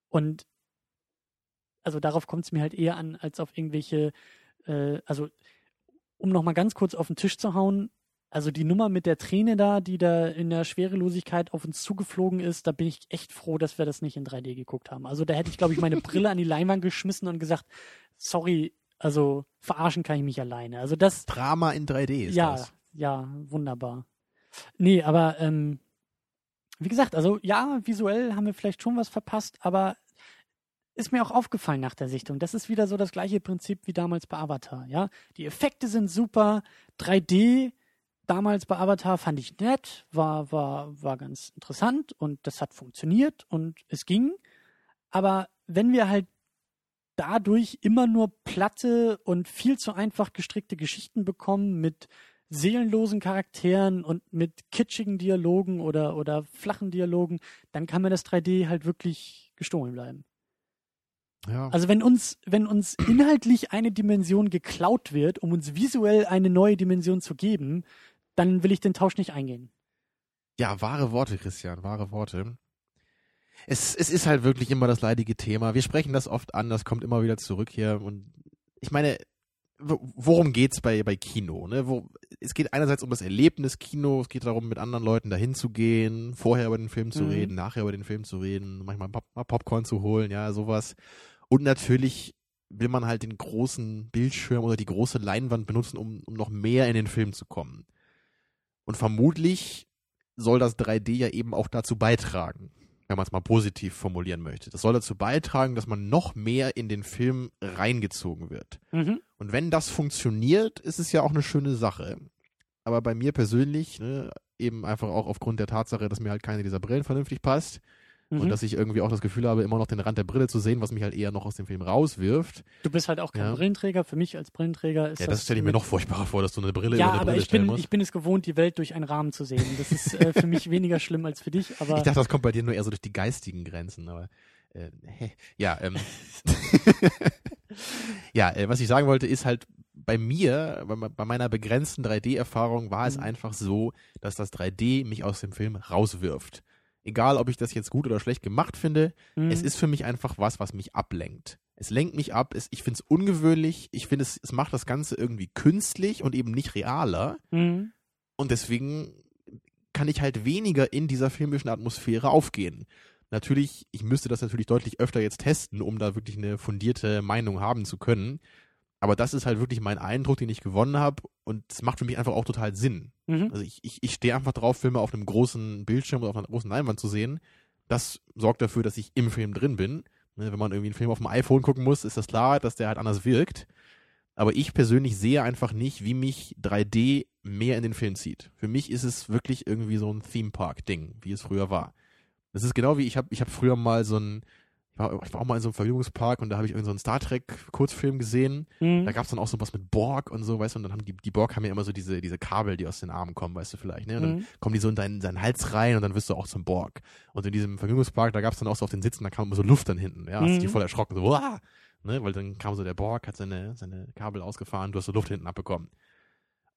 Und also darauf kommt es mir halt eher an, als auf irgendwelche, äh, also um nochmal ganz kurz auf den Tisch zu hauen, also die Nummer mit der Träne da, die da in der Schwerelosigkeit auf uns zugeflogen ist, da bin ich echt froh, dass wir das nicht in 3D geguckt haben. Also da hätte ich, glaube ich, meine Brille an die Leinwand geschmissen und gesagt, sorry, also verarschen kann ich mich alleine. Also das. Drama in 3D ist ja, das. Ja, wunderbar. Nee, aber ähm, wie gesagt, also ja, visuell haben wir vielleicht schon was verpasst, aber ist mir auch aufgefallen nach der Sichtung. Das ist wieder so das gleiche Prinzip wie damals bei Avatar, ja. Die Effekte sind super, 3D damals bei Avatar fand ich nett, war, war, war ganz interessant und das hat funktioniert und es ging. Aber wenn wir halt dadurch immer nur platte und viel zu einfach gestrickte Geschichten bekommen mit seelenlosen Charakteren und mit kitschigen Dialogen oder, oder flachen Dialogen, dann kann mir das 3D halt wirklich gestohlen bleiben. Ja. Also wenn uns, wenn uns inhaltlich eine Dimension geklaut wird, um uns visuell eine neue Dimension zu geben, dann will ich den Tausch nicht eingehen. Ja, wahre Worte, Christian, wahre Worte. Es, es ist halt wirklich immer das leidige Thema. Wir sprechen das oft an, das kommt immer wieder zurück hier. Und ich meine, worum geht's bei, bei Kino? Ne? Wo, es geht einerseits um das Erlebnis Kino, es geht darum, mit anderen Leuten dahin zu gehen, vorher über den Film zu mhm. reden, nachher über den Film zu reden, manchmal Pop mal Popcorn zu holen, ja, sowas. Und natürlich will man halt den großen Bildschirm oder die große Leinwand benutzen, um, um noch mehr in den Film zu kommen. Und vermutlich soll das 3D ja eben auch dazu beitragen, wenn man es mal positiv formulieren möchte. Das soll dazu beitragen, dass man noch mehr in den Film reingezogen wird. Mhm. Und wenn das funktioniert, ist es ja auch eine schöne Sache. Aber bei mir persönlich, ne, eben einfach auch aufgrund der Tatsache, dass mir halt keine dieser Brillen vernünftig passt, Mhm. Und dass ich irgendwie auch das Gefühl habe, immer noch den Rand der Brille zu sehen, was mich halt eher noch aus dem Film rauswirft. Du bist halt auch kein ja. Brillenträger. Für mich als Brillenträger ist ja, das. das stelle ich mir noch furchtbarer vor, dass du eine Brille ja, über eine Brille aber ich bin, musst. ich bin es gewohnt, die Welt durch einen Rahmen zu sehen. Das ist äh, für mich weniger schlimm als für dich. Aber ich dachte, das kommt bei dir nur eher so durch die geistigen Grenzen. Aber äh, ja, ähm, ja, äh, was ich sagen wollte, ist halt bei mir, bei, bei meiner begrenzten 3D-Erfahrung, war es mhm. einfach so, dass das 3D mich aus dem Film rauswirft. Egal, ob ich das jetzt gut oder schlecht gemacht finde, mhm. es ist für mich einfach was, was mich ablenkt. Es lenkt mich ab, es, ich finde es ungewöhnlich, ich finde es, es macht das Ganze irgendwie künstlich und eben nicht realer. Mhm. Und deswegen kann ich halt weniger in dieser filmischen Atmosphäre aufgehen. Natürlich, ich müsste das natürlich deutlich öfter jetzt testen, um da wirklich eine fundierte Meinung haben zu können. Aber das ist halt wirklich mein Eindruck, den ich gewonnen habe. Und es macht für mich einfach auch total Sinn. Mhm. Also ich, ich, ich stehe einfach drauf, Filme auf einem großen Bildschirm oder auf einer großen Leinwand zu sehen. Das sorgt dafür, dass ich im Film drin bin. Ne, wenn man irgendwie einen Film auf dem iPhone gucken muss, ist das klar, dass der halt anders wirkt. Aber ich persönlich sehe einfach nicht, wie mich 3D mehr in den Film zieht. Für mich ist es wirklich irgendwie so ein Theme Park Ding, wie es früher war. Das ist genau wie ich habe ich hab früher mal so ein ich war, ich war auch mal in so einem Vergnügungspark und da habe ich irgendeinen so Star Trek Kurzfilm gesehen. Mhm. Da gab es dann auch so was mit Borg und so, weißt du, und dann haben die, die Borg haben ja immer so diese, diese Kabel, die aus den Armen kommen, weißt du vielleicht, ne? Und dann mhm. kommen die so in deinen, deinen Hals rein und dann wirst du auch zum Borg. Und in diesem Vergnügungspark, da gab es dann auch so auf den Sitzen, da kam immer so Luft dann hinten, ja, hast mhm. dich voll erschrocken, so, Wah! ne? Weil dann kam so der Borg, hat seine, seine Kabel ausgefahren, du hast so Luft hinten abbekommen.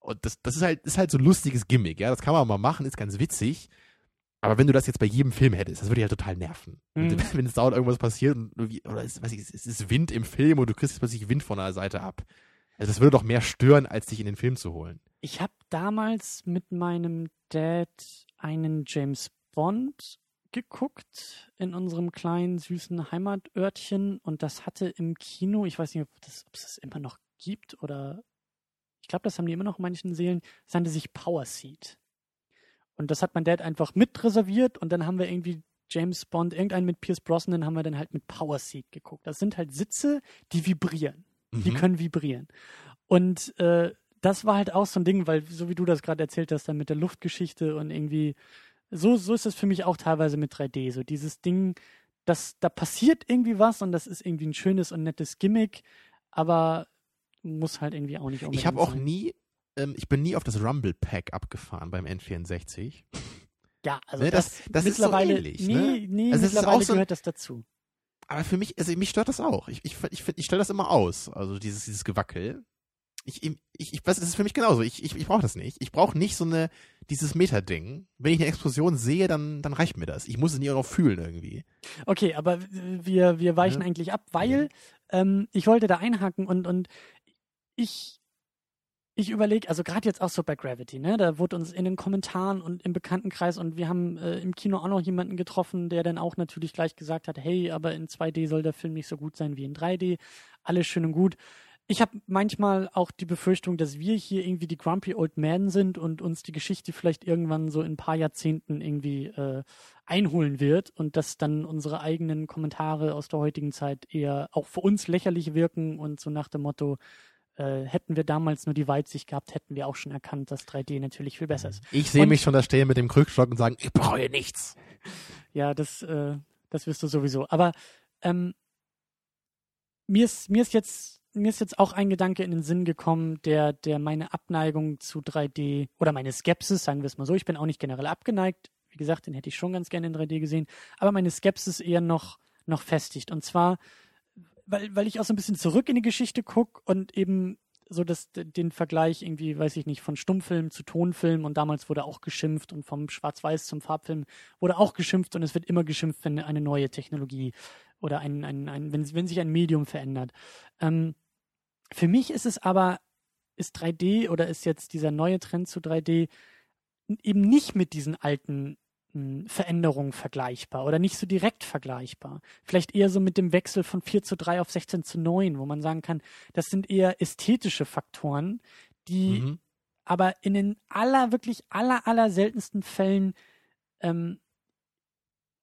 Und das, das ist halt, ist halt so ein lustiges Gimmick, ja, das kann man mal machen, ist ganz witzig. Aber wenn du das jetzt bei jedem Film hättest, das würde ja total nerven. Mhm. Wenn es dauernd irgendwas passiert und oder es, weiß ich, es ist Wind im Film und du kriegst plötzlich Wind von der Seite ab. Also das würde doch mehr stören, als dich in den Film zu holen. Ich habe damals mit meinem Dad einen James Bond geguckt in unserem kleinen süßen Heimatörtchen und das hatte im Kino, ich weiß nicht, ob, das, ob es das immer noch gibt oder ich glaube, das haben die immer noch in manchen Seelen, es nannte sich Power Seat. Und das hat mein Dad einfach mit reserviert und dann haben wir irgendwie James Bond, irgendeinen mit Pierce Brosnan, haben wir dann halt mit Power Seat geguckt. Das sind halt Sitze, die vibrieren. Mhm. Die können vibrieren. Und äh, das war halt auch so ein Ding, weil so wie du das gerade erzählt hast, dann mit der Luftgeschichte und irgendwie, so, so ist das für mich auch teilweise mit 3D. So dieses Ding, das, da passiert irgendwie was und das ist irgendwie ein schönes und nettes Gimmick, aber muss halt irgendwie auch nicht unbedingt Ich habe auch nie ähm, ich bin nie auf das Rumble Pack abgefahren beim N64. Ja, also ne, das, das, das mittlerweile, ist so ähnlich, nee, ne? nee, also mittlerweile so, gehört das dazu. Aber für mich, also mich stört das auch. Ich, ich, ich, ich stelle das immer aus, also dieses, dieses Gewackel. Ich, ich, ich, das ist für mich genauso. Ich, ich, ich brauche das nicht. Ich brauche nicht so eine, dieses Meta-Ding. Wenn ich eine Explosion sehe, dann, dann reicht mir das. Ich muss es nicht auch noch fühlen irgendwie. Okay, aber wir, wir weichen ja. eigentlich ab, weil ähm, ich wollte da einhaken und, und ich, ich überlege, also gerade jetzt auch so bei Gravity, ne, da wurde uns in den Kommentaren und im Bekanntenkreis und wir haben äh, im Kino auch noch jemanden getroffen, der dann auch natürlich gleich gesagt hat, hey, aber in 2D soll der Film nicht so gut sein wie in 3D. Alles schön und gut ich habe manchmal auch die Befürchtung, dass wir hier irgendwie die Grumpy Old Men sind und uns die Geschichte vielleicht irgendwann so in ein paar Jahrzehnten irgendwie äh, einholen wird und dass dann unsere eigenen Kommentare aus der heutigen Zeit eher auch für uns lächerlich wirken und so nach dem Motto, äh, hätten wir damals nur die Weitsicht gehabt, hätten wir auch schon erkannt, dass 3D natürlich viel besser ist. Ich sehe mich schon da stehen mit dem Krückstock und sagen, ich brauche nichts. Ja, das, äh, das wirst du sowieso. Aber ähm, mir ist, mir ist jetzt mir ist jetzt auch ein Gedanke in den Sinn gekommen, der, der meine Abneigung zu 3D oder meine Skepsis, sagen wir es mal so, ich bin auch nicht generell abgeneigt. Wie gesagt, den hätte ich schon ganz gerne in 3D gesehen, aber meine Skepsis eher noch, noch festigt. Und zwar, weil, weil ich auch so ein bisschen zurück in die Geschichte gucke und eben so das, den Vergleich irgendwie, weiß ich nicht, von Stummfilm zu Tonfilm und damals wurde auch geschimpft und vom Schwarz-Weiß zum Farbfilm wurde auch geschimpft und es wird immer geschimpft, wenn eine neue Technologie oder ein, ein, ein wenn, wenn sich ein Medium verändert. Ähm, für mich ist es aber, ist 3D oder ist jetzt dieser neue Trend zu 3D eben nicht mit diesen alten Veränderungen vergleichbar oder nicht so direkt vergleichbar. Vielleicht eher so mit dem Wechsel von 4 zu 3 auf 16 zu 9, wo man sagen kann, das sind eher ästhetische Faktoren, die mhm. aber in den aller, wirklich aller, aller seltensten Fällen ähm,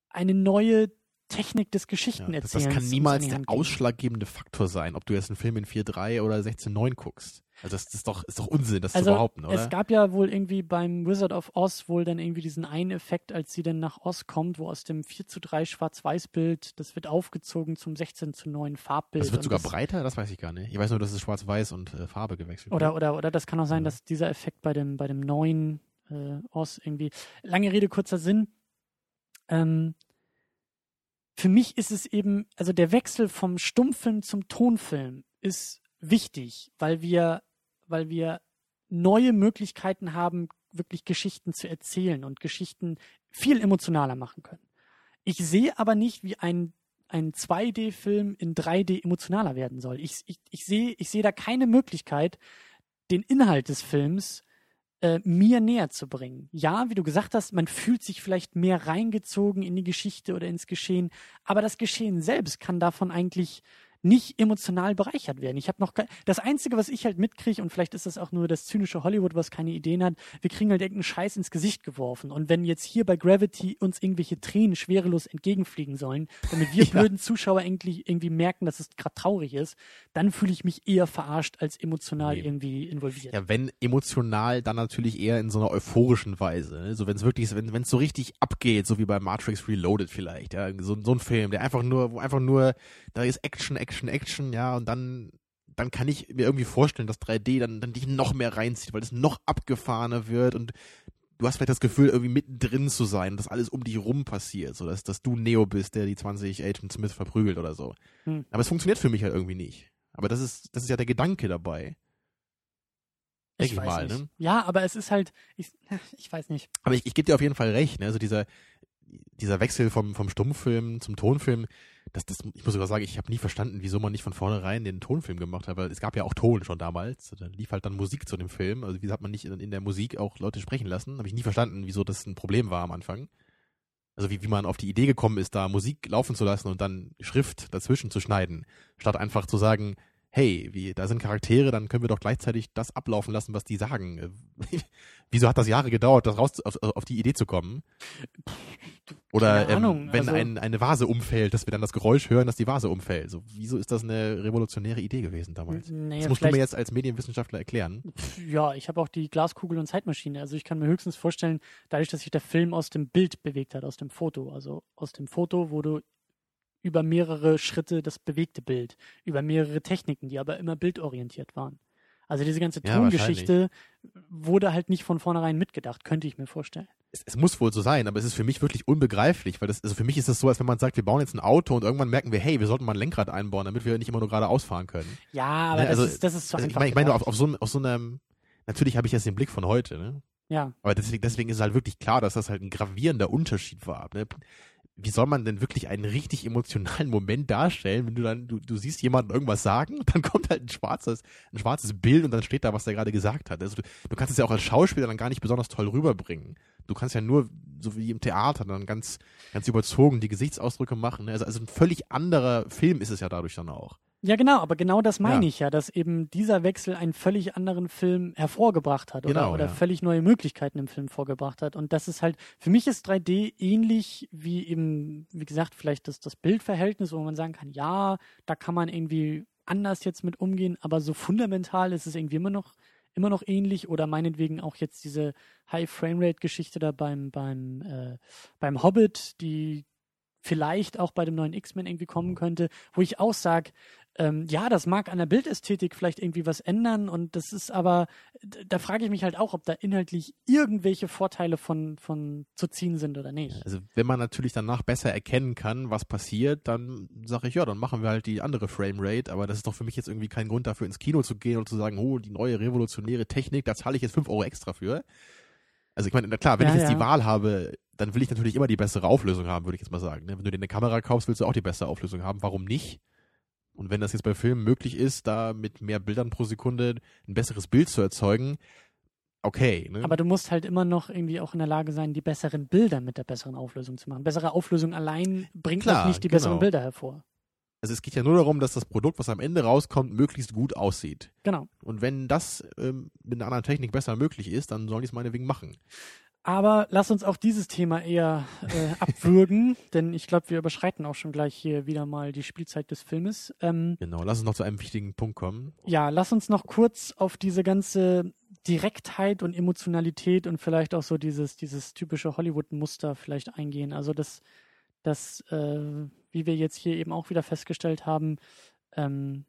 eine neue Technik des Geschichtenerzählens. Ja, das, das kann niemals der ausschlaggebende Faktor sein, ob du jetzt einen Film in 4.3 oder 16.9 guckst. Also das, das, ist, doch, ist doch Unsinn, das also zu behaupten, oder? Es gab ja wohl irgendwie beim Wizard of Oz wohl dann irgendwie diesen einen Effekt, als sie dann nach Oz kommt, wo aus dem 4 zu 3 Schwarz-Weiß-Bild, das wird aufgezogen zum 16 zu 9 Farbbild. Das wird sogar das, breiter? Das weiß ich gar nicht. Ich weiß nur, dass es Schwarz-Weiß und äh, Farbe gewechselt oder, wird. Oder, oder das kann auch sein, ja. dass dieser Effekt bei dem, bei dem neuen äh, Oz irgendwie, lange Rede, kurzer Sinn, ähm, für mich ist es eben, also der Wechsel vom Stummfilm zum Tonfilm ist wichtig, weil wir, weil wir neue Möglichkeiten haben, wirklich Geschichten zu erzählen und Geschichten viel emotionaler machen können. Ich sehe aber nicht, wie ein, ein 2D-Film in 3D emotionaler werden soll. Ich, ich, ich, sehe, ich sehe da keine Möglichkeit, den Inhalt des Films äh, mir näher zu bringen. Ja, wie du gesagt hast, man fühlt sich vielleicht mehr reingezogen in die Geschichte oder ins Geschehen, aber das Geschehen selbst kann davon eigentlich nicht emotional bereichert werden. Ich habe noch das einzige, was ich halt mitkriege und vielleicht ist das auch nur das zynische Hollywood, was keine Ideen hat. Wir kriegen halt irgendeinen Scheiß ins Gesicht geworfen und wenn jetzt hier bei Gravity uns irgendwelche Tränen schwerelos entgegenfliegen sollen, damit wir ja. blöden Zuschauer irgendwie, irgendwie merken, dass es gerade traurig ist, dann fühle ich mich eher verarscht als emotional nee. irgendwie involviert. Ja, wenn emotional, dann natürlich eher in so einer euphorischen Weise. Ne? So wenn es wirklich, wenn es so richtig abgeht, so wie bei Matrix Reloaded vielleicht, ja, so, so ein Film, der einfach nur, wo einfach nur, da ist Action, Action Action, Action, ja, und dann, dann kann ich mir irgendwie vorstellen, dass 3D dann, dann dich noch mehr reinzieht, weil es noch abgefahrener wird und du hast vielleicht das Gefühl, irgendwie mittendrin zu sein, dass alles um dich rum passiert, so dass, dass du Neo bist, der die 20 Agent Smith verprügelt oder so. Hm. Aber es funktioniert für mich halt irgendwie nicht. Aber das ist, das ist ja der Gedanke dabei. Ich, ich weiß mal, nicht. Ne? Ja, aber es ist halt, ich, ich weiß nicht. Aber ich, ich gebe dir auf jeden Fall recht, ne? Also dieser, dieser Wechsel vom, vom Stummfilm zum Tonfilm, das, das, ich muss sogar sagen, ich habe nie verstanden, wieso man nicht von vornherein den Tonfilm gemacht hat, weil es gab ja auch Ton schon damals. Da lief halt dann Musik zu dem Film. Also wieso hat man nicht in, in der Musik auch Leute sprechen lassen? Habe ich nie verstanden, wieso das ein Problem war am Anfang. Also wie, wie man auf die Idee gekommen ist, da Musik laufen zu lassen und dann Schrift dazwischen zu schneiden, statt einfach zu sagen, hey, wie, da sind Charaktere, dann können wir doch gleichzeitig das ablaufen lassen, was die sagen. Wieso hat das Jahre gedauert, das raus, auf, auf die Idee zu kommen? Oder ähm, wenn also, ein, eine Vase umfällt, dass wir dann das Geräusch hören, dass die Vase umfällt. So, wieso ist das eine revolutionäre Idee gewesen damals? Naja, das musst du mir jetzt als Medienwissenschaftler erklären. Ja, ich habe auch die Glaskugel und Zeitmaschine. Also ich kann mir höchstens vorstellen, dadurch, dass sich der Film aus dem Bild bewegt hat, aus dem Foto. Also aus dem Foto, wo du über mehrere Schritte das bewegte Bild, über mehrere Techniken, die aber immer bildorientiert waren. Also diese ganze Ja, Tongeschichte wurde halt nicht von vornherein mitgedacht, könnte ich mir vorstellen. Es, es muss wohl so sein, aber es ist für mich wirklich unbegreiflich, weil das, also für mich ist das so, als wenn man sagt, wir bauen jetzt ein Auto und irgendwann merken wir, hey, wir sollten mal ein Lenkrad einbauen, damit wir nicht immer nur geradeaus fahren können. Ja, aber Ne, also- das, ist, das ist zu Also ich einfach. meine, ich meine nur gedacht. auf, auf, so, auf so einem, natürlich habe ich jetzt den Blick von heute, ne? ja, Aber deswegen, deswegen ist halt wirklich klar, dass das halt ein gravierender Unterschied war. Ne? Wie soll man denn wirklich einen richtig emotionalen Moment darstellen, wenn du dann, du, du siehst jemanden irgendwas sagen, dann kommt halt ein schwarzes, ein schwarzes Bild und dann steht da, was der gerade gesagt hat. Also du, du kannst es ja auch als Schauspieler dann gar nicht besonders toll rüberbringen. Du kannst ja nur, so wie im Theater, dann ganz, ganz überzogen die Gesichtsausdrücke machen. Ne? Also, also ein völlig anderer Film ist es ja dadurch dann auch. Ja, genau, aber genau das meine Ja. ich ja, dass eben dieser Wechsel einen völlig anderen Film hervorgebracht hat oder, Genau, oder ja. völlig neue Möglichkeiten im Film vorgebracht hat. Und das ist halt, für mich ist 3D ähnlich wie eben, wie gesagt, vielleicht das, das Bildverhältnis, wo man sagen kann, ja, da kann man irgendwie anders jetzt mit umgehen, aber so fundamental ist es irgendwie immer noch immer noch ähnlich oder meinetwegen auch jetzt diese High Framerate Geschichte da beim beim äh, beim Hobbit, die vielleicht auch bei dem neuen X-Men irgendwie kommen könnte, wo ich auch sage, ähm, ja, das mag an der Bildästhetik vielleicht irgendwie was ändern und das ist aber, da frage ich mich halt auch, ob da inhaltlich irgendwelche Vorteile von, von zu ziehen sind oder nicht. Also wenn man natürlich danach besser erkennen kann, was passiert, dann sage ich, ja, dann machen wir halt die andere Framerate, aber das ist doch für mich jetzt irgendwie kein Grund dafür, ins Kino zu gehen und zu sagen, oh, die neue revolutionäre Technik, da zahle ich jetzt 5 Euro extra für. Also ich meine, na klar, wenn Ja, ich jetzt ja. die Wahl habe, dann will ich natürlich immer die bessere Auflösung haben, würde ich jetzt mal sagen. ne? Wenn du dir eine Kamera kaufst, willst du auch die bessere Auflösung haben. Warum nicht? Und wenn das jetzt bei Filmen möglich ist, da mit mehr Bildern pro Sekunde ein besseres Bild zu erzeugen, okay. Ne? Aber du musst halt immer noch irgendwie auch in der Lage sein, die besseren Bilder mit der besseren Auflösung zu machen. Bessere Auflösung allein bringt Klar, auch nicht die besseren genau. Bilder hervor. also es geht ja nur darum, dass das Produkt, was am Ende rauskommt, möglichst gut aussieht. Genau. Und wenn das ähm, mit einer anderen Technik besser möglich ist, dann sollen die es meinetwegen machen. Aber lass uns auch dieses Thema eher äh, abwürgen, denn ich glaube, wir überschreiten auch schon gleich hier wieder mal die Spielzeit des Filmes. Ähm, Genau, lass uns noch zu einem wichtigen Punkt kommen. ja, lass uns noch kurz auf diese ganze Direktheit und Emotionalität und vielleicht auch so dieses, dieses typische Hollywood-Muster vielleicht eingehen. Also das, das, äh, wie wir jetzt hier eben auch wieder festgestellt haben, ähm,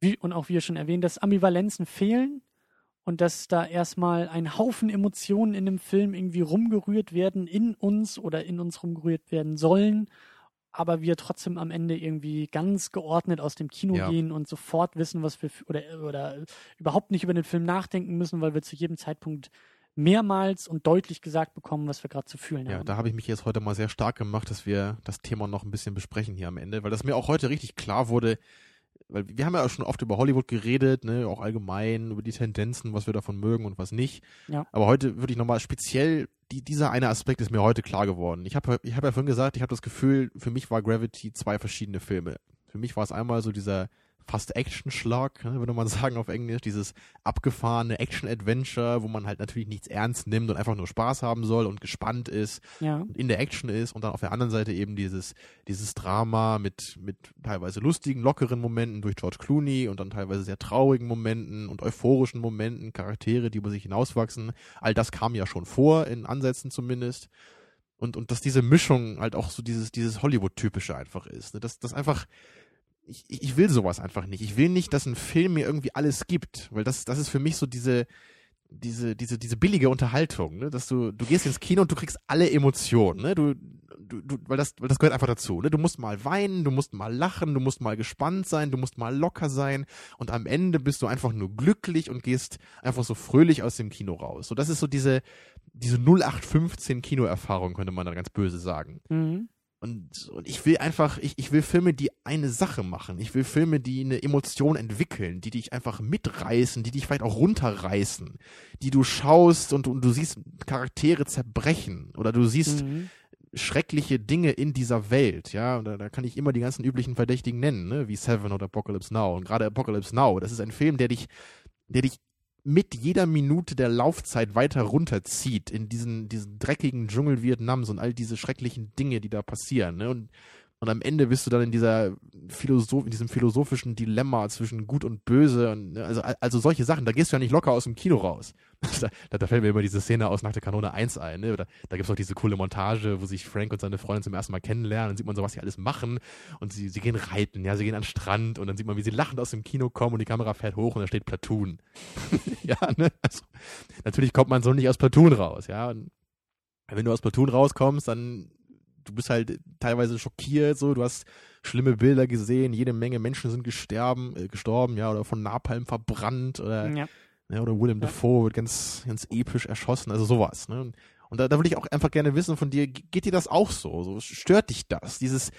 wie, und auch wir schon erwähnt, dass Ambivalenzen fehlen und dass da erstmal ein Haufen Emotionen in dem Film irgendwie rumgerührt werden in uns oder in uns rumgerührt werden sollen, aber wir trotzdem am Ende irgendwie ganz geordnet aus dem Kino Ja. gehen und sofort wissen, was wir oder oder überhaupt nicht über den Film nachdenken müssen, weil wir zu jedem Zeitpunkt mehrmals und deutlich gesagt bekommen, was wir gerade zu fühlen Ja, haben. da habe ich mich jetzt heute mal sehr stark gemacht, dass wir das Thema noch ein bisschen besprechen hier am Ende, weil das mir auch heute richtig klar wurde, weil wir haben ja auch schon oft über Hollywood geredet, ne, auch allgemein über die Tendenzen, was wir davon mögen und was nicht. Ja. Aber heute würde ich nochmal speziell, die, dieser eine Aspekt ist mir heute klar geworden. Ich habe ich hab ja vorhin gesagt, ich habe das Gefühl, für mich war Gravity zwei verschiedene Filme. Für mich war es einmal so dieser fast Action-Schlag, ne, würde man sagen auf Englisch, dieses abgefahrene Action-Adventure, wo man halt natürlich nichts ernst nimmt und einfach nur Spaß haben soll und gespannt ist ja. und in der Action ist und dann auf der anderen Seite eben dieses, dieses Drama mit, mit teilweise lustigen, lockeren Momenten durch George Clooney und dann teilweise sehr traurigen Momenten und euphorischen Momenten, Charaktere, die über sich hinauswachsen. All das kam ja schon vor, in Ansätzen zumindest. Und, und dass diese Mischung halt auch so dieses, dieses Hollywood-typische einfach ist. Ne? Dass, dass einfach, ich, ich will sowas einfach nicht. Ich will nicht, dass ein Film mir irgendwie alles gibt, weil das, das ist für mich so diese, diese, diese, diese billige Unterhaltung, ne? dass du, du gehst ins Kino und du kriegst alle Emotionen, ne? Du, du, du, weil das, weil das gehört einfach dazu, ne? Du musst mal weinen, du musst mal lachen, du musst mal gespannt sein, du musst mal locker sein und am Ende bist du einfach nur glücklich und gehst einfach so fröhlich aus dem Kino raus. So, das ist so diese, diese 0815 Kinoerfahrung, könnte man dann ganz böse sagen. Mhm. Und, und ich will einfach, ich, ich will Filme, die eine Sache machen. Ich will Filme, die eine Emotion entwickeln, die dich einfach mitreißen, die dich vielleicht auch runterreißen, die du schaust und, und du siehst Charaktere zerbrechen oder du siehst Mhm. schreckliche Dinge in dieser Welt, ja, und da, da kann ich immer die ganzen üblichen Verdächtigen nennen, ne, wie Seven oder Apocalypse Now. Und gerade Apocalypse Now, das ist ein Film, der dich, der dich mit jeder Minute der Laufzeit weiter runterzieht in diesen, diesen dreckigen Dschungel Vietnams und all diese schrecklichen Dinge, die da passieren. Ne? Und und am Ende bist du dann in dieser Philosoph in diesem philosophischen Dilemma zwischen Gut und Böse und ne, also, also solche Sachen, da gehst du ja nicht locker aus dem Kino raus. da, da, fällt mir immer diese Szene aus nach der Kanone 1 ein, ne? Da, da gibt es auch diese coole Montage, wo sich Frank und seine Freundin zum ersten Mal kennenlernen, dann sieht man so, was sie alles machen und sie, sie gehen reiten, ja, sie gehen an den Strand und dann sieht man, wie sie lachend aus dem Kino kommen und die Kamera fährt hoch und da steht Platoon. ja, ne? Also, natürlich kommt man so nicht aus Platoon raus, ja. Und wenn du aus Platoon rauskommst, dann du bist halt teilweise schockiert, so, du hast schlimme Bilder gesehen, jede Menge Menschen sind gestorben, äh, gestorben, ja, oder von Napalm verbrannt oder, ja. ja oder Willem ja. Dafoe wird ganz, ganz episch erschossen, also sowas, ne? Und da, da würde ich auch einfach gerne wissen von dir, geht dir das auch so? so stört dich das? Dieses,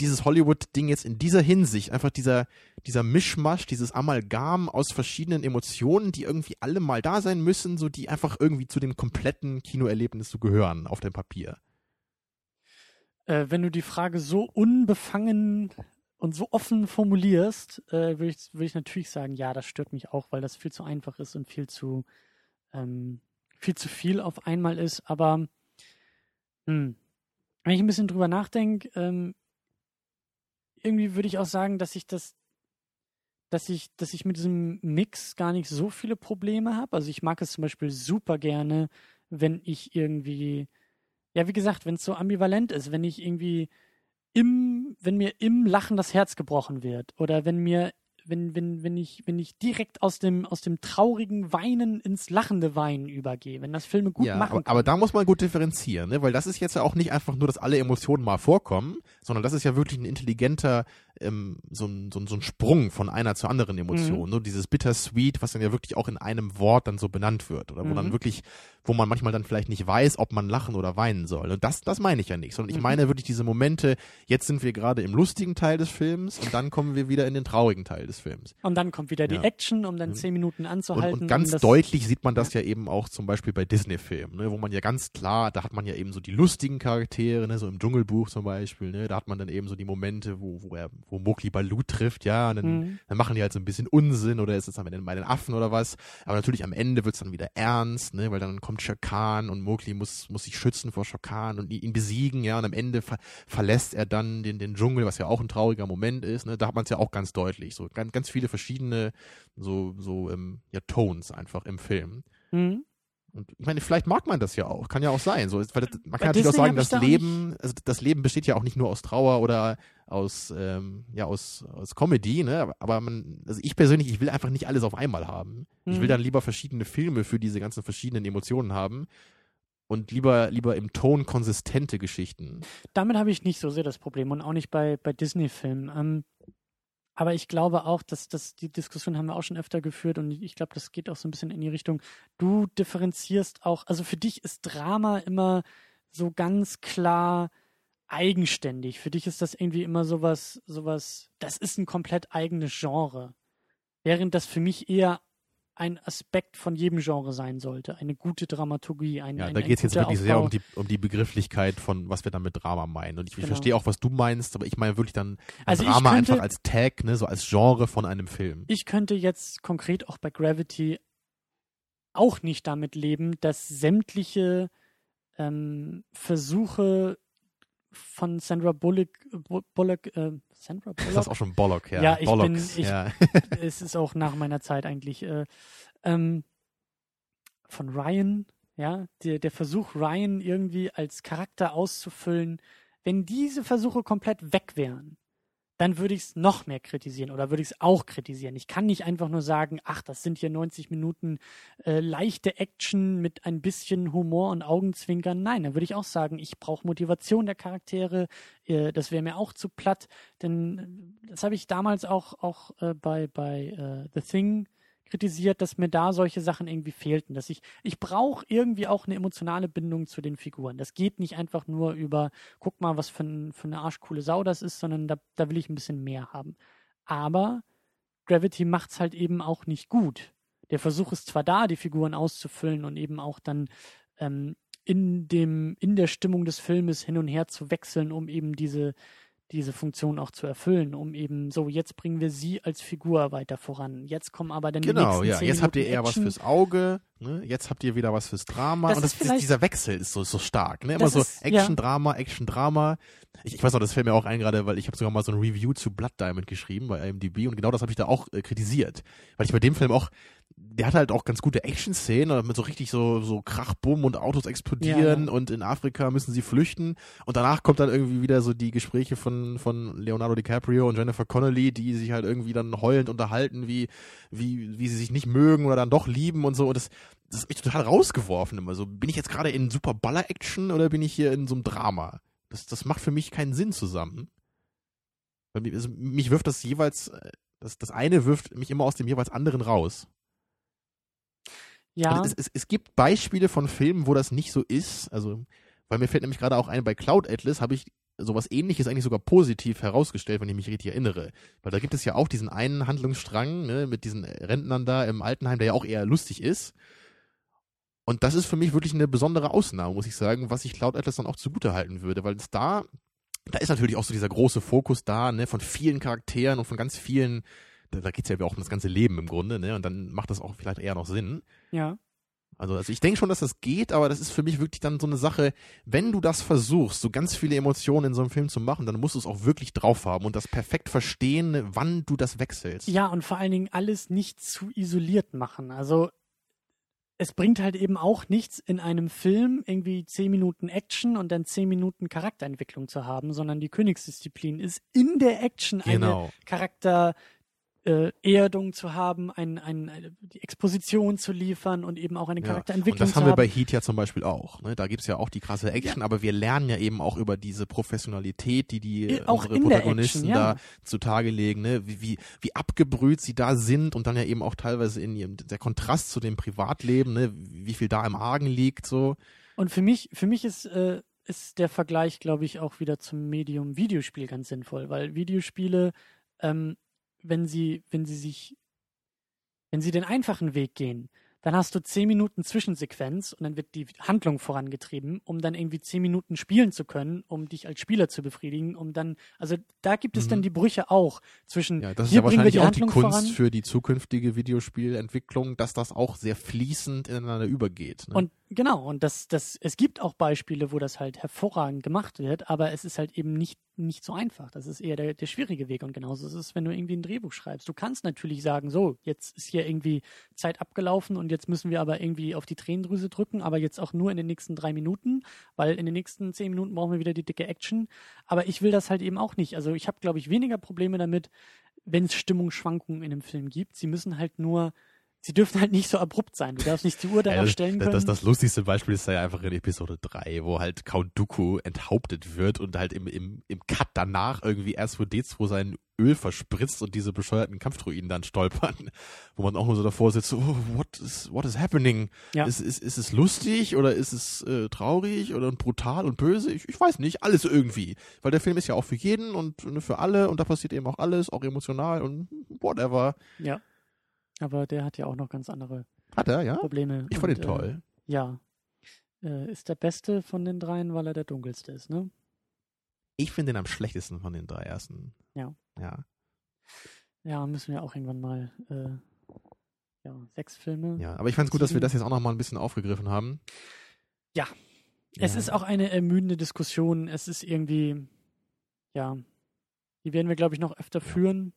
dieses Hollywood-Ding jetzt in dieser Hinsicht, einfach dieser, dieser Mischmasch, dieses Amalgam aus verschiedenen Emotionen, die irgendwie alle mal da sein müssen, so die einfach irgendwie zu dem kompletten Kinoerlebnis so gehören auf dem Papier. Äh, wenn du die Frage so unbefangen und so offen formulierst, äh, würde ich, würd ich natürlich sagen, ja, das stört mich auch, weil das viel zu einfach ist und viel zu, ähm, viel zu viel auf einmal ist. Aber hm, wenn ich ein bisschen drüber nachdenke, ähm, irgendwie würde ich auch sagen, dass ich das, dass ich, dass ich mit diesem Mix gar nicht so viele Probleme habe. Also ich mag es zum Beispiel super gerne, wenn ich irgendwie ja, wie gesagt, wenn es so ambivalent ist, wenn ich irgendwie im, wenn mir im Lachen das Herz gebrochen wird oder wenn mir wenn, wenn, wenn, ich, wenn ich direkt aus dem, aus dem traurigen Weinen ins lachende Weinen übergehe, wenn das Filme gut ja, machen. Aber, aber, da muss man gut differenzieren, ne? weil das ist jetzt ja auch nicht einfach nur, dass alle Emotionen mal vorkommen, sondern das ist ja wirklich ein intelligenter, ähm, so, ein, so, ein, so ein Sprung von einer zur anderen Emotion. Mhm. Ne? Dieses Bittersweet, was dann ja wirklich auch in einem Wort dann so benannt wird oder wo mhm. dann wirklich, wo man manchmal dann vielleicht nicht weiß, ob man lachen oder weinen soll. Und das, das meine ich ja nicht, sondern ich mhm. meine wirklich diese Momente, jetzt sind wir gerade im lustigen Teil des Films und dann kommen wir wieder in den traurigen Teil des Films. Und dann kommt wieder die ja. Action, um dann mhm. zehn Minuten anzuhalten. Und, und ganz um deutlich sieht man das ja. ja eben auch zum Beispiel bei Disney-Filmen, ne? wo man ja ganz klar, da hat man ja eben so die lustigen Charaktere, ne? so im Dschungelbuch zum Beispiel, ne? da hat man dann eben so die Momente, wo, wo er, wo Mowgli Baloo trifft, ja, und dann, mhm. dann machen die halt so ein bisschen Unsinn oder ist es dann bei den Affen oder was. Aber natürlich am Ende wird es dann wieder ernst, ne? weil dann kommt Shakan und Mowgli muss, muss sich schützen vor Shakan und ihn besiegen, ja, und am Ende ver verlässt er dann den, den Dschungel, was ja auch ein trauriger Moment ist, ne? da hat man es ja auch ganz deutlich, so ganz, ganz viele verschiedene so, so ähm, ja, Tones einfach im Film. Mhm. Und ich meine, vielleicht mag man das ja auch, kann ja auch sein. So, weil das, man kann natürlich auch sagen, das Leben, also das Leben besteht ja auch nicht nur aus Trauer oder aus, ähm, ja, aus, aus Comedy, ne? Aber man, also ich persönlich, ich will einfach nicht alles auf einmal haben. Mhm. Ich will mhm. dann lieber verschiedene Filme für diese ganzen verschiedenen Emotionen haben und lieber, lieber im Ton konsistente Geschichten. Damit habe ich nicht so sehr das Problem und auch nicht bei, bei Disney-Filmen. Ähm, aber ich glaube auch, dass das die Diskussion haben wir auch schon öfter geführt und ich glaube, das geht auch so ein bisschen in die Richtung. Du differenzierst auch, also für dich ist Drama immer so ganz klar eigenständig. Für dich ist das irgendwie immer sowas, sowas, das ist ein komplett eigenes Genre. Während das für mich eher ein Aspekt von jedem Genre sein sollte. Eine gute Dramaturgie. Ein, ja, ein, da geht es jetzt wirklich Aufbau. sehr um die, um die Begrifflichkeit von, was wir dann mit Drama meinen. Und ich, genau. ich verstehe auch, was du meinst, aber ich meine wirklich dann also Drama könnte, einfach als Tag, ne, so als Genre von einem Film. Ich könnte jetzt konkret auch bei Gravity auch nicht damit leben, dass sämtliche ähm, Versuche von Sandra Bullock, Bullock äh, Sandra Bullock? Ist das auch schon Bullock, ja. Ja, ich Bollocks, bin, ich, ja. es ist auch nach meiner Zeit eigentlich. Äh, ähm, von Ryan, ja, der, der Versuch, Ryan irgendwie als Charakter auszufüllen, wenn diese Versuche komplett weg wären, dann würde ich es noch mehr kritisieren oder würde ich es auch kritisieren. Ich kann nicht einfach nur sagen, ach, das sind hier 90 Minuten äh, leichte Action mit ein bisschen Humor und Augenzwinkern. Nein, dann würde ich auch sagen, ich brauche Motivation der Charaktere. Äh, das wäre mir auch zu platt, denn äh, das habe ich damals auch, auch äh, bei, bei äh, The Thing kritisiert, dass mir da solche Sachen irgendwie fehlten, dass ich ich brauche irgendwie auch eine emotionale Bindung zu den Figuren. Das geht nicht einfach nur über guck mal, was für, ein, für eine arschcoole Sau das ist, sondern da, da will ich ein bisschen mehr haben. Aber Gravity macht's halt eben auch nicht gut. Der Versuch ist zwar da, die Figuren auszufüllen und eben auch dann ähm, in dem in der Stimmung des Filmes hin und her zu wechseln, um eben diese diese Funktion auch zu erfüllen, um eben so, jetzt bringen wir sie als Figur weiter voran. Jetzt kommen aber dann genau, die nächsten ja. zehn Jetzt habt ihr eher was Action. fürs Auge, ne? jetzt habt ihr wieder was fürs Drama. Das und das, das, dieser Wechsel ist so, so stark. Ne? Immer so ist- Action, ja. Drama, Action, Drama. Ich, ich weiß noch, das fällt mir auch ein gerade, weil ich habe sogar mal so ein Review zu Blood Diamond geschrieben bei IMDb und genau das habe ich da auch äh, kritisiert. Weil ich bei dem Film auch, der hat halt auch ganz gute Action-Szenen mit so richtig so, so Krach, Bumm und Autos explodieren Ja. und in Afrika müssen sie flüchten und danach kommt dann irgendwie wieder so die Gespräche von, von Leonardo DiCaprio und Jennifer Connelly, die sich halt irgendwie dann heulend unterhalten, wie, wie, wie sie sich nicht mögen oder dann doch lieben und so und das, das hat mich total rausgeworfen immer so. Bin ich jetzt gerade in super Baller-Action oder bin ich hier in so einem Drama? Das, das macht für mich keinen Sinn zusammen. Also mich wirft das jeweils, äh, das, das eine wirft mich immer aus dem jeweils anderen raus. Ja, Also es, es, es gibt Beispiele von Filmen, wo das nicht so ist. Also, weil mir fällt nämlich gerade auch ein, bei Cloud Atlas habe ich sowas ähnliches eigentlich sogar positiv herausgestellt, wenn ich mich richtig erinnere. Weil da gibt es ja auch diesen einen Handlungsstrang ne, mit diesen Rentnern da im Altenheim, der ja auch eher lustig ist. Und das ist für mich wirklich eine besondere Ausnahme, muss ich sagen, was ich Cloud Atlas dann auch zugutehalten würde, weil es da, da ist natürlich auch so dieser große Fokus da, ne, von vielen Charakteren und von ganz vielen, da, geht's ja auch um das ganze Leben im Grunde, ne, und dann macht das auch vielleicht eher noch Sinn. ja. Also, also ich denke schon, dass das geht, aber das ist für mich wirklich dann so eine Sache, wenn du das versuchst, so ganz viele Emotionen in so einem Film zu machen, dann musst du es auch wirklich drauf haben und das perfekt verstehen, wann du das wechselst. Ja, und vor allen Dingen alles nicht zu isoliert machen. Also es bringt halt eben auch nichts, in einem Film irgendwie zehn Minuten Action und dann zehn Minuten Charakterentwicklung zu haben, sondern die Königsdisziplin ist in der Action eine Genau. Charakter äh, Erdung zu haben, ein, ein, eine, die Exposition zu liefern und eben auch eine Ja. Charakterentwicklung Und das haben wir bei Heat ja zum Beispiel auch. Ne? Da gibt's ja auch die krasse Action, aber wir lernen ja eben auch über diese Professionalität, die die Äh, äh, auch unsere Protagonisten Action, ja. da zutage legen, ne? wie, wie, wie abgebrüht sie da sind und dann ja eben auch teilweise in ihrem der Kontrast zu dem Privatleben, ne? wie viel da im Argen liegt, so. Und für mich, für mich ist, äh, ist der Vergleich, glaube ich, auch wieder zum Medium Videospiel ganz sinnvoll, weil Videospiele, ähm, wenn sie, wenn sie sich, wenn sie den einfachen Weg gehen, dann hast du zehn Minuten Zwischensequenz und dann wird die Handlung vorangetrieben, um dann irgendwie zehn Minuten spielen zu können, um dich als Spieler zu befriedigen, um dann, also da gibt es Mhm. dann die Brüche auch zwischen Ja, das ist hier ja bringen wir wahrscheinlich die auch die Handlung Kunst voran für die zukünftige Videospielentwicklung, dass das auch sehr fließend ineinander übergeht. Ne? Und genau, und das, das, es gibt auch Beispiele, wo das halt hervorragend gemacht wird, aber es ist halt eben nicht, nicht so einfach. Das ist eher der, der schwierige Weg. Und genauso ist es, wenn du irgendwie ein Drehbuch schreibst. Du kannst natürlich sagen, so, jetzt ist hier irgendwie Zeit abgelaufen und jetzt müssen wir aber irgendwie auf die Tränendrüse drücken, aber jetzt auch nur in den nächsten drei Minuten, weil in den nächsten zehn Minuten brauchen wir wieder die dicke Action. Aber ich will das halt eben auch nicht. Also ich habe, glaube ich, weniger Probleme damit, wenn es Stimmungsschwankungen in einem Film gibt. Sie müssen halt nur Sie dürfen halt nicht so abrupt sein. Du darfst nicht die Uhr danach Ja, das, stellen das, können. das, das lustigste Beispiel ist da ja einfach in Episode 3, wo halt Count Dooku enthauptet wird und halt im, im, im Cut danach irgendwie R2D2 sein Öl verspritzt und diese bescheuerten Kampfdruiden dann stolpern, wo man auch nur so davor sitzt, so, oh, what is, what is happening? Ja. Ist, ist, ist es lustig oder ist es äh, traurig oder brutal und böse? Ich, ich weiß nicht, alles irgendwie. Weil der Film ist ja auch für jeden und ne, für alle und da passiert eben auch alles, auch emotional und whatever. Ja. Aber der hat ja auch noch ganz andere Hat er, ja? Probleme. Ich fand Und, ihn toll. Äh, ja. Äh, ist der beste von den dreien, weil er der dunkelste ist, ne? Ich finde den am schlechtesten von den drei ersten. Ja. Ja. Ja, müssen wir auch irgendwann mal. Äh, ja, sechs Filme. Ja, aber ich fand es gut, dass wir das jetzt auch noch mal ein bisschen aufgegriffen haben. Ja. Es Ja. ist auch eine ermüdende Diskussion. Es ist irgendwie, ja, die werden wir, glaube ich, noch öfter führen.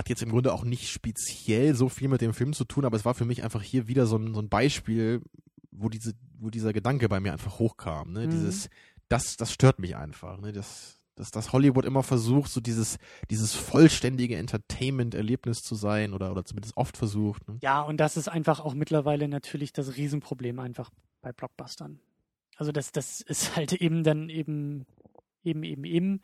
Hat jetzt im Grunde auch nicht speziell so viel mit dem Film zu tun, aber es war für mich einfach hier wieder so ein, so ein Beispiel, wo diese, wo dieser Gedanke bei mir einfach hochkam. Ne? Mhm. Dieses, das, das stört mich einfach. Ne? Das, dass das Hollywood immer versucht, so dieses, dieses vollständige Entertainment-Erlebnis zu sein oder, oder zumindest oft versucht. Ne? Ja, und das ist einfach auch mittlerweile natürlich das Riesenproblem einfach bei Blockbustern. Also das, das ist halt eben dann eben, eben, eben, eben.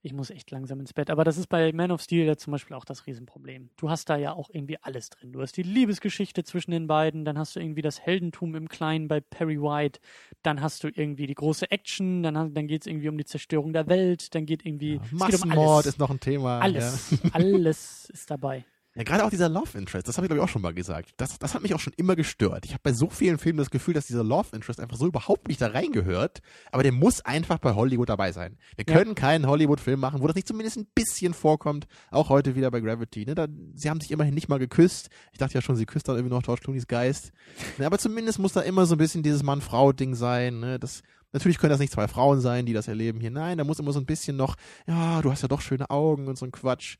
Ich muss echt langsam ins Bett. Aber das ist bei Man of Steel ja zum Beispiel auch das Riesenproblem. Du hast da ja auch irgendwie alles drin. Du hast die Liebesgeschichte zwischen den beiden, dann hast du irgendwie das Heldentum im Kleinen bei Perry White, dann hast du irgendwie die große Action, dann, dann geht es irgendwie um die Zerstörung der Welt, dann geht irgendwie Ja, um Massenmord alles. ist noch ein Thema. alles, alles ist dabei. Ja. Gerade auch dieser Love Interest, das habe ich glaube ich auch schon mal gesagt. Das, das hat mich auch schon immer gestört. Ich habe bei so vielen Filmen das Gefühl, dass dieser Love Interest einfach so überhaupt nicht da reingehört, aber der muss einfach bei Hollywood dabei sein. Wir Ja. können keinen Hollywood-Film machen, wo das nicht zumindest ein bisschen vorkommt. Auch heute wieder bei Gravity. Ne? Da, sie haben sich immerhin nicht mal geküsst. Ich dachte ja schon, sie küsst dann irgendwie noch George Clooney's Geist. Ne, aber zumindest muss da immer so ein bisschen dieses Mann-Frau-Ding sein. Ne? Das, natürlich können das nicht zwei Frauen sein, die das erleben hier. Nein, da muss immer so ein bisschen noch, ja, du hast ja doch schöne Augen und so ein Quatsch.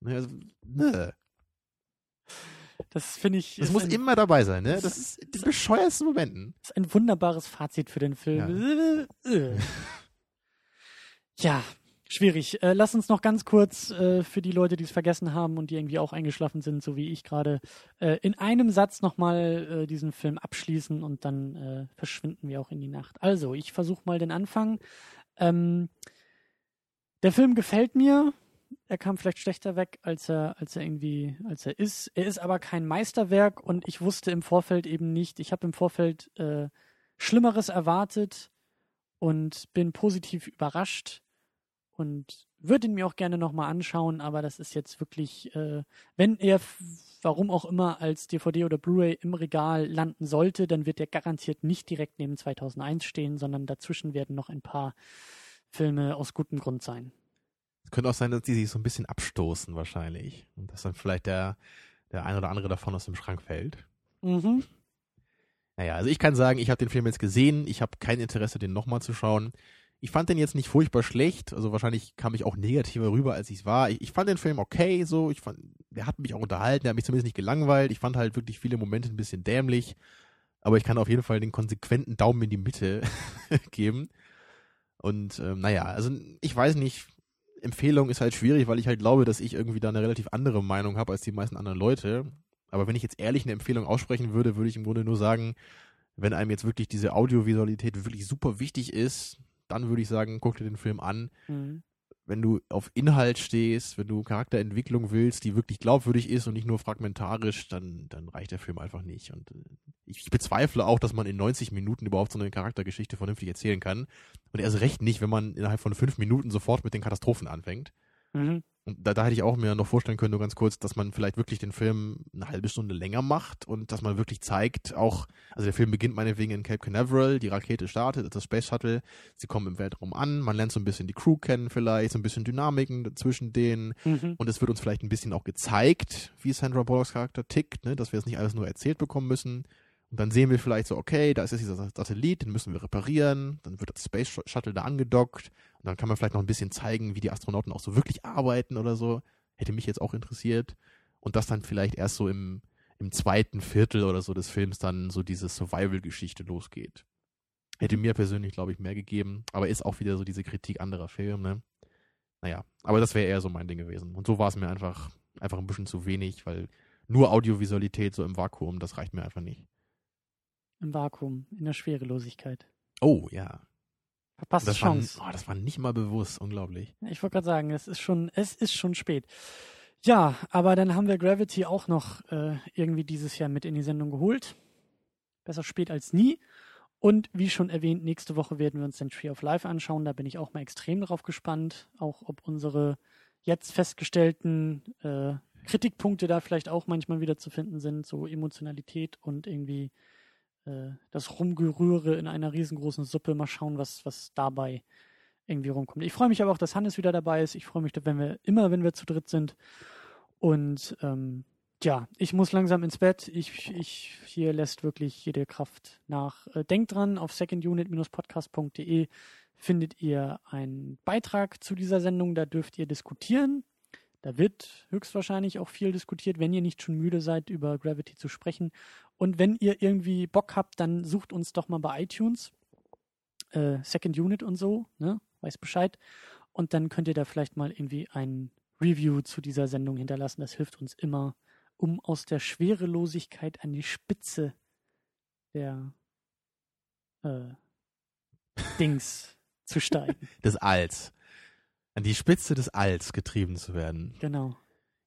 Ne, also, ne. Das finde ich. Das muss ein, immer dabei sein, ne? das Das ist die bescheuersten Momenten. ist ein wunderbares Fazit für den Film. Ja, ja schwierig. Äh, lass uns noch ganz kurz äh, für die Leute, die es vergessen haben und die irgendwie auch eingeschlafen sind, so wie ich gerade, äh, in einem Satz nochmal äh, diesen Film abschließen und dann äh, verschwinden wir auch in die Nacht. Also, ich versuche mal den Anfang. Ähm, der Film gefällt mir. Er kam vielleicht schlechter weg, als er, als er irgendwie, als er ist. Er ist aber kein Meisterwerk und ich wusste im Vorfeld eben nicht. Ich habe im Vorfeld äh, Schlimmeres erwartet und bin positiv überrascht und würde ihn mir auch gerne nochmal anschauen, aber das ist jetzt wirklich, äh, wenn er, warum auch immer, als DVD oder Blu-ray im Regal landen sollte, dann wird er garantiert nicht direkt neben 2001 stehen, sondern dazwischen werden noch ein paar Filme aus gutem Grund sein. Es könnte auch sein, dass die sich so ein bisschen abstoßen wahrscheinlich. Und dass dann vielleicht der, der ein oder andere davon aus dem Schrank fällt. Mhm. Naja, also ich kann sagen, ich habe den Film jetzt gesehen. Ich habe kein Interesse, den nochmal zu schauen. Ich fand den jetzt nicht furchtbar schlecht. Also wahrscheinlich kam ich auch negativer rüber, als ich es war. Ich, ich fand den Film okay, so. Ich fand, der hat mich auch unterhalten. Der hat mich zumindest nicht gelangweilt. Ich fand halt wirklich viele Momente ein bisschen dämlich. Aber ich kann auf jeden Fall den konsequenten Daumen in die Mitte geben. Und ähm, naja, also ich weiß nicht, Empfehlung ist halt schwierig, weil ich halt glaube, dass ich irgendwie da eine relativ andere Meinung habe als die meisten anderen Leute. Aber wenn ich jetzt ehrlich eine Empfehlung aussprechen würde, würde ich im Grunde nur sagen, wenn einem jetzt wirklich diese Audiovisualität wirklich super wichtig ist, dann würde ich sagen, guck dir den Film an. Mhm. Wenn du auf Inhalt stehst, wenn du Charakterentwicklung willst, die wirklich glaubwürdig ist und nicht nur fragmentarisch, dann, dann reicht der Film einfach nicht. Und äh, ich, bezweifle auch, dass man in 90 Minuten überhaupt so eine Charaktergeschichte vernünftig erzählen kann. Und erst recht nicht, wenn man innerhalb von fünf Minuten sofort mit den Katastrophen anfängt. Mhm. Und da, da hätte ich auch mir noch vorstellen können, nur ganz kurz, dass man vielleicht wirklich den Film eine halbe Stunde länger macht und dass man wirklich zeigt, auch, also der Film beginnt meinetwegen in Cape Canaveral, die Rakete startet, das Space Shuttle, sie kommen im Weltraum an, man lernt so ein bisschen die Crew kennen vielleicht, so ein bisschen Dynamiken zwischen denen Mhm. und es wird uns vielleicht ein bisschen auch gezeigt, wie Sandra Bullocks Charakter tickt, ne, dass wir es nicht alles nur erzählt bekommen müssen. Und dann sehen wir vielleicht so, okay, da ist jetzt dieser Satellit, den müssen wir reparieren, dann wird das Space Shuttle da angedockt und dann kann man vielleicht noch ein bisschen zeigen, wie die Astronauten auch so wirklich arbeiten oder so. Hätte mich jetzt auch interessiert. Und das dann vielleicht erst so im, im zweiten Viertel oder so des Films dann so diese Survival-Geschichte losgeht. Hätte mir persönlich, glaube ich, mehr gegeben, aber ist auch wieder so diese Kritik anderer Filme, ne? Naja, aber das wäre eher so mein Ding gewesen. Und so war es mir einfach, einfach ein bisschen zu wenig, weil nur Audiovisualität so im Vakuum, das reicht mir einfach nicht. Im Vakuum, in der Schwerelosigkeit. Oh, ja. Verpasste Das war, Chance. oh, das war nicht mal bewusst, unglaublich. Ich wollte gerade sagen, es ist schon, es ist schon spät. Ja, aber dann haben wir Gravity auch noch äh, irgendwie dieses Jahr mit in die Sendung geholt. Besser spät als nie. Und wie schon erwähnt, nächste Woche werden wir uns den Tree of Life anschauen. Da bin ich auch mal extrem drauf gespannt, auch ob unsere jetzt festgestellten äh, Kritikpunkte da vielleicht auch manchmal wieder zu finden sind, so Emotionalität und irgendwie äh, das Rumgerühre in einer riesengroßen Suppe. Mal schauen, was, was dabei irgendwie rumkommt. Ich freue mich aber auch, dass Hannes wieder dabei ist. Ich freue mich, wenn wir immer, wenn wir zu dritt sind. Und ähm, ja, ich muss langsam ins Bett. Ich, ich hier lässt wirklich jede Kraft nach. Äh, denkt dran, auf secondunit-podcast.de findet ihr einen Beitrag zu dieser Sendung. Da dürft ihr diskutieren. Da wird höchstwahrscheinlich auch viel diskutiert, wenn ihr nicht schon müde seid, über Gravity zu sprechen. Und wenn ihr irgendwie Bock habt, dann sucht uns doch mal bei iTunes. Äh, Second Unit und so, ne? Weiß Bescheid. Und dann könnt ihr da vielleicht mal irgendwie ein Review zu dieser Sendung hinterlassen. Das hilft uns immer, um aus der Schwerelosigkeit an die Spitze der äh, Dings zu steigen. Des Alls. An die Spitze des Alls getrieben zu werden. Genau.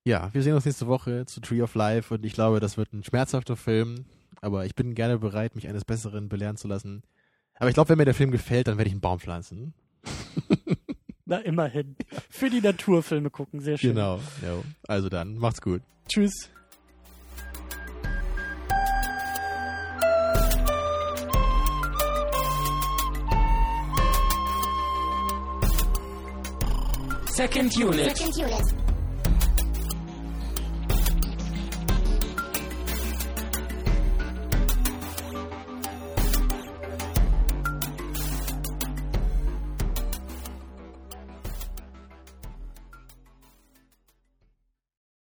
Ja, wir sehen uns nächste Woche zu Tree of Life und ich glaube, das wird ein schmerzhafter Film, aber ich bin gerne bereit, mich eines Besseren belehren zu lassen. Aber ich glaube, wenn mir der Film gefällt, dann werde ich einen Baum pflanzen. Na, immerhin. Für die Naturfilme gucken, sehr schön. Genau. Ja. Also dann, macht's gut. Tschüss. Second Unit. Second unit.